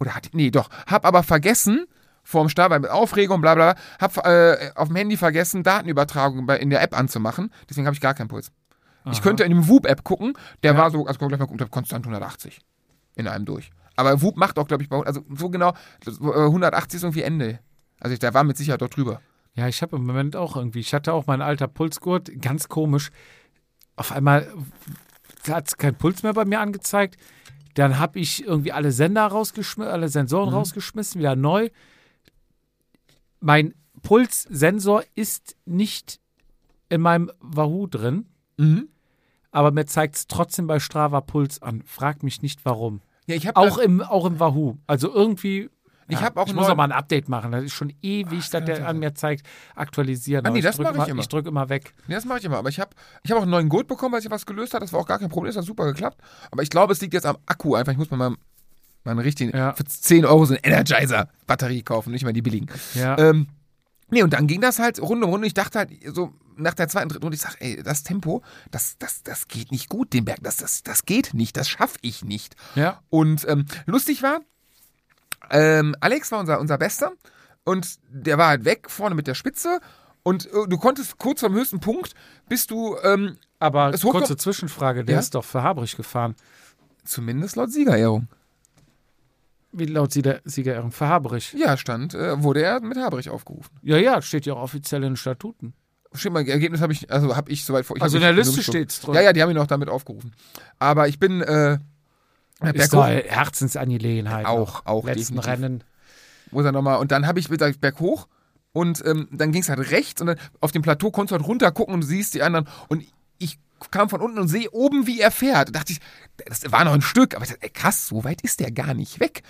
oder hat, nee, doch, hab aber vergessen, vorm Start, mit Aufregung, bla bla, hab äh, auf dem Handy vergessen, Datenübertragung in der App anzumachen. Deswegen habe ich gar keinen Puls. Aha. Ich könnte in dem Whoop-App gucken, der ja. war so, also gleich mal gucken, konstant 180 in einem durch. Aber Whoop macht auch, glaube ich, bei, also so genau, 180 äh, ist irgendwie Ende. Also ich, der war mit Sicherheit dort drüber. Ja, ich habe im Moment auch irgendwie, ich hatte auch mein alter Pulsgurt, ganz komisch. Auf einmal hat es keinen Puls mehr bei mir angezeigt. Dann habe ich irgendwie alle Sender rausgeschmissen, alle Sensoren mhm. rausgeschmissen, wieder neu. Mein Pulssensor ist nicht in meinem Wahoo drin, mhm. aber mir zeigt es trotzdem bei Strava Puls an. Frag mich nicht warum. Ja, ich auch, im, auch im Wahoo. Also irgendwie ich ja, auch ich muss auch mal ein Update machen. Das ist schon ewig, Ach, dass der an mir zeigt, aktualisieren. Ah, nee, das mache ich immer. Ich drücke immer weg. Nee, das mache ich immer. Aber ich habe ich hab auch einen neuen Gurt bekommen, weil sich was gelöst hat. Das war auch gar kein Problem. Das hat super geklappt. Aber ich glaube, es liegt jetzt am Akku einfach. Ich muss mir mal, mal einen richtigen, ja. für 10 Euro so eine Energizer-Batterie kaufen, nicht mal die billigen. Ja. Ähm, nee, und dann ging das halt Runde um Runde. Ich dachte halt so nach der zweiten, dritten Runde, ich sage, ey, das Tempo, das, das, das geht nicht gut, den Berg. Das, das, das geht nicht. Das schaffe ich nicht. Ja. Und ähm, lustig war, ähm, Alex war unser, unser Bester und der war halt weg vorne mit der Spitze Und äh, du konntest kurz vom höchsten Punkt, bist du ähm, Aber Es kurze Zwischenfrage, der Ja? ist doch für Habrich gefahren. zumindest laut Siegerehrung. Wie laut Sieger- Siegerehrung für Habrich. Ja, stand, äh, wurde er mit Haberich aufgerufen. Ja, ja, steht ja auch offiziell in den Statuten. Steht mal, Ergebnis habe ich, also habe ich soweit vor. Ich Also in der Liste genug steht's drin. Ja, ja, die haben ihn auch damit aufgerufen. Aber ich bin äh, Ist berghoch, doch Herzensangelegenheit. Auch, noch. auch, Letzten definitiv. Rennen. muss er nochmal. Und dann habe ich, gesagt, berghoch und ähm, dann ging es halt rechts und dann auf dem Plateau konntest du halt runter gucken und du siehst die anderen. Und ich kam von unten und sehe oben, wie er fährt. Da dachte ich, das war noch ein Stück, aber ich dachte, ey, krass, so weit ist der gar nicht weg.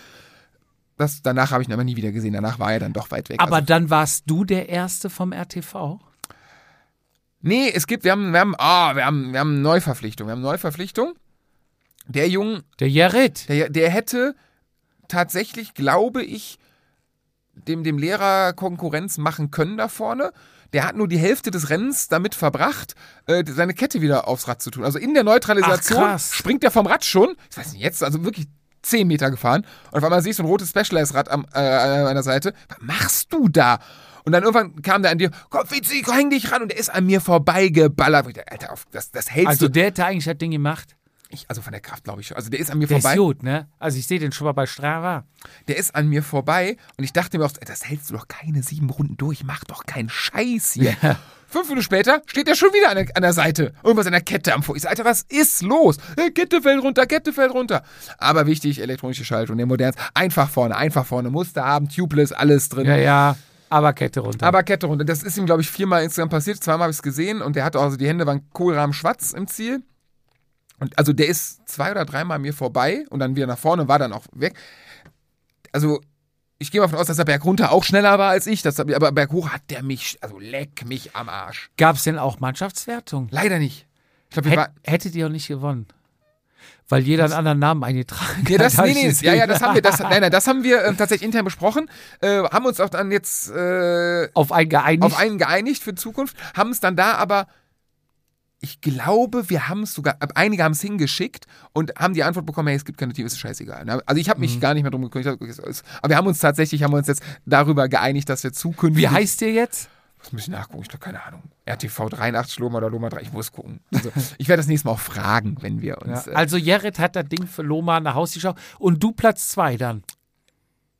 Das, danach habe ich ihn aber nie wieder gesehen. Danach war er dann doch weit weg. Aber also, dann warst du der Erste vom RTV? nee, es gibt, wir haben, wir haben, ah, wir haben, wir haben Neuverpflichtung. Wir haben Neuverpflichtung. Der Junge, Der Jared. Der, der hätte tatsächlich, glaube ich, dem, dem Lehrer Konkurrenz machen können da vorne. Der hat nur die Hälfte des Rennens damit verbracht, äh, seine Kette wieder aufs Rad zu tun. Also in der Neutralisation springt er vom Rad schon, ich weiß nicht, jetzt, also wirklich 10 Meter gefahren. Und auf einmal siehst du ein rotes Specialized-Rad äh, an meiner Seite. Was machst du da? Und dann irgendwann kam der an dir, komm, Vizi, häng dich ran. Und der ist an mir vorbeigeballert. Und ich dachte, Alter, auf, das, das hältst Also du. der hätte eigentlich das Ding gemacht. Ich, also von der Kraft, glaube ich. schon. Also der ist an mir Der vorbei. ist gut, ne? Also ich sehe den schon mal bei Strava. der ist an mir vorbei und ich dachte mir auch, das hältst du doch keine sieben Runden durch, mach doch keinen Scheiß hier. Fünf Minuten später steht er schon wieder an der, an der Seite. Irgendwas an der Kette am Fuß. Ich sag, Alter, was ist los? Äh, Kette fällt runter, Kette fällt runter. Aber wichtig, elektronische Schaltung, der modernste. Einfach vorne, einfach vorne. Muster haben, tubeless, alles drin. Ja, ja. Aber Kette runter. Aber Kette runter. Das ist ihm, glaube ich, viermal insgesamt passiert. Zweimal habe ich es gesehen und der hatte also die Hände waren kohlrahm schwarz im Ziel. Und also der ist zwei oder dreimal mir vorbei und dann wieder nach vorne war dann auch weg. Also ich gehe mal davon aus, dass der Berg runter auch schneller war als ich. Das, aber berghoch hat der mich, also leck mich am Arsch. Gab es denn auch Mannschaftswertung? Leider nicht. Ich glaube, wir Hätt, waren. hättet ihr auch nicht gewonnen. Weil jeder einen anderen Namen eingetragen Nee, das, hat. nee, nee, ja, ja, das haben wir, das, nein, nein, das haben wir ähm, tatsächlich intern besprochen, äh, haben uns auch dann jetzt äh, Auf einen geeinigt. auf einen geeinigt für Zukunft, haben es dann da aber, ich glaube, wir haben es sogar, ab- einige haben es hingeschickt und haben die Antwort bekommen, hey, es gibt keine Tiefe, ist scheißegal. ne? Also ich habe mich gar nicht mehr drum gekümmert, aber wir haben uns tatsächlich, haben wir uns jetzt darüber geeinigt, dass wir zukünftig, Wie heißt der jetzt? das muss ich nachgucken, ich habe keine Ahnung, RTV 83 Loma oder Loma 3, ich muss gucken. Also, ich werde das nächste Mal auch fragen, wenn wir Ja, uns, äh, also Jared hat das Ding für Loma nach Hause geschaut und du Platz zwei dann.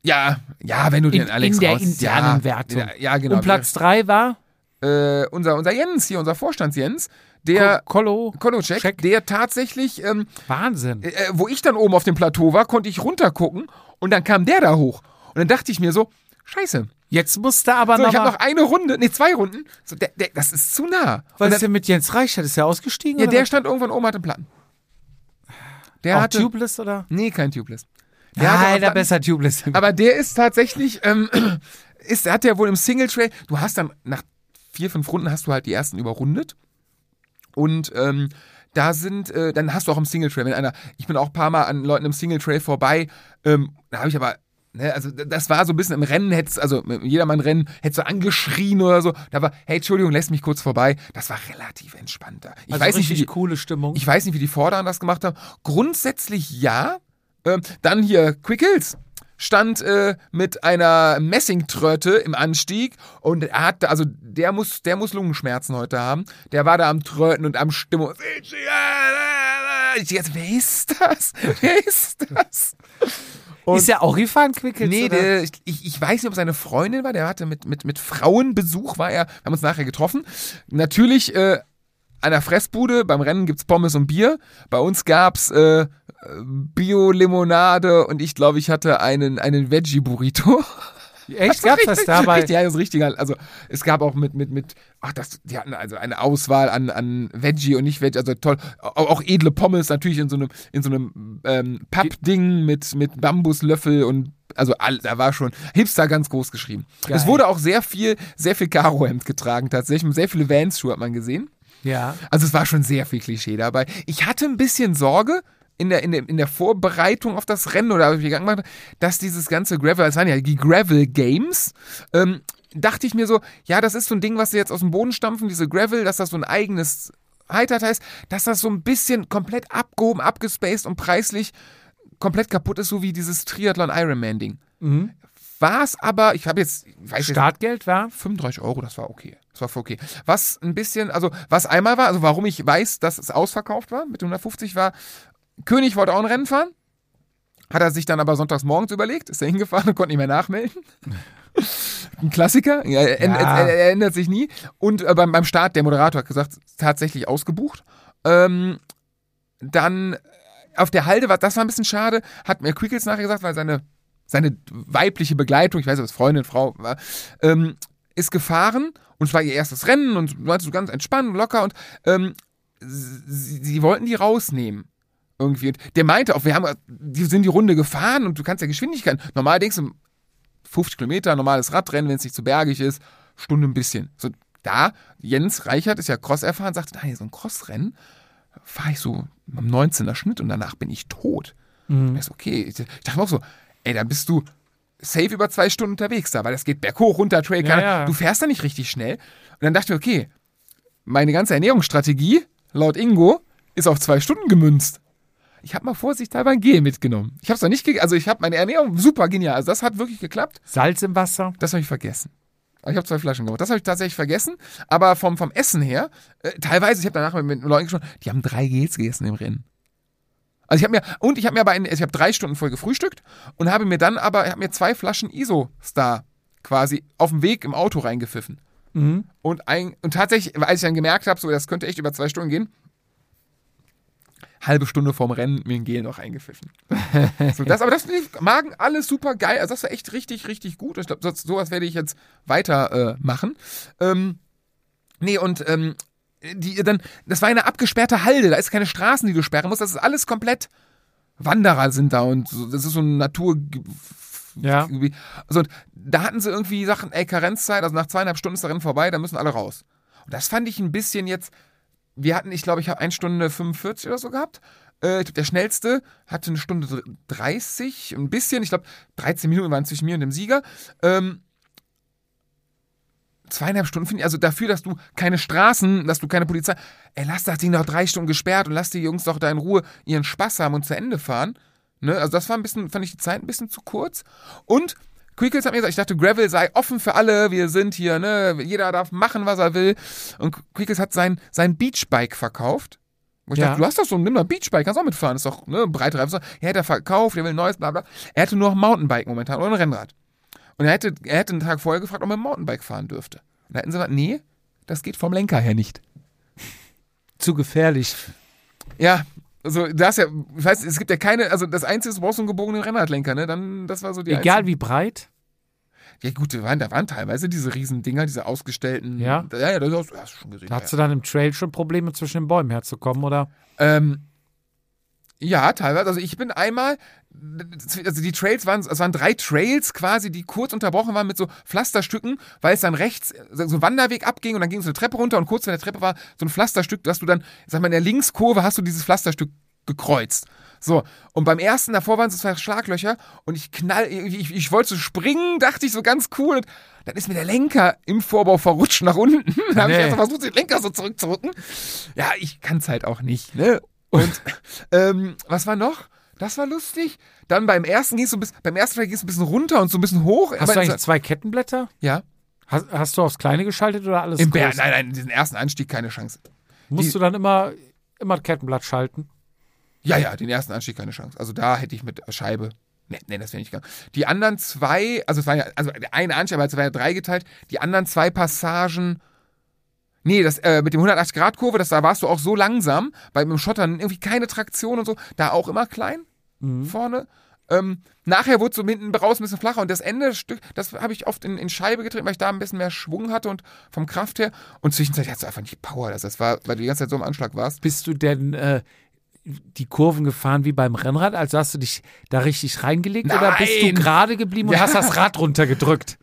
ja, ja, wenn du In, den Alex in der raus, internen ja, Wertung. Ja, ja, genau. Und Platz drei war äh, unser, unser Jens hier, unser Vorstands Jens, der Kolo. Kolocek, Check. der tatsächlich, ähm, Wahnsinn. äh, wo ich dann oben auf dem Plateau war, konnte ich runtergucken und dann kam der da hoch. Und dann dachte ich mir so, scheiße. Jetzt musste aber So, noch, ich habe noch eine Runde, nee, zwei Runden. So, der, der, das ist zu nah. Was Und ist dann, denn mit Jens Reichert? Ist er ausgestiegen? ja, oder der stand irgendwann oben, hatte einen Platten. Der Auch hatte, Tubeless oder? nee, kein Tubeless. Der der Platten. besser Tubeless. Aber der ist tatsächlich, ähm, ist, hat der wohl im Single Trail, du hast dann nach vier, fünf Runden hast du halt die ersten überrundet. Und ähm, da sind, äh, dann hast du auch im Single Trail, wenn einer, ich bin auch ein paar Mal an Leuten im Single Trail vorbei, ähm, da habe ich aber, ne, also das war so ein bisschen im Rennen, hätt's, also im Jedermann-Rennen, hättest du angeschrien oder so. Da war, hey, Entschuldigung, lässt mich kurz vorbei. Das war relativ entspannter. Ich also weiß nicht, wie die, coole Stimmung. ich weiß nicht, wie die Vorderen das gemacht haben. Grundsätzlich ja. Ähm, dann hier Quickles stand äh, mit einer Messingtröte im Anstieg und er hat, also der muss, der muss Lungenschmerzen heute haben. Der war da am Tröten und am Stimmung. Ich dachte, wer ist das? Wer ist das? Und- ist er auch gefahren, Quickels? Nee, der, ich, ich weiß nicht, ob seine Freundin war. Der hatte mit, mit, mit Frauenbesuch, war er, wir haben uns nachher getroffen. Natürlich äh, an der Fressbude, beim Rennen gibt's Pommes und Bier. Bei uns gab's äh, Bio-Limonade und ich glaube, ich hatte einen, einen Veggie-Burrito. Echt? Gab's das dabei? Richtig, ja, das ist richtig. Also es gab auch mit, mit, mit, ach, das, die hatten also eine Auswahl an, an Veggie und nicht Veggie, also toll. Auch, auch edle Pommes natürlich in so einem, in so einem ähm, Pappding mit, mit Bambuslöffel und also all, da war schon Hipster ganz groß geschrieben. Geil. Es wurde auch sehr viel, sehr viel Karohemd getragen tatsächlich. Sehr viele Vans-Schuhe hat man gesehen. Ja. Also es war schon sehr viel Klischee dabei. Ich hatte ein bisschen Sorge in der, in der, in der Vorbereitung auf das Rennen oder als ich gegangen bin, dass dieses ganze Gravel, es waren ja die Gravel Games, ähm, dachte ich mir so, ja, das ist so ein Ding, was sie jetzt aus dem Boden stampfen, diese Gravel, dass das so ein eigenes Heitert heißt, dass das so ein bisschen komplett abgehoben, abgespaced und preislich komplett kaputt ist, so wie dieses Triathlon Ironman Ding. Mhm. war es aber, ich habe jetzt, ich weiß jetzt, Startgeld war? 35 Euro, das war okay. Das war voll okay. Was ein bisschen, also was einmal war, also warum ich weiß, dass es ausverkauft war mit 150 war, König wollte auch ein Rennen fahren, hat er sich dann aber sonntags morgens überlegt, ist er hingefahren und konnte nicht mehr nachmelden. Ein Klassiker, ja, er, ändert- Ja. er, er ändert sich nie. Und äh, beim, beim Start, der Moderator hat gesagt, tatsächlich ausgebucht. Ähm, dann äh, auf der Halde, war, das war ein bisschen schade, hat mir Quickles nachher gesagt, weil seine, seine weibliche Begleitung, ich weiß nicht, ob es Freundin, Frau war, ähm, ist gefahren und es war ihr erstes Rennen und war so ganz entspannt, locker und ähm, sie, sie wollten die rausnehmen. Irgendwie. Und der meinte auch, wir haben, die sind die Runde gefahren und du kannst ja Geschwindigkeit. Normal denkst du, 50 Kilometer, normales Radrennen, wenn es nicht zu bergig ist, Stunde ein bisschen. So, da, Jens Reichert ist ja Cross erfahren, sagte, nein, so ein Crossrennen fahre ich so am 19er Schnitt und danach bin ich tot. Mhm. Und ich so, okay. Ich dachte mir auch so, ey, da bist du safe über zwei Stunden unterwegs da, weil das geht berghoch, runter, Trail, Ja, ja. du fährst da nicht richtig schnell. Und dann dachte ich, okay, meine ganze Ernährungsstrategie, laut Ingo, ist auf zwei Stunden gemünzt. Ich habe mal vorsichtshalber ein Gel mitgenommen. Ich habe es noch nicht, ge also ich habe meine Ernährung super genial. Also das hat wirklich geklappt. Salz im Wasser? Das habe ich vergessen. Ich habe zwei Flaschen gemacht. Das habe ich tatsächlich vergessen. Aber vom, vom Essen her, äh, teilweise, ich habe danach mit, mit Leuten gesprochen, die haben drei Gels gegessen im Rennen. Also ich habe mir, und ich habe mir aber, ein, ich habe drei Stunden voll gefrühstückt und habe mir dann aber, ich habe mir zwei Flaschen Iso-Star quasi auf dem Weg im Auto reingepfiffen. Mhm. Und, ein, und tatsächlich, als ich dann gemerkt habe, so, das könnte echt über zwei Stunden gehen, halbe Stunde vorm Rennen mir ein Gel noch eingepfiffen. so, das, aber das lief, Magen, alles super geil. Also das war echt richtig, richtig gut. Ich glaube, so, sowas werde ich jetzt weiter äh, machen. Ähm, nee, und ähm, die, dann, das war eine abgesperrte Halde, da ist keine Straßen, die du sperren musst. Das ist alles komplett Wanderer sind da und so, das ist so ein Natur. Ja. Also, da hatten sie irgendwie Sachen, ey, Karenzzeit, also nach zweieinhalb Stunden ist der Rennen vorbei, da müssen alle raus. Und das fand ich ein bisschen jetzt, wir hatten, ich glaube, ich habe 1 Stunde 45 oder so gehabt. Äh, ich glaub, der schnellste hatte eine Stunde dr- 30, ein bisschen, ich glaube, 13 Minuten waren zwischen mir und dem Sieger. Ähm, zweieinhalb Stunden finde ich, also dafür, dass du keine Straßen, dass du keine Polizei, ey, lass das Ding noch drei Stunden gesperrt und lass die Jungs doch da in Ruhe ihren Spaß haben und zu Ende fahren. Ne? Also das war ein bisschen, fand ich die Zeit ein bisschen zu kurz. Und Quickles hat mir gesagt, ich dachte, Gravel sei offen für alle, wir sind hier, ne, jeder darf machen, was er will. Und Quickles hat sein, sein Beachbike verkauft. Wo ich Ja. dachte, du hast doch so, nimm mal ein Beachbike, kannst auch mitfahren, ist doch, ne, breite Reifen. Er hätte er verkauft, er will ein neues, bla bla. Er hätte nur noch ein Mountainbike momentan oder ein Rennrad. Und er hätte, er hätte einen Tag vorher gefragt, ob er ein Mountainbike fahren dürfte. Und da hätten sie gesagt, nee, das geht vom Lenker her nicht. Zu gefährlich. Ja, also das ja, ich weiß, es gibt ja keine, also das Einzige ist, du brauchst so einen gebogenen Rennradlenker, ne? Dann, das war so die Egal einzige- wie breit. Ja gut, da waren, da waren teilweise diese riesen Dinger, diese ausgestellten. Ja? Ja, ja, das hast, du schon gesehen. Da Ja, hast du dann im Trail schon Probleme zwischen den Bäumen herzukommen, oder? Ähm, ja, teilweise. Also ich bin einmal, also die Trails waren, es waren drei Trails quasi, die kurz unterbrochen waren mit so Pflasterstücken, weil es dann rechts so ein Wanderweg abging und dann ging so eine Treppe runter und kurz vor der Treppe war so ein Pflasterstück, dass du dann, sag mal, in der Linkskurve hast du dieses Pflasterstück gekreuzt. So, und beim ersten davor waren so zwei Schlaglöcher und ich knall, ich, ich, ich wollte so springen, dachte ich so ganz cool. Und dann ist mir der Lenker im Vorbau verrutscht nach unten. Dann habe ich Nee. erst mal versucht, den Lenker so zurückzurücken. Ja, ich kann es halt auch nicht, ne? Und ähm, was war noch? Das war lustig. Dann beim ersten ging es so bis, beim ersten ging es ein bisschen runter und so ein bisschen hoch. Hast Aber du eigentlich zwei Kettenblätter? ja. Hast, hast du aufs Kleine geschaltet oder alles Im? Berg, nein, nein, diesen ersten Anstieg keine Chance. Musst die- du dann immer, immer Kettenblatt schalten? Ja, ja, den ersten Anstieg keine Chance. Also da hätte ich mit Scheibe. Nee, nee, das wäre nicht gegangen. Die anderen zwei, also es war ja, also der eine Anstieg, aber es war ja drei geteilt. Die anderen zwei Passagen. Nee, das, äh, mit dem 180-Grad-Kurve, das, da warst du auch so langsam, weil mit dem Schottern irgendwie keine Traktion und so, da auch immer klein vorne. Ähm, nachher wurde es so hinten raus ein bisschen flacher und das Ende-Stück, das habe ich oft in, in Scheibe getreten, weil ich da ein bisschen mehr Schwung hatte und vom Kraft her. Und zwischenzeitlich hattest du einfach nicht Power. Das, das war, weil du die ganze Zeit so im Anschlag warst. Bist du denn äh, die Kurven gefahren wie beim Rennrad? Also hast du dich da richtig reingelegt oder bist du Nein. gerade geblieben und Ja. hast das Rad runtergedrückt?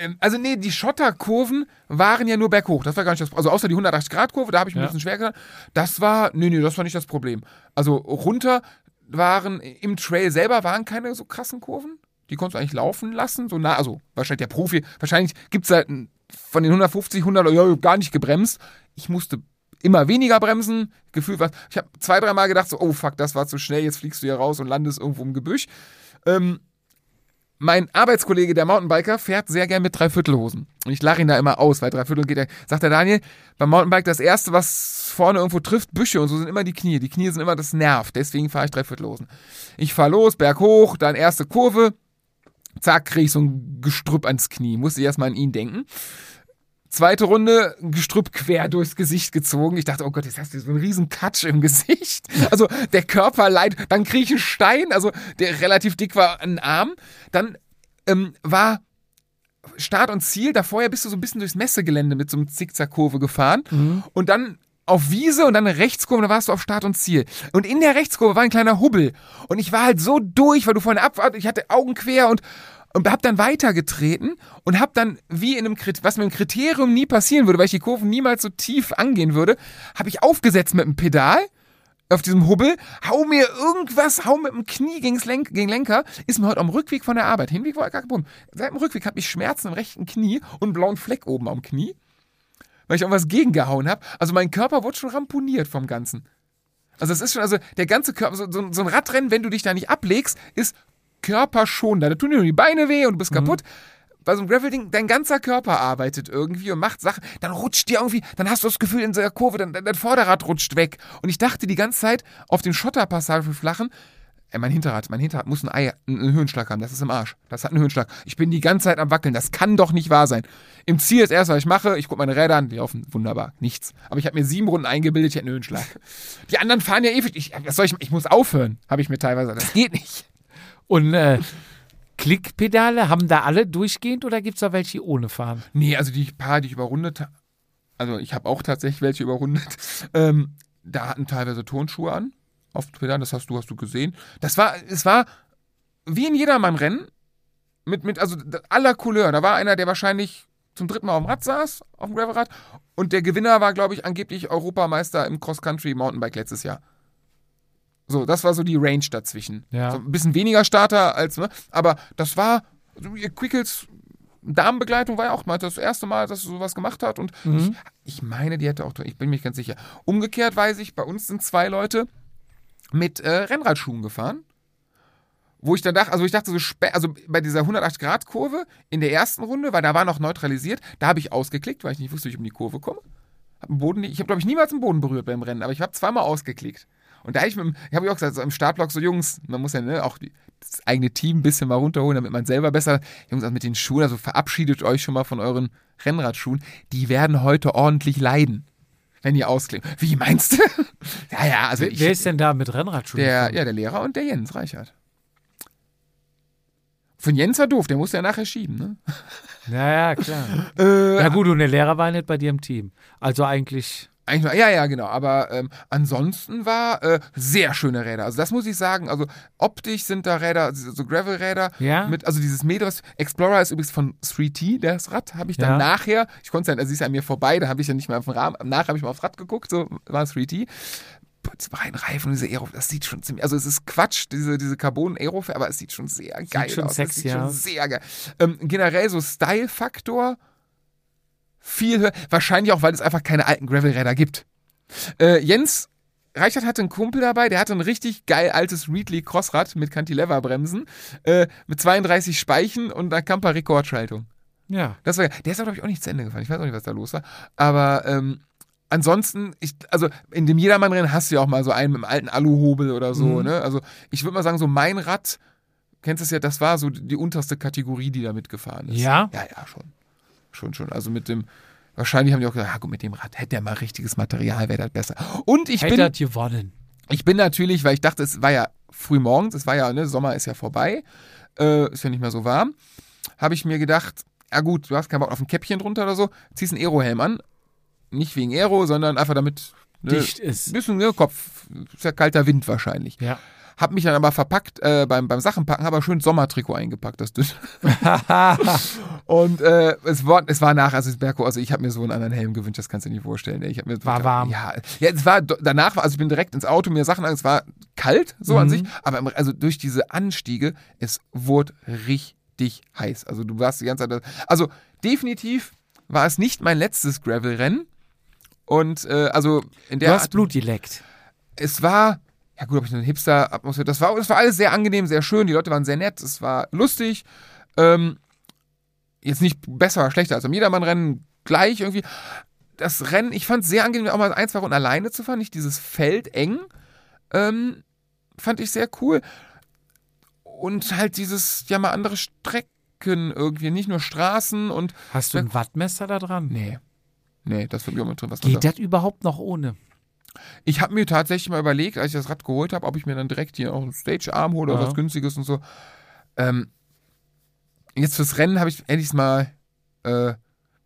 Ähm, also nee, die Schotterkurven waren ja nur berghoch. Das war gar nicht das Also außer die 180-Grad-Kurve, da habe ich Ja. ein bisschen schwer getan. Das war, nee, nee, das war nicht das Problem. Also runter waren, im Trail selber waren keine so krassen Kurven. Die konntest du eigentlich laufen lassen. So nah, also wahrscheinlich der Profi, wahrscheinlich gibt es halt von den 150, 100, ja, gar nicht gebremst. Ich musste immer weniger bremsen. Gefühlt war, ich habe zwei, dreimal gedacht so, oh fuck, das war zu schnell, jetzt fliegst du hier raus und landest irgendwo im Gebüsch. Ähm, mein Arbeitskollege, der Mountainbiker, fährt sehr gern mit Dreiviertelhosen. Und ich lache ihn da immer aus, weil Dreiviertel geht er. Sagt der Daniel, beim Mountainbike das erste, was vorne irgendwo trifft, Büsche und so sind immer die Knie. Die Knie sind immer das Nerv. Deswegen fahre ich Dreiviertelhosen. Ich fahre los, Berg hoch, dann erste Kurve. Zack, kriege ich so ein Gestrüpp ans Knie. Musste ich erstmal an ihn denken. Zweite Runde, Gestrüpp quer durchs Gesicht gezogen. Ich dachte, oh Gott, jetzt hast du so einen riesen Katsch im Gesicht. Also der Körper leidet. Dann kriege ich einen Stein, also der relativ dick war, ein Arm. Dann ähm, war Start und Ziel, da vorher bist du so ein bisschen durchs Messegelände mit so einem Zickzackkurve gefahren. Und dann auf Wiese und dann eine Rechtskurve, da warst du auf Start und Ziel. Und in der Rechtskurve war ein kleiner Hubbel. Und ich war halt so durch, weil du vorne ab, ich hatte Augen quer und, und hab dann weitergetreten und hab dann, wie in einem, was mit einem Kriterium nie passieren würde, weil ich die Kurven niemals so tief angehen würde, habe ich aufgesetzt mit dem Pedal auf diesem Hubbel, hau mir irgendwas, hau mit dem Knie gegens Lenk, gegen Lenker, ist mir heute am Rückweg von der Arbeit. Hinweg war gar kein Problem. Seit dem Rückweg habe ich Schmerzen im rechten Knie und einen blauen Fleck oben am Knie, weil ich irgendwas gegengehauen habe. Also mein Körper wurde schon ramponiert vom Ganzen. Also es ist schon, also der ganze Körper, so, so, so ein Radrennen, wenn du dich da nicht ablegst, ist körperschonender. Da tun dir nur die Beine weh und du bist kaputt. Bei so einem Gravel-Ding, dein ganzer Körper arbeitet irgendwie und macht Sachen, dann rutscht dir irgendwie, dann hast du das Gefühl in der Kurve, dann, dein Vorderrad rutscht weg. Und ich dachte die ganze Zeit auf den Schotterpassagen für Flachen, ey, mein Hinterrad, mein Hinterrad muss ein Ei, einen Höhenschlag haben, das ist im Arsch. Das hat einen Höhenschlag. Ich bin die ganze Zeit am Wackeln, das kann doch nicht wahr sein. Im Ziel das erste, was ich mache, ich gucke meine Räder an, die laufen wunderbar, nichts. Aber ich habe mir sieben Runden eingebildet, ich hätte einen Höhenschlag. Die anderen fahren ja ewig, ich, was soll ich, ich muss aufhören, habe ich mir teilweise, das geht nicht. Und äh, Klickpedale, haben da alle durchgehend oder gibt es da welche ohne fahren? Nee, also die paar, die ich überrundet habe, also ich habe auch tatsächlich welche überrundet, ähm, da hatten teilweise Turnschuhe an auf Twitter, das hast du, hast du gesehen. Das war, es war wie in Jedermann-Rennen, mit, mit, also aller Couleur. Da war einer, der wahrscheinlich zum dritten Mal auf dem Rad saß, auf dem Gravelrad, und der Gewinner war, glaube ich, angeblich Europameister im Cross-Country Mountainbike letztes Jahr. So, das war so die Range dazwischen. Ja. So ein bisschen weniger Starter als, ne? Aber das war, also ihr Quickles Damenbegleitung war ja auch mal das erste Mal, dass sie sowas gemacht hat. Und ich, ich meine, die hätte auch, ich bin mir nicht ganz sicher. Umgekehrt weiß ich, bei uns sind zwei Leute mit äh, Rennradschuhen gefahren. Wo ich dann dachte, also ich dachte so, also bei dieser 180-Grad-Kurve in der ersten Runde, weil da war noch neutralisiert, da habe ich ausgeklickt, weil ich nicht wusste, wie ich um die Kurve komme. Hab den Boden, ich habe, glaube ich, niemals den Boden berührt beim Rennen, aber ich habe zweimal ausgeklickt. Und da ich mit, dem- ich habe auch gesagt, so im Startblock, so Jungs, man muss ja ne, auch die, das eigene Team ein bisschen mal runterholen, damit man selber besser, Jungs, also mit den Schuhen, also verabschiedet euch schon mal von euren Rennradschuhen, die werden heute ordentlich leiden, wenn ihr ausklickt. Wie meinst du? ja, ja, also Wer, ich, wer ist denn da mit Rennradschuhen? der, ja, der Lehrer und der Jens Reichert. Von Jens war doof, der musste ja nachher schieben, ne? Ja, ja, klar. Äh, Ja gut, und der Lehrer war nicht bei dir im Team. Also eigentlich, Eigentlich, nur- ja, ja, genau. Aber ähm, ansonsten war äh, sehr schöne Räder. Also das muss ich sagen. Also optisch sind da Räder, also so Gravel-Räder. Ja. Mit, also dieses Metros Explorer ist übrigens von 3T, das Rad. Habe ich dann Ja. nachher, ich konnte es ja, also sie ist ja an mir vorbei, da habe ich ja nicht mehr auf den Rahmen. Nachher habe ich mal aufs Rad geguckt, so war es 3T. Putz, rein Reifen und diese Aero, das sieht schon ziemlich, also es ist Quatsch, diese, diese carbon aero aber es sieht schon sehr geil schon aus. sexy es sieht schon aus. sehr geil. Ähm, generell so Style-Faktor viel höher. Wahrscheinlich auch, weil es einfach keine alten Gravel-Räder gibt. Äh, Jens Reichert hatte einen Kumpel dabei, der hatte ein richtig geil altes Reedley Crossrad mit Cantilever-Bremsen, äh, mit 32 Speichen und einer Camper-Rekordschaltung. ja. Das war, der ist aber, glaube ich, auch nicht zu Ende gefahren. Ich weiß auch nicht, was da los war. Aber ähm, ansonsten, ich, also in dem Jedermann-Rennen hast du ja auch mal so einen mit einem alten Aluhobel oder so. Mhm. Ne? Also ich würde mal sagen, so mein Rad, kennst du es ja, das war so die unterste Kategorie, die da mitgefahren ist. Ja? Ja, ja, schon. Schon, schon. Also mit dem, wahrscheinlich haben die auch gesagt, ja gut, mit dem Rad hätte er mal richtiges Material, wäre das besser. Und ich Hätte bin, hat gewonnen. ich bin natürlich, weil ich dachte, es war ja früh morgens, es war ja, ne, Sommer ist ja vorbei, äh, ist ja nicht mehr so warm, habe ich mir gedacht, ja gut, du hast keinen Bock auf ein Käppchen drunter oder so, ziehst einen Aerohelm an. Nicht wegen Aero, sondern einfach damit ne, Dicht ist. bisschen ne, Kopf, ist ja kalter Wind wahrscheinlich. Ja. Hab mich dann aber verpackt äh, beim, beim Sachenpacken, habe aber schön Sommertrikot eingepackt, das dünn. Und äh, es war, es war nach Asisberko, also ich habe mir so einen anderen Helm gewünscht, das kannst du dir nicht vorstellen. ey. Ich hab mir War warm. Ja, ja, es war danach, war- also ich bin direkt ins Auto, mir Sachen an, es war kalt, so an Mhm. sich, aber im- also durch diese Anstiege, es wurde richtig heiß. Also du warst die ganze Zeit, also definitiv war es nicht mein letztes Gravel-Rennen. Und äh, also in Du der hast Blut geleckt. es war, ja gut, habe ich eine Hipster-Atmosphäre. Das war, das war alles sehr angenehm, sehr schön. Die Leute waren sehr nett, es war lustig. Ähm, jetzt nicht besser oder schlechter als am Jedermann-Rennen, gleich irgendwie. Das Rennen, ich fand es sehr angenehm, auch mal ein, zwei Runden alleine zu fahren, nicht dieses Feld eng. Ähm, fand ich sehr cool. Und halt dieses, ja mal andere Strecken irgendwie, nicht nur Straßen und. Hast du ein Wattmesser da dran? Nee. Nee, das wird immer drin. Was Geht da- das überhaupt noch ohne? Ich habe mir tatsächlich mal überlegt, als ich das Rad geholt habe, ob ich mir dann direkt hier auch einen Stage-Arm hole oder Ja. was günstiges und so. Ähm, jetzt fürs Rennen habe ich endlich mal, äh,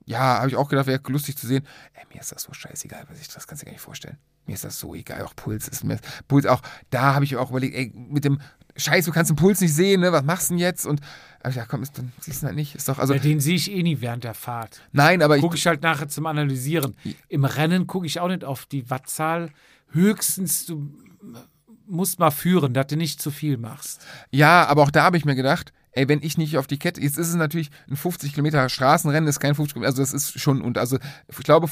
ja, habe ich auch gedacht, wäre lustig zu sehen. Ey, mir ist das so scheißegal, was ich, das kannst du gar nicht vorstellen. Mir ist das so egal, auch Puls ist mir, Puls auch, da habe ich auch überlegt, ey, mit dem Scheiß, du kannst den Puls nicht sehen, ne, was machst du denn jetzt? Und hab ich gedacht, komm, ist, dann siehst du halt nicht, ist doch, also, ja, den sehe ich eh nie während der Fahrt. nein, aber ich, Gucke ich halt nachher zum Analysieren. Im Rennen gucke ich auch nicht auf die Wattzahl. Höchstens, du musst mal führen, dass du nicht zu viel machst. Ja, aber auch da habe ich mir gedacht, ey, wenn ich nicht auf die Kette, jetzt ist es natürlich ein 50 Kilometer Straßenrennen, ist kein 50 Kilometer, also das ist schon, und also ich glaube,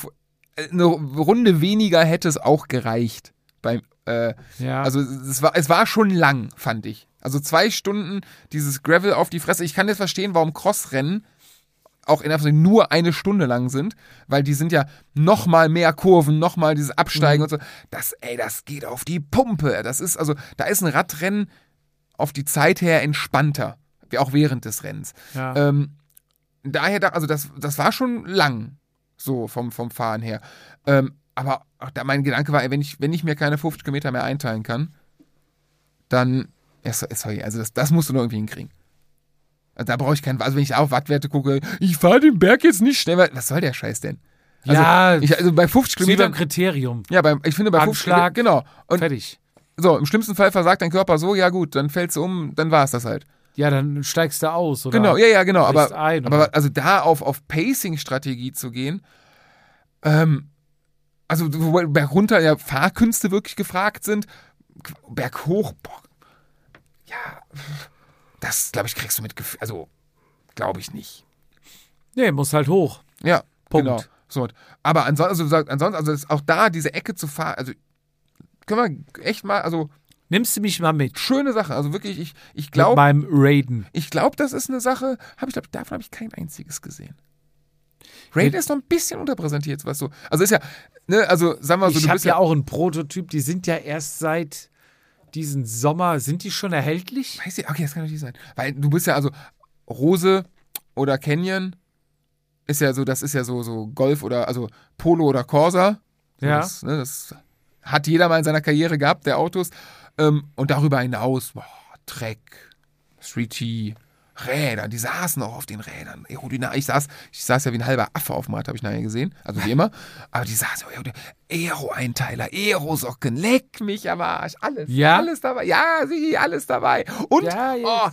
eine Runde weniger hätte es auch gereicht. Beim, äh, Ja. also es war, es war schon lang, fand ich. Also zwei Stunden dieses Gravel auf die Fresse. Ich kann jetzt verstehen, warum Crossrennen auch in Anführungszeichen nur eine Stunde lang sind, weil die sind ja noch mal mehr Kurven, noch mal dieses Absteigen und so. Das, ey, das geht auf die Pumpe. Das ist also, da ist ein Radrennen auf die Zeit her entspannter, wie auch während des Rennens. ja. Ähm, daher, da, also das, das war schon lang, so vom, vom Fahren her. Ähm, aber mein Gedanke war, wenn ich, wenn ich mir keine 50 Kilometer mehr einteilen kann, dann, ja, so- sorry, also das, das musst du noch irgendwie hinkriegen. Also da brauche ich keinen, also wenn ich auf Wattwerte gucke, ich fahre den Berg jetzt nicht schnell, weil- was soll der Scheiß denn? Also, Ja, ich, also bei 50 Steht am Kilometern, Kriterium. ja, bei, ich finde bei 50 Kilometern, Anschlag. genau. Und Fertig. so, im schlimmsten Fall versagt dein Körper so, ja gut, dann fällst du um, dann war es das halt. Ja, dann steigst du aus, oder? Genau, ja, ja, genau. Aber, ein, aber also da auf, auf Pacing-Strategie zu gehen, ähm, also wo bergunter ja Fahrkünste wirklich gefragt sind, berghoch, boah, ja, das glaube ich kriegst du mit, also glaube ich nicht. Nee, muss halt hoch. Ja, Punkt. genau. So, aber ansonsten, also, ansonsten, also ist auch da diese Ecke zu fahren, also können wir echt mal, also Nimmst du mich mal mit? schöne Sache, also wirklich, ich, ich Mit glaube, meinem Raiden. Ich glaube, das ist eine Sache, hab ich glaube, davon habe ich kein einziges gesehen. Raid Ja. ist noch ein bisschen unterpräsentiert, was so. Also ist ja, ne, also sagen wir so, ich du bist ja auch einen Prototyp, die sind ja erst seit diesen Sommer, sind die schon erhältlich? Weiß ich, okay, das kann nicht sein. Weil du bist ja also Rose oder Canyon ist ja so, das ist ja so, so Golf oder also Polo oder Corsa. So, Ja. Das, ne, das hat jeder mal in seiner Karriere gehabt, der Autos. Ähm, und darüber hinaus, boah, Trek, 3G, Räder, die saßen auch auf den Rädern. Aerodynamik. Ich saß, ich saß ja wie ein halber Affe auf dem Rad, habe ich nachher gesehen. Also wie immer. Aber die saßen, Aero-Einteiler, Aerosocken, leck mich am Arsch. Alles. Ja? Alles dabei. Ja, sie, alles dabei. Und, Ja, oh,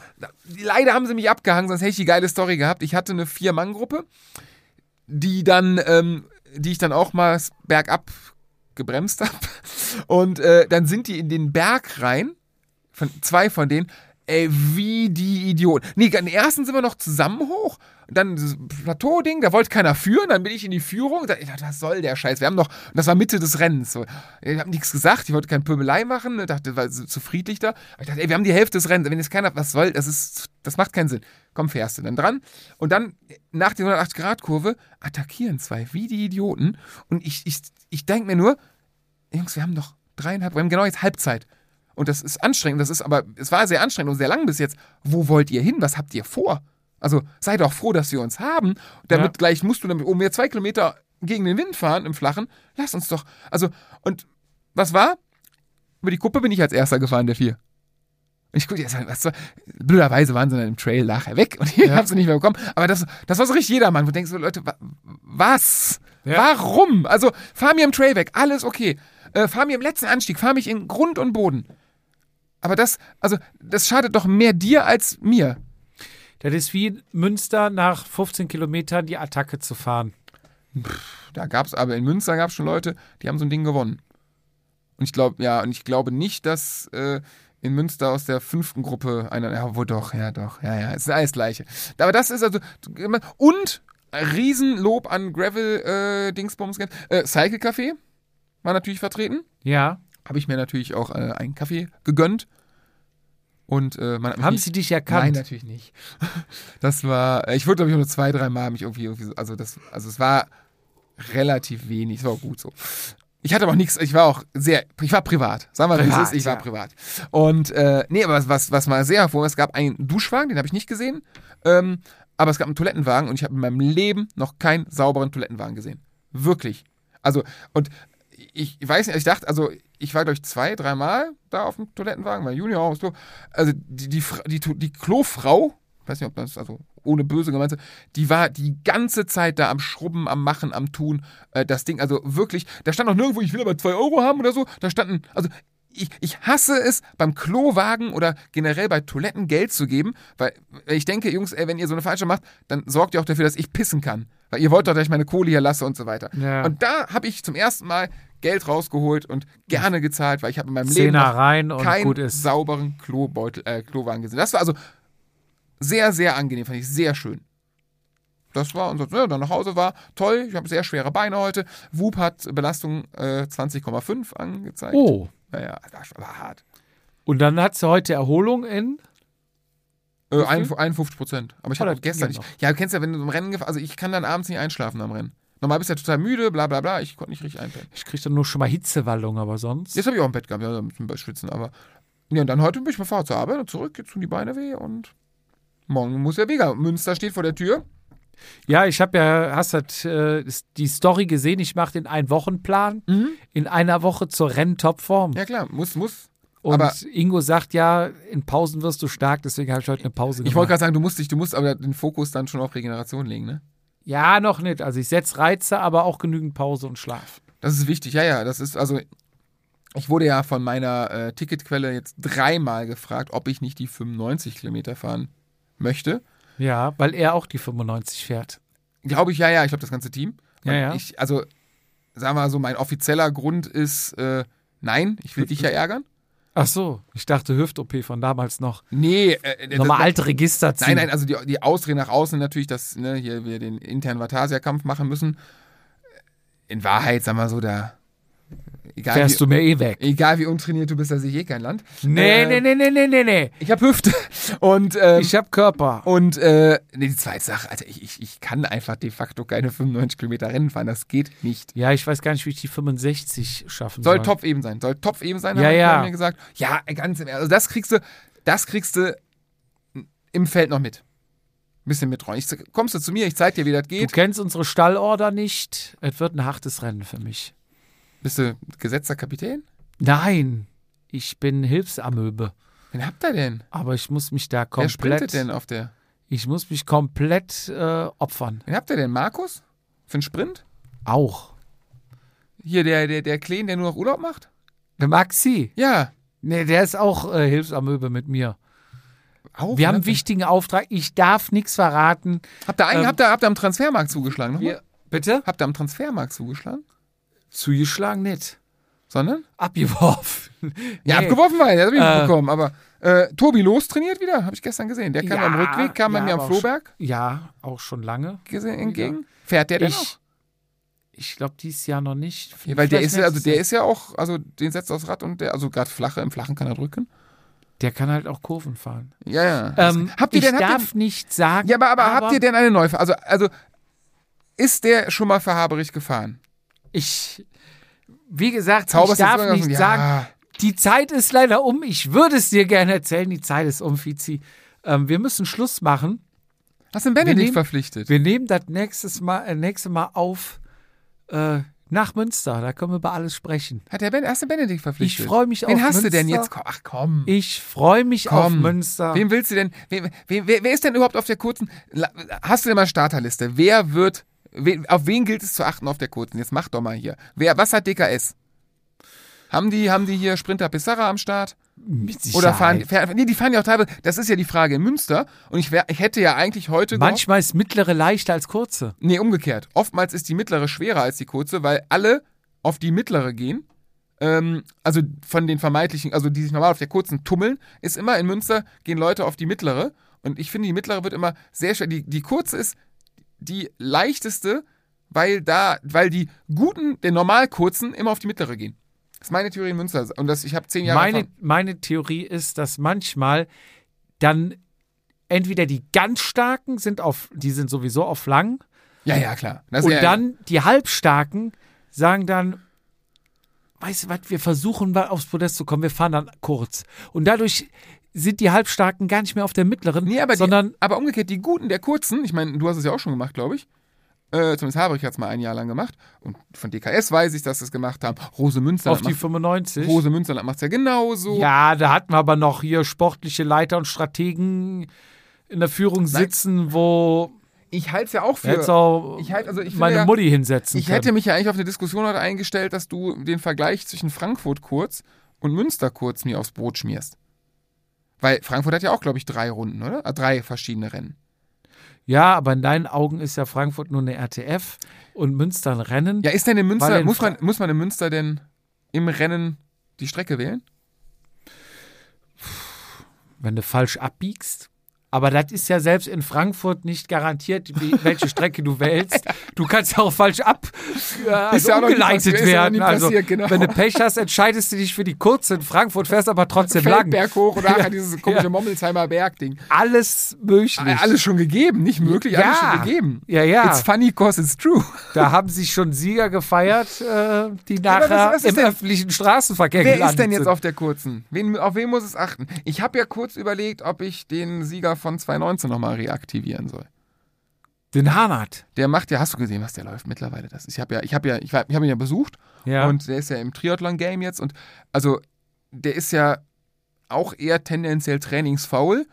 leider haben sie mich abgehangen, sonst hätte ich die geile Story gehabt. Ich hatte eine Vier-Mann-Gruppe, die dann, ähm, die ich dann auch mal bergab gebremst habe. Und äh, dann sind die in den Berg rein, von, zwei von denen, ey, wie die Idioten. Nee, den ersten sind wir noch zusammen hoch. Dann dieses Plateau-Ding, da wollte keiner führen, dann bin ich in die Führung. Da, dachte, was soll der Scheiß? Wir haben noch, das war Mitte des Rennens. So. Ich habe nichts gesagt, ich wollte keine Pöbelei machen, ich dachte, war zu friedlich da. Aber ich dachte, ey, wir haben die Hälfte des Rennens. Wenn jetzt keiner, was soll, das ist, das macht keinen Sinn. Komm, fährst du dann dran. Und dann, nach der 180-Grad-Kurve, attackieren zwei, wie die Idioten. Und ich, ich, ich denke mir nur, Jungs, wir haben noch dreieinhalb, wir haben genau jetzt Halbzeit. Und das ist anstrengend, das ist aber, es war sehr anstrengend und sehr lang bis jetzt. Wo wollt ihr hin? Was habt ihr vor? Also sei doch froh, dass wir uns haben. Damit Ja. gleich musst du damit um wir zwei Kilometer gegen den Wind fahren im Flachen. Lass uns doch. Also, und was war? Über die Kuppe bin ich als erster gefahren, der vier. Ich gucke jetzt, was soll, blöderweise waren sie dann im Trail nachher weg und ich Ja. hab sie nicht mehr bekommen. Aber das, das war so richtig jedermann, wo du denkst, so, Leute, wa was? Ja. Warum? Also, fahr mir im Trail weg, alles okay. Äh, fahr mir im letzten Anstieg, fahr mich in Grund und Boden. Aber das, also, das schadet doch mehr dir als mir. Das ist wie Münster nach 15 Kilometern die Attacke zu fahren. Da gab's aber in Münster gab's schon Leute, die haben so ein Ding gewonnen. Und ich glaube, ja, und ich glaube nicht, dass äh, in Münster aus der fünften Gruppe einer, ja, wo doch, ja, doch, ja, ja, es ist alles Gleiche. Aber das ist also, und Riesenlob an Gravel-Dingsbums. Äh, Cycle Café war natürlich vertreten. Ja. Habe ich mir natürlich auch äh, einen Kaffee gegönnt. Und äh, man hat mich Haben nicht- sie dich Nein, erkannt? natürlich nicht. Das war, ich wurde glaube ich nur zwei, drei Mal mich irgendwie, irgendwie so, also das, also es war relativ wenig, es war auch gut so. Ich hatte aber auch nichts, ich war auch sehr, ich war privat, sagen wir mal, wie es Privat, ist, ich war ja. privat. Und äh, nee, aber was, was, mal sehr hervor, es gab einen Duschwagen, den habe ich nicht gesehen, ähm, aber es gab einen Toilettenwagen und ich habe in meinem Leben noch keinen sauberen Toilettenwagen gesehen. Wirklich. Also, und ich weiß nicht, ich dachte, also ich war, glaube ich, zwei, dreimal da auf dem Toilettenwagen, weil Junior auch so. Also die, die, die, die, Klofrau, ich weiß nicht, ob das, also ohne böse gemeint ist, die war die ganze Zeit da am Schrubben, am Machen, am Tun. Äh, das Ding, also wirklich, da stand auch nirgendwo, ich will aber zwei Euro haben oder so. Da standen, also ich, ich hasse es, beim Klowagen oder generell bei Toiletten Geld zu geben, weil ich denke, Jungs, ey, wenn ihr so eine falsche macht, dann sorgt ihr auch dafür, dass ich pissen kann. Weil ihr wollt doch, dass ich meine Kohle hier lasse und so weiter. Ja. Und da habe ich zum ersten Mal Geld rausgeholt und gerne gezahlt, weil ich habe in meinem Leben Zehner und keinen sauberen Klobeutel, äh, Klowagen gesehen. Das war also sehr, sehr angenehm, fand ich sehr schön. Das war unser, ja, dann nach Hause war toll. Ich habe sehr schwere Beine heute. Whoop hat Belastung äh, 20,5 angezeigt. Oh. Naja, das war hart. Und dann hat sie heute Erholung in. Äh, Wie ein- viel? 51 Prozent. Aber ich Oh, habe auch gestern nicht. ja Ja, du kennst ja, wenn du im Rennen gefahren also ich kann dann abends nicht einschlafen am Rennen. Normal bist du ja total müde, bla bla bla. Ich konnte nicht richtig einpennen. Ich kriege dann nur schon mal Hitzewallung, aber sonst. Jetzt habe ich auch im Bett gehabt, ja, ein bisschen bei Schwitzen, aber. Ja, und dann heute bin ich mit Fahrrad zur Arbeit und zurück, jetzt tun die Beine weh und morgen muss ja Vega. Münster steht vor der Tür. Ja, ich habe ja, hast halt, äh, die Story gesehen, ich mache den Ein-Wochen-Plan in einer Woche zur Renntopform. Ja klar, muss, muss. Und aber- Ingo sagt ja, in Pausen wirst du stark, deswegen habe ich heute eine Pause Ich gemacht. wollte gerade sagen, du musst dich, du musst aber den Fokus dann schon auf Regeneration legen, ne? Ja, noch nicht. Also ich setze Reize, aber auch genügend Pause und Schlaf. Das ist wichtig, ja, ja. Das ist, also, ich wurde ja von meiner äh, Ticketquelle jetzt dreimal gefragt, ob ich nicht die 95 Kilometer fahren möchte. Ja, weil er auch die 95 fährt. Glaube ich, ja, ja, ich glaube, das ganze Team. Ja, ja. Ich, also, sagen wir mal so, mein offizieller Grund ist, äh, nein, ich will dich ja ärgern. Ach so, ich dachte Hüft-OP von damals noch. Nee, äh, Nochmal das- alte Register ziehen. Nein, nein, also die, die Ausrede nach außen natürlich, dass ne, hier wir den internen Vatasia-Kampf machen müssen. In Wahrheit, sag mal so, da. Egal Fährst wie, du mir eh weg. egal wie untrainiert du bist, da sehe ich eh kein Land. Nee, Äh, nee, nee, nee, nee, nee, nee. Ich habe Hüfte. Und, ähm, Ich hab Körper. und äh, nee, die zweite Sache, also ich, ich, ich kann einfach de facto keine 95 Kilometer Rennen fahren. Das geht nicht. Ja, ich weiß gar nicht, wie ich die 65 schaffen Soll soll. top eben sein. Soll top eben sein, Ja, haben ja. mir gesagt. Ja, ganz im Ernst. Also das kriegst du, das kriegst du im Feld noch mit. Ein bisschen. Ich, kommst du zu mir, ich zeig dir, wie das Du geht. kennst unsere Stallorder nicht. Es wird ein hartes Rennen für mich. Bist du gesetzter Kapitän? Nein, ich bin Hilfsamöbe. Wen habt ihr denn? Aber ich muss mich da Wer sprintet komplett. denn auf der. Ich muss mich komplett äh, opfern. Wen habt ihr denn? Markus? Für einen Sprint? Auch. Hier, der, der, der Kleen, der nur noch Urlaub macht? Der Maxi. Ja. Nee, der ist auch äh, Hilfsamöbe mit mir. Auch, Wir ne? haben einen wichtigen Auftrag. Ich darf nichts verraten. Habt ihr, einen, ähm, habt, ihr, habt ihr am Transfermarkt zugeschlagen? Wir, bitte? Habt ihr am Transfermarkt zugeschlagen? Zugeschlagen nicht. Sondern? Abgeworfen. Ja, Nee. abgeworfen war er, das hab ich Äh. nicht bekommen. Aber äh, Tobi Los trainiert wieder, habe ich gestern gesehen. Der kam Ja, am Rückweg, kam bei ja, mir am aber Floberg Ja, auch schon lange. gesehen, entgegen. Fährt der denn noch? Ich, ich glaube, dieses Jahr noch nicht. Ja, weil der ist ja, also der ist ja auch, also den setzt aufs Rad und der, also gerade flache, im Flachen kann er drücken. Der kann halt auch Kurven fahren. Ja, ja. Ähm, habt ihr ich denn, darf nicht sagen. ihr, ja, aber, aber, habt ihr denn eine neue, also, also, ist der schon mal für Haberich gefahren? Ich, wie gesagt, Zauberst ich darf nicht irgendwas- sagen. Ja. Die Zeit ist leider um. Ich würde es dir gerne erzählen. Die Zeit ist um, Fizi. Ähm, wir müssen Schluss machen. Hast du den Benedikt nehmen- verpflichtet? Wir nehmen das nächstes Mal, äh, nächste Mal auf äh, nach Münster. Da können wir über alles sprechen. Hat der ben, hast du Benedikt verpflichtet? Ich freu mich Wen auf hast du denn Münster. jetzt? Ach komm. Ich freue mich auf Komm. Münster. Wen willst du denn? Wen, wen, wer, wer ist denn überhaupt auf der kurzen? Hast du denn mal Starterliste? Wer wird? Wen, auf wen gilt es zu achten auf der kurzen? Jetzt mach doch mal hier. Wer? Was hat DKS? Haben die, haben die hier Sprinter Pissarra am Start? Mit Oder fahren, Sicherheit. fahren nee, die fahren ja auch teilweise, das ist ja die Frage in Münster und ich, wär, ich hätte ja eigentlich heute gehofft- Manchmal ist mittlere leichter als kurze. Nee, umgekehrt. Oftmals ist die mittlere schwerer als die kurze, weil alle auf die mittlere gehen. Ähm, also von den vermeintlichen, also die sich normal auf der kurzen tummeln, ist immer in Münster gehen Leute auf die mittlere. Und ich finde, die mittlere wird immer sehr schwer. Die, die kurze ist die leichteste, weil da, weil die guten, der normal kurzen immer auf die mittlere gehen. Das ist meine Theorie in Münster. Und das, ich habe zehn Jahre Meine, meine Theorie ist, dass manchmal dann entweder die ganz starken sind auf, die sind sowieso auf lang Ja, ja, klar. Das und ja, dann die halbstarken sagen dann, weißt du was, wir versuchen mal aufs Podest zu kommen, wir fahren dann kurz. Und dadurch sind die halbstarken gar nicht mehr auf der mittleren, Nee, aber, sondern die, aber umgekehrt, die Guten, der Kurzen, ich meine, du hast es ja auch schon gemacht, glaube ich. Äh, zumindest Haberich hat es mal ein Jahr lang gemacht. Und von DKS weiß ich, dass sie es gemacht haben. Rose Münster auf die 95. Rose Münsterland macht es ja genauso. Ja, da hatten wir aber noch hier sportliche Leiter und Strategen in der Führung sitzen, wo Ich halte es ja auch für. auch ich halt- also ich meine ja- Mutti hinsetzen Ich können. hätte mich ja eigentlich auf eine Diskussion heute eingestellt, dass du den Vergleich zwischen Frankfurt kurz und Münster kurz mir aufs Brot schmierst. Weil Frankfurt hat ja auch, glaube ich, drei Runden, oder? Ah, drei verschiedene Rennen. Ja, aber in deinen Augen ist ja Frankfurt nur eine RTF und Münster ein Rennen. Ja, ist denn in Münster, in muss man, muss man in Münster denn im Rennen die Strecke wählen? Wenn du falsch abbiegst. Aber das ist ja selbst in Frankfurt nicht garantiert, wie, welche Strecke du wählst. Du kannst ja auch falsch ab äh, also ja umgeleitet passiert, ja werden. Also, genau. wenn du Pech hast, entscheidest du dich für die kurze in Frankfurt, fährst aber trotzdem lang. Feldberg hoch oder nachher dieses komische Mommelsheimer Berg-Ding. Alles möglich. Alles schon gegeben, nicht möglich, alles Ja. schon gegeben. Ja, ja. It's funny cause it's true. Da haben sich schon Sieger gefeiert, äh, die nachher was- was im denn- öffentlichen Straßenverkehr Wer ist denn jetzt sind. auf der kurzen? Wen, auf wen muss es achten? Ich habe ja kurz überlegt, ob ich den Sieger von 2019 nochmal reaktivieren soll. Den Hanat. Der macht ja, hast du gesehen, was der läuft mittlerweile? Das ist, ich habe ja, ich habe ja, ich, ich habe ihn ja besucht Ja. und der ist ja im Triathlon-Game jetzt und also der ist ja auch eher tendenziell trainingsfaul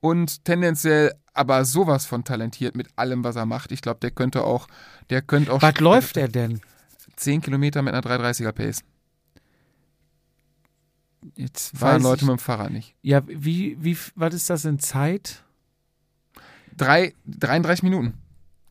und tendenziell aber sowas von talentiert mit allem, was er macht. Ich glaube, der könnte auch, der könnte auch Was läuft er denn? 10 Kilometer mit einer 330er Pace. Jetzt Fahren Leute ich, mit dem Fahrrad nicht. Ja, wie, wie, was ist das in Zeit? Drei, 33 Minuten.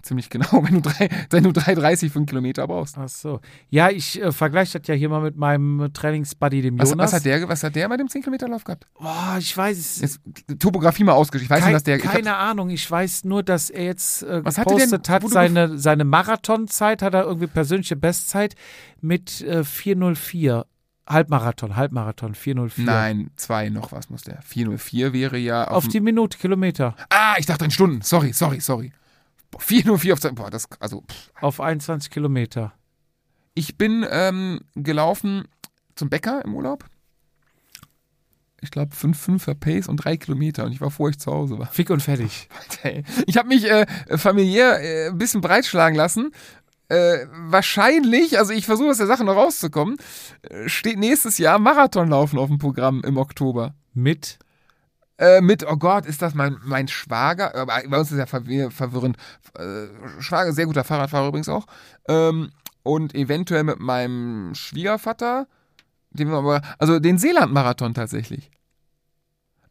Ziemlich genau, wenn du, drei, wenn du 3,30 für einen Kilometer brauchst. Ach so. Ja, ich äh, vergleiche das ja hier mal mit meinem Trainingsbuddy, dem Was, Jonas. was, hat der, was hat der bei dem 10-Kilometer-Lauf gehabt? Boah, ich weiß es. Jetzt, Topografie mal ausgeschrieben. Ich weiß Kein, nicht, dass der. Keine Ahnung, ich weiß nur, dass er jetzt äh, Was hat er denn, gepostet hat, seine, seine Marathonzeit, hat er irgendwie persönliche Bestzeit mit äh, 404. Halbmarathon, Halbmarathon, 404. nein, zwei noch was muss der. 404 wäre ja auf, Auf die Minute, Kilometer. Ah, ich dachte in Stunden. Sorry, sorry, sorry. Boah, 404 auf zwei. Boah, das. Also, pff. Auf 21 Kilometer. ich bin ähm, gelaufen zum Bäcker im Urlaub. Ich glaube, 5,5er Pace und drei Kilometer. Und ich war vor ich zu Hause war. Fick und fertig. Ich habe mich äh, familiär äh, ein bisschen breitschlagen lassen. Äh, wahrscheinlich, also ich versuche aus der Sache noch rauszukommen, äh, steht nächstes Jahr Marathonlaufen auf dem Programm im Oktober. Mit Äh, mit, oh Gott, ist das mein, mein Schwager? Aber bei uns ist ja verwir verwirrend. Äh, Schwager, sehr guter Fahrradfahrer übrigens auch. Ähm, und eventuell mit meinem Schwiegervater, den wir aber, also den Seeland-Marathon tatsächlich.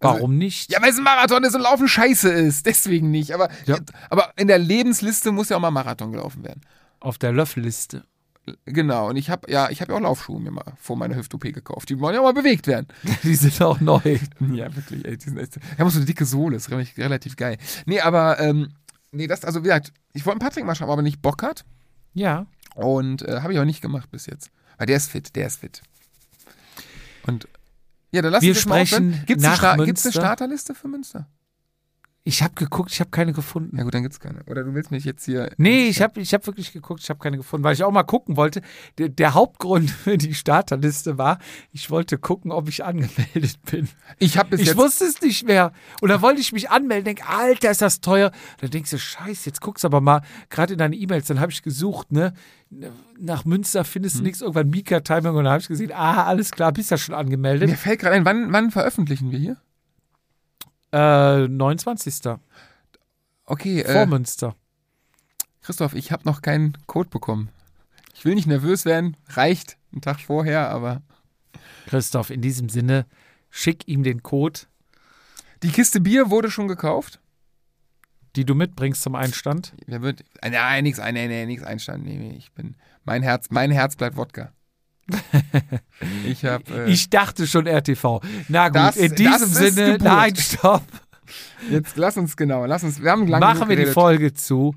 Also- Warum nicht? Ja, weil es ein Marathon ist und Laufen scheiße ist. Deswegen nicht. Aber, Ja. aber in der Lebensliste muss ja auch mal Marathon gelaufen werden. Auf der Löffelliste. Genau. Und ich habe ja, ich habe ja auch Laufschuhe mir mal vor meiner Hüft-OP gekauft. Die wollen ja auch mal bewegt werden. Die sind auch neu. ja, wirklich. Ey, die sind echt, die haben so eine dicke Sohle. Ist relativ, relativ geil. Nee, aber, ähm, nee, das, also wie gesagt, ich wollte einen Patrick mal schauen, aber nicht Bock hat. Ja. Und äh, habe ich auch nicht gemacht bis jetzt. Weil der ist fit, der ist fit. Und ja, dann lass Wir uns sprechen. Gibt's nach eine. Starterliste für Münster? Ich habe geguckt, ich habe keine gefunden. Ja gut, dann gibt's keine. Oder du willst mich jetzt hier. Nee, ich habe ich hab wirklich geguckt, ich habe keine gefunden, weil ich auch mal gucken wollte. Der, der Hauptgrund für die Starterliste war, ich wollte gucken, ob ich angemeldet bin. Ich habe Ich wusste es nicht mehr. Und dann wollte ich mich anmelden, denk, Alter, ist das teuer. Dann denkst du, scheiße, jetzt guckst du aber mal gerade in deine E-Mails. Dann habe ich gesucht, ne? Nach Münster findest du Hm. nichts, irgendwann Mika-Timing. Und dann habe ich gesehen, ah, alles klar, bist ja schon angemeldet. Mir fällt gerade ein, wann, wann veröffentlichen wir hier? Äh, 29. Okay, Vor äh, Münster. Christoph, ich habe noch keinen Code bekommen. Ich will nicht nervös werden, reicht einen Tag vorher, aber Christoph, in diesem Sinne, schick ihm den Code, die Kiste Bier wurde schon gekauft. die du mitbringst zum Einstand. Wer wird? äh, Nein, nix, äh, nee, nee, nix Einstand. Nee, nee, ich bin. Mein Herz, mein Herz bleibt Wodka. ich habe. Äh, Ich dachte schon RTV. Na gut, Das- in diesem Sinne, Geburt. nein, stopp. jetzt lass uns genau, lass uns. Wir haben lange Machen wir die. Folge zu.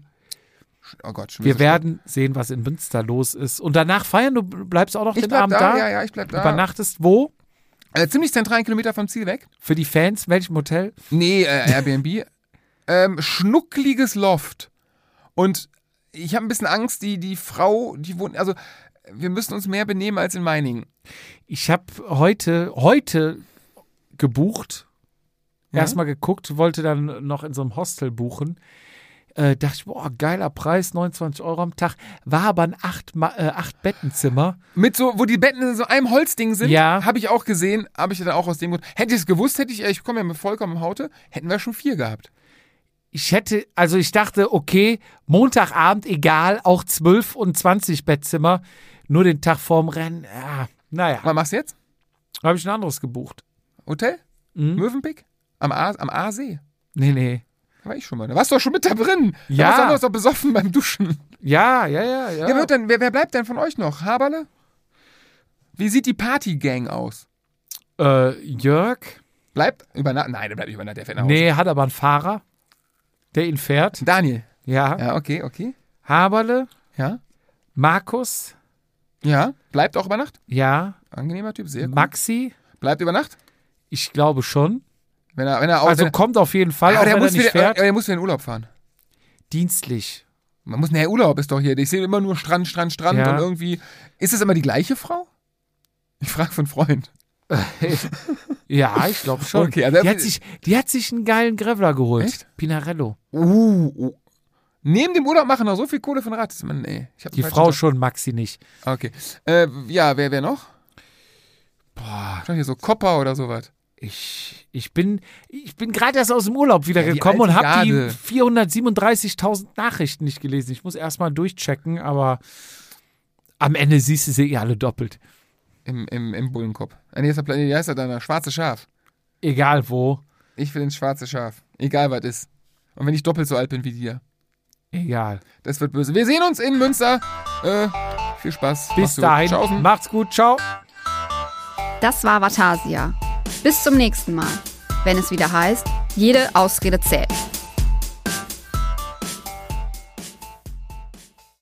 Oh Gott, schon Wir so werden sehen, was in Münster los ist. Und danach feiern, du bleibst auch noch. Ich den Abend da, da. ja, ja, ich bleib da. Übernachtest wo? Äh, ziemlich zentral, einen Kilometer vom Ziel weg. Für die Fans, welchem Hotel? Nee, äh, Airbnb. ähm, schnuckliges Loft. Und ich habe ein bisschen Angst, die, die Frau, die wohnt, also wir müssen uns mehr benehmen als in Meiningen. Ich habe heute, heute gebucht. Ja? Erstmal geguckt, wollte dann noch in so einem Hostel buchen. Äh, dachte ich, boah, geiler Preis, 29 Euro am Tag. War aber ein acht, äh, acht Bettenzimmer. Mit so, wo die Betten in so einem Holzding sind, Ja. habe ich auch gesehen, habe ich dann auch aus dem Grund. Hätte ich es gewusst, hätte ich, ich komme ja mit vollkommen Haute, hätten wir schon vier gehabt. Ich hätte, also ich dachte, okay, Montagabend, egal, auch 12 und 20 Bettzimmer. Nur den Tag vorm Rennen. Ja, naja, Was machst du jetzt? habe ich ein anderes gebucht. Hotel? Mhm. Mövenpick? Am, A, am Aasee? Nee, nee. Da war ich schon mal. Da warst du doch schon mit da drin. Ja. Da warst du doch so besoffen beim Duschen. Ja, ja, ja, ja. Wer, wird denn, wer, wer bleibt denn von euch noch? Haberle? Wie sieht die Partygang aus? Äh, Jörg? Bleibt über Nacht? Nein, der bleibt über Nacht, der fährt nach Hause. Nee, hat aber einen Fahrer, der ihn fährt. Daniel. Ja. Ja, okay, okay. Haberle, Ja. Markus, Ja. Bleibt auch über Nacht? ja. Angenehmer Typ, sehr gut. Maxi, Bleibt über Nacht? ich glaube schon. Wenn er, wenn er auch. Also wenn kommt auf jeden Fall, er, aber der er muss, nicht wieder, muss in Urlaub fahren. Dienstlich. Man muss, naja, Urlaub ist doch hier. Ich sehe immer nur Strand, Strand, Strand Ja. und irgendwie. Ist es immer die gleiche Frau? Ich frage von Freund. Ja, ich glaube schon. Okay, also- die, hat sich, die hat sich einen geilen Grevler geholt. Echt? Pinarello. Uh, uh. Neben dem Urlaub machen noch so viel Kohle von ich hab Die Frau falschen schon, Maxi nicht. Okay. Äh, ja, wer, wer noch? Boah. Hier so Kopper oder sowas. Ich, ich bin, ich bin gerade erst aus dem Urlaub wieder Ja, gekommen und habe die Garde. 437.000 Nachrichten nicht gelesen. Ich muss erstmal durchchecken, aber am Ende siehst du sie eh alle doppelt. Im, im, im Bullenkopf. Nee, ist wie heißt er da? Schwarze Schaf. Egal wo, Ich will ins schwarze Schaf. Egal was ist. Und wenn ich doppelt so alt bin wie dir. Egal. Das wird böse. Wir sehen uns in Münster. Äh, viel Spaß. Bis Mach's gut. dahin, Tschaußen. macht's gut, ciao. Das war Vatasia. Bis zum nächsten Mal, wenn es wieder heißt, jede Ausrede zählt.